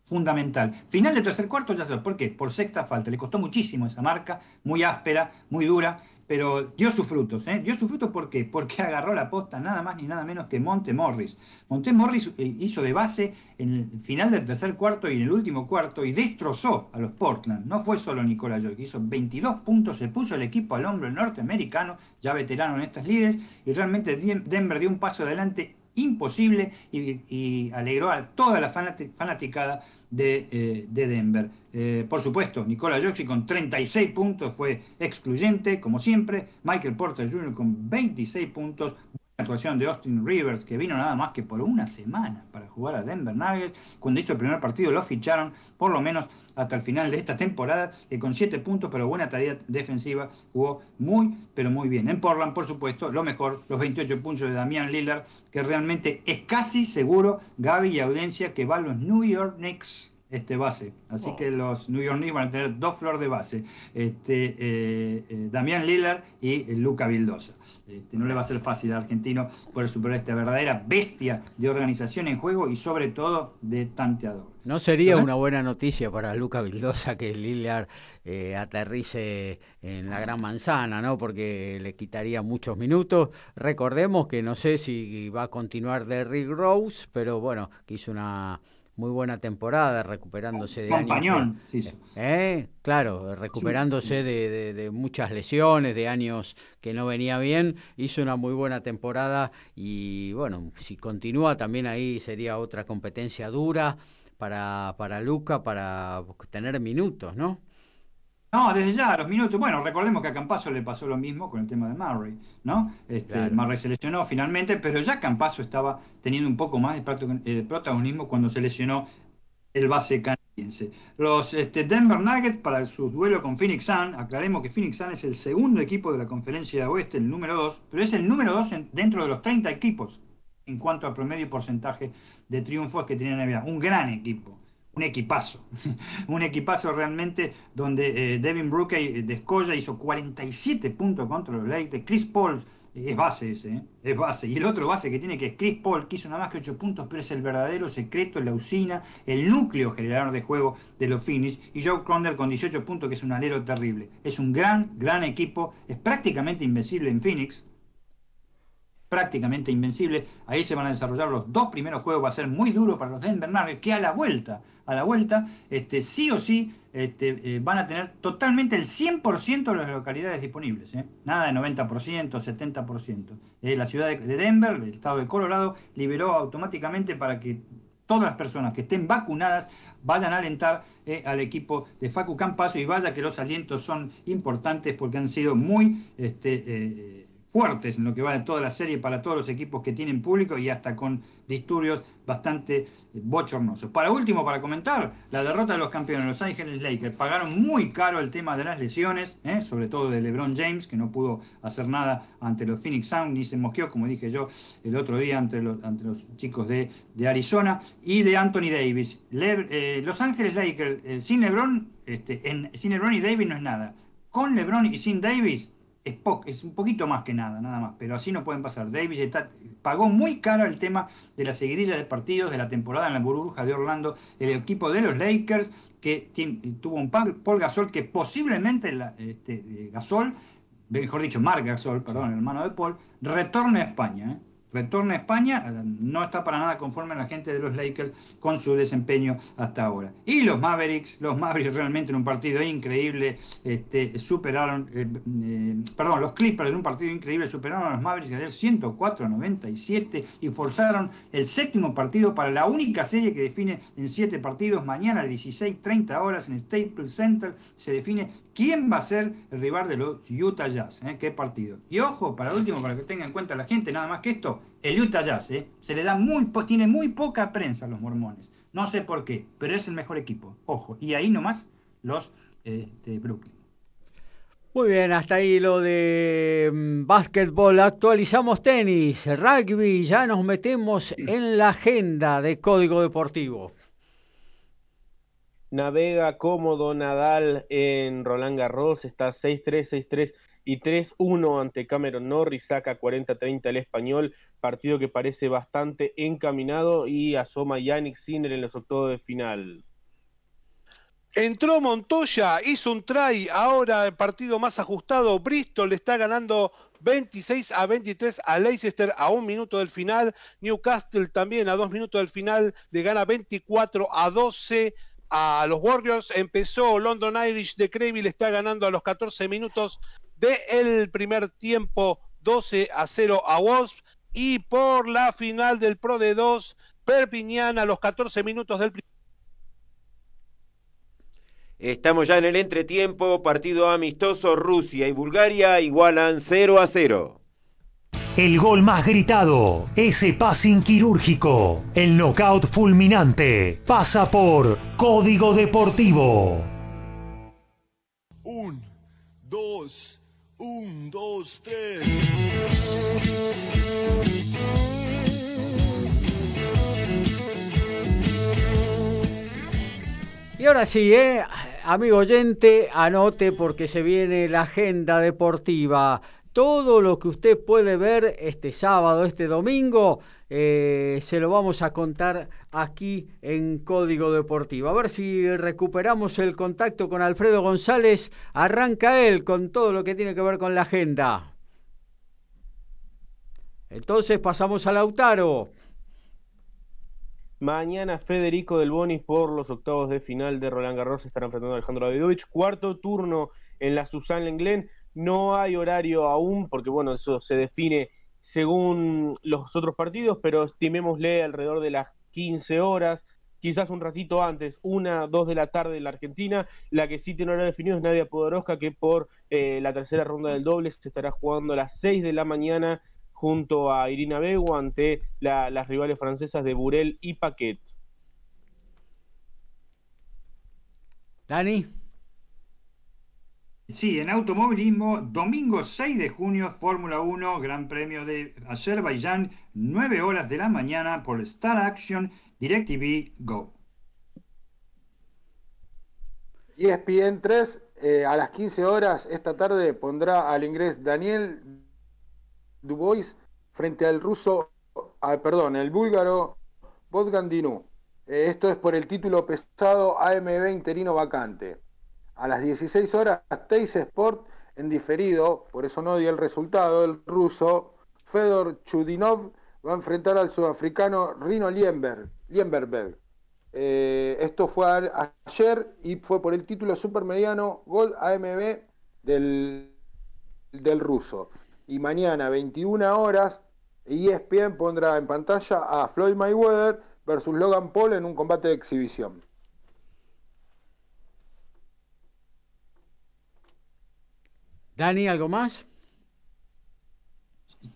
fundamental. Final del tercer cuarto, ya sabes, ¿por qué? Por sexta falta. Le costó muchísimo esa marca, muy áspera, muy dura pero dio sus frutos. ¿eh? Dio sus frutos. Porque [laughs] agarró la posta nada más ni nada menos que Monte Morris. Monte Morris eh, hizo de base en el final del tercer cuarto y en el último cuarto y destrozó a los Portland. No fue solo Nicola Joy, hizo 22 puntos, se puso el equipo al hombro norteamericano, ya veterano en estas líderes, y realmente Denver dio un paso adelante imposible y, alegró a toda la fanaticada de, eh, Denver. Eh, por supuesto, Nicola Jokic con 36 puntos fue excluyente, como siempre. Michael Porter Jr. con 26 puntos actuación de Austin Rivers, que vino nada más que por una semana para jugar a Denver Nuggets. Cuando hizo el primer partido lo ficharon, por lo menos hasta el final de esta temporada, que con 7 puntos, pero buena tarea defensiva, jugó muy, pero muy bien. En Portland, por supuesto, lo mejor, los 28 puntos de Damian Lillard, que realmente es casi seguro, Gaby y audiencia, que va a los New York Knicks este base. Así que los New York Knicks van a tener dos flores de base. Este, eh, eh, Damián Lillard y Luca Vildosa. Este, no le va a ser fácil al argentino poder superar esta verdadera bestia de organización en juego y sobre todo de tanteador. No sería una buena noticia para Luca Vildosa que Lillard eh, aterrice en la gran manzana, ¿no? Porque le quitaría muchos minutos. Recordemos que no sé si va a continuar Derrick Rose, pero bueno, que hizo una muy buena temporada, recuperándose de Compañón, sí. ¿Eh? Claro, recuperándose de, muchas lesiones, de años que no venía bien, hizo una muy buena temporada y bueno, si continúa también ahí sería otra competencia dura para, para Luca, para tener minutos, ¿no? No, desde ya, los minutos. Bueno, recordemos que a Campaso le pasó lo mismo con el tema de Murray, ¿no? Este, Murray se lesionó finalmente, pero ya Campaso estaba teniendo un poco más de eh, protagonismo cuando se lesionó el base canadiense. Los este, Denver Nuggets para su duelo con Phoenix Sun, aclaremos que Phoenix Sun es el segundo equipo de la conferencia de oeste, el número 2, pero es el número 2 dentro de los 30 equipos en cuanto al promedio y porcentaje de triunfos que tiene NBA. Un gran equipo un equipazo, [laughs] un equipazo realmente donde eh, Devin Brooke de Escoya hizo 47 puntos contra los Lakers, Chris Paul es base ese, eh, es base, y el otro base que tiene que es Chris Paul, que hizo nada más que 8 puntos, pero es el verdadero secreto, la usina, el núcleo generador de juego de los Phoenix, y Joe Cronder con 18 puntos, que es un alero terrible. Es un gran, gran equipo, es prácticamente invencible en Phoenix, prácticamente invencible. Ahí se van a desarrollar los dos primeros juegos, va a ser muy duro para los Denver Nuggets, que a la vuelta, a la vuelta, este, sí o sí este, eh, van a tener totalmente el 100% de las localidades disponibles. ¿eh? Nada de 90%, 70%. Eh, la ciudad de, Denver, el estado de Colorado, liberó automáticamente para que todas las personas que estén vacunadas vayan a alentar al equipo de Facu Campaso y vaya que los alientos son importantes porque han sido muy este, fuertes en lo que va de toda la serie para todos los equipos que tienen público y hasta con disturbios bastante bochornosos. Para último, para comentar, la derrota de los campeones, Los Ángeles Lakers, pagaron muy caro el tema de las lesiones, ¿eh? sobre todo de LeBron James, que no pudo hacer nada ante los Phoenix Sound, ni se mosqueó, como dije yo el otro día, ante los, ante los chicos de, Arizona, y de Anthony Davis. Eh, los Ángeles Lakers, eh, sin LeBron, este, en, sin LeBron y Davis no es nada. Con LeBron y sin Davis es, un poquito más que nada, nada más, pero así no pueden pasar. Davis pagó muy caro el tema de la seguidilla de partidos de la temporada en la burbuja de Orlando, el equipo de los Lakers, que tuvo un Paul Gasol que posiblemente este, eh, Gasol, mejor dicho, Marc Gasol, perdón, el hermano de Paul, retorne a España. ¿eh? Retorna a España, no está para nada conforme la gente de los Lakers con su desempeño hasta ahora. Y los Mavericks, los Mavericks realmente en un partido increíble este, superaron, eh, eh, perdón, los Clippers en un partido increíble superaron a los Mavericks ayer 104 a 97 y forzaron el séptimo partido para la única serie que define en siete partidos. Mañana a 16.30 horas en Staples Center se define quién va a ser el rival de los Utah Jazz. ¿eh? ¿Qué partido? Y ojo, para último, para que tenga en cuenta la gente, nada más que esto, el Utah Jazz, ¿eh? se le da muy, tiene muy poca prensa a los mormones. No sé por qué, pero es el mejor equipo. Ojo, y ahí nomás los de este, Brooklyn. Muy bien, hasta ahí lo de mm, básquetbol. Actualizamos tenis, rugby, ya nos metemos en la agenda de Código Deportivo. Navega cómodo Nadal en Roland Garros, está 6-3, 6-3 y 3-1 ante Cameron Norris, saca 40-30 el español, partido que parece bastante encaminado y asoma Yannick Sinner en los octavos de final. Entró Montoya, hizo un try, ahora el partido más ajustado, Bristol está ganando 26 a 23 a Leicester a un minuto del final, Newcastle también a dos minutos del final le gana 24 a 12 a los Warriors, empezó London Irish de le está ganando a los 14 minutos del el primer tiempo 12 a 0 a Wasp y por la final del Pro de 2 Perpiñán a los 14 minutos del Estamos ya en el entretiempo, partido amistoso, Rusia y Bulgaria igualan 0 a 0. El gol más gritado, ese passing quirúrgico, el knockout fulminante, pasa por Código Deportivo. Un, dos, un, dos, tres. Y ahora sí, ¿eh? amigo oyente, anote porque se viene la agenda deportiva. Todo lo que usted puede ver este sábado, este domingo, eh, se lo vamos a contar aquí en Código Deportivo. A ver si recuperamos el contacto con Alfredo González. Arranca él con todo lo que tiene que ver con la agenda. Entonces pasamos a Lautaro. Mañana Federico Del Boni por los octavos de final de Roland Garros estará enfrentando a Alejandro Davidovich. Cuarto turno en la Susan Lenglen. No hay horario aún porque, bueno, eso se define según los otros partidos, pero estimémosle alrededor de las 15 horas, quizás un ratito antes, una, dos de la tarde en la Argentina. La que sí tiene horario definido es Nadia Podoroska, que por eh, la tercera ronda del doble se estará jugando a las 6 de la mañana junto a Irina Bego ante las rivales francesas de Burel y Paquet. Dani. Sí, en automovilismo, domingo 6 de junio, Fórmula 1, Gran Premio de Azerbaiyán, 9 horas de la mañana por Star Action DirecTV Go. ESPN 3 eh, a las 15 horas esta tarde pondrá al inglés Daniel Dubois frente al ruso, ah, perdón, el búlgaro Bodgandinu. Eh, esto es por el título pesado AMB interino vacante a las 16 horas Teis Sport en diferido, por eso no dio el resultado, el ruso Fedor Chudinov va a enfrentar al sudafricano Rino Lienberg. Lienberberg. Eh, esto fue ayer y fue por el título supermediano Gol AMB del, del ruso. Y mañana, 21 horas, ESPN pondrá en pantalla a Floyd Mayweather versus Logan Paul en un combate de exhibición. Dani, ¿algo más?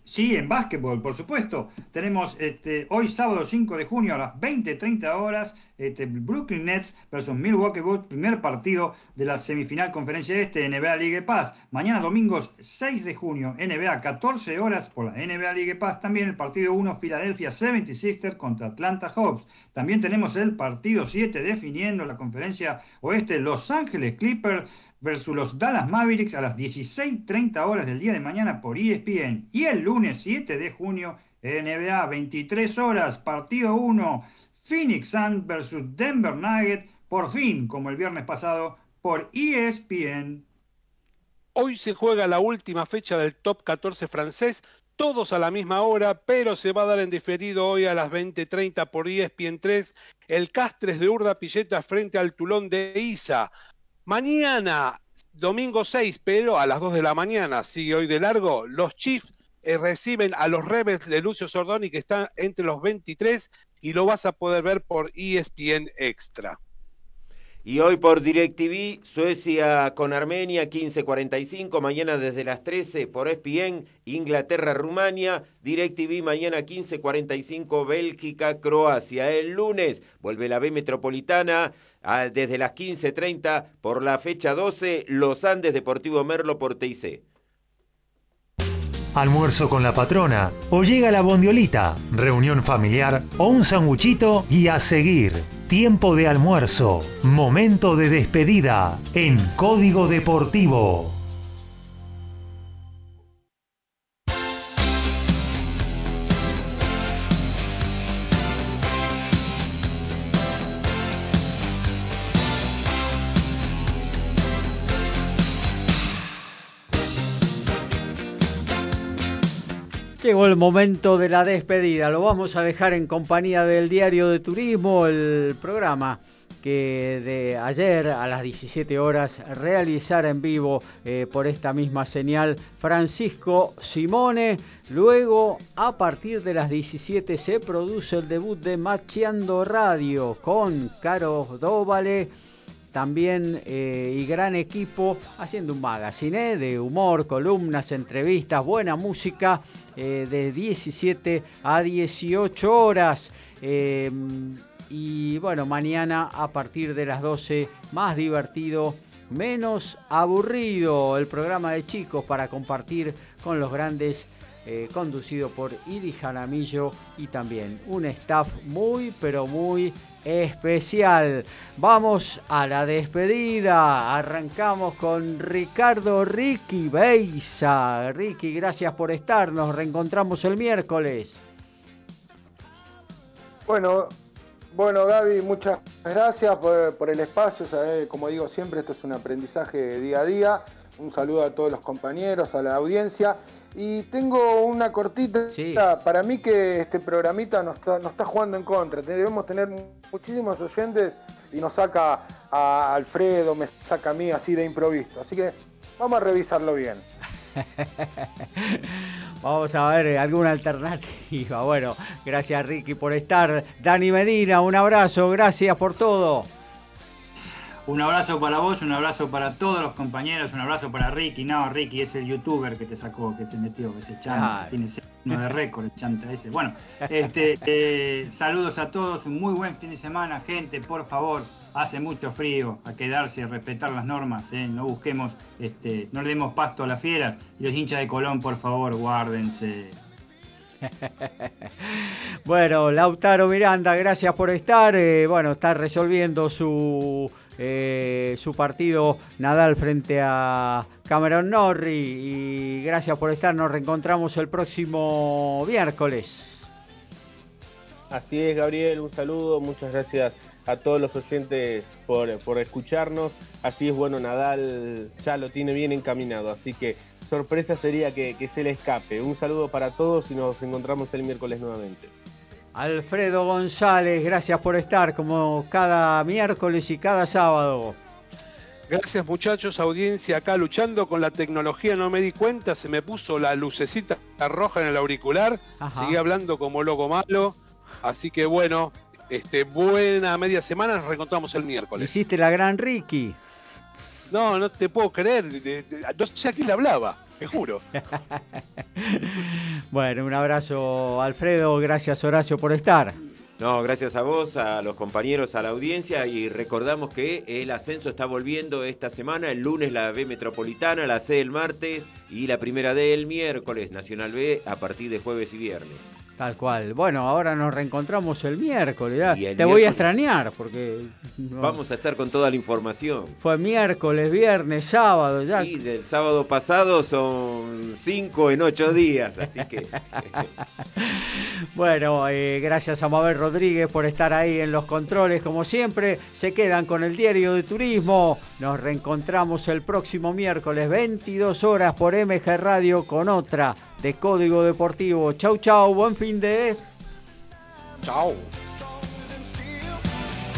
Sí, en básquetbol, por supuesto. Tenemos este, hoy sábado 5 de junio a las 20-30 horas este, Brooklyn Nets versus Milwaukee Bucks, primer partido de la semifinal conferencia este NBA League Pass. Mañana domingos 6 de junio, NBA 14 horas por la NBA League Pass. También el partido 1 Philadelphia 76ers contra Atlanta Hawks. También tenemos el partido 7 definiendo la conferencia oeste Los Ángeles Clippers versus los Dallas Mavericks a las 16.30 horas del día de mañana por ESPN. Y el lunes 7 de junio, NBA 23 horas, partido 1, Phoenix Suns versus Denver Nuggets, por fin, como el viernes pasado, por ESPN. Hoy se juega la última fecha del top 14 francés, todos a la misma hora, pero se va a dar en diferido hoy a las 20:30 por ESPN 3 el Castres de Urda Pilleta frente al Tulón de Isa. Mañana, domingo 6, pero a las 2 de la mañana, sigue hoy de largo, los Chiefs eh, reciben a los Rebels de Lucio Sordoni que están entre los 23 y lo vas a poder ver por ESPN Extra. Y hoy por DirecTV, Suecia con Armenia, 15.45, mañana desde las 13 por ESPN, Inglaterra-Rumania, DirecTV mañana 15.45, Bélgica-Croacia. El lunes vuelve la B Metropolitana, desde las 15.30 por la fecha 12, Los Andes Deportivo Merlo por TIC. Almuerzo con la patrona, o llega la bondiolita, reunión familiar o un sanguchito y a seguir. Tiempo de almuerzo, momento de despedida en Código Deportivo. Llegó el momento de la despedida. Lo vamos a dejar en compañía del Diario de Turismo, el programa que de ayer a las 17 horas realizará en vivo eh, por esta misma señal Francisco Simone. Luego, a partir de las 17 se produce el debut de Macheando Radio con Caro Dóvale también eh, y gran equipo haciendo un magazine de humor, columnas, entrevistas, buena música eh, de 17 a 18 horas. Em, y bueno, mañana a partir de las 12, más divertido, menos aburrido, el programa de chicos para compartir con los grandes. Eh, conducido por Iri Jaramillo y también un staff muy pero muy especial. Vamos a la despedida. Arrancamos con Ricardo Ricky Beisa. Ricky, gracias por estar. Nos reencontramos el miércoles. Bueno, bueno Gaby, muchas gracias por, el espacio. Como digo siempre, esto es un aprendizaje día a día. Un saludo a todos los compañeros, a la audiencia. Y tengo una cortita. Para mí que este programita nos está, nos está jugando en contra. Debemos tener muchísimos oyentes y nos saca a Alfredo, me saca a mí así de improviso. Así que vamos a revisarlo bien. [laughs] Vamos a ver alguna alternativa. [laughs] Bueno, gracias Ricky por estar. Dani Medina, un abrazo, gracias por todo. Un abrazo para vos, un abrazo para todos los compañeros, un abrazo para Ricky. No, Ricky es el youtuber que te sacó, que se metió, ese chanta, tiene uno de récord, el chanta ese. Bueno, este, [laughs] eh, saludos a todos, un muy buen fin de semana, gente, por favor, hace mucho frío, a quedarse, a respetar las normas, eh, no busquemos, este, no le demos pasto a las fieras. Y los hinchas de Colón, por favor, guárdense. [laughs] bueno, Lautaro Miranda, gracias por estar. Eh, bueno, está resolviendo su eh, su partido Nadal frente a Cameron Norrie. Y gracias por estar, nos reencontramos el próximo miércoles. Así es, Gabriel, un saludo, muchas gracias a todos los oyentes por, por escucharnos. Así es, bueno, Nadal ya lo tiene bien encaminado, así que sorpresa sería que, que se le escape. Un saludo para todos y nos encontramos el miércoles nuevamente. Alfredo González, gracias por estar como cada miércoles y cada sábado. Gracias muchachos, audiencia acá luchando con la tecnología, no me di cuenta, se me puso la lucecita roja en el auricular, Ajá. sigue hablando como loco malo, así que bueno, este, buena media semana, nos reencontramos el miércoles. Hiciste la gran Ricky. No, no te puedo creer, no sé a quién le hablaba, te juro. [laughs] Bueno, un abrazo Alfredo, gracias Horacio por estar. No, gracias a vos, a los compañeros, a la audiencia y recordamos que el ascenso está volviendo esta semana, el lunes la B Metropolitana, la C el martes y la primera D el miércoles, Nacional B a partir de jueves y viernes. Tal cual. Bueno, ahora nos reencontramos el miércoles. ya. Y el Te voy a extrañar porque no- Vamos a estar con toda la información. fue miércoles, viernes, sábado, ya. Y del sábado pasado son cinco en ocho días, así que [laughs] Bueno, eh, gracias a Mabel Rodríguez por estar ahí en los controles, como siempre. Se quedan con el diario de turismo. Nos reencontramos el próximo miércoles, 22 horas por MG Radio con otra de Código Deportivo. Chau, chau, buen fin de... Strong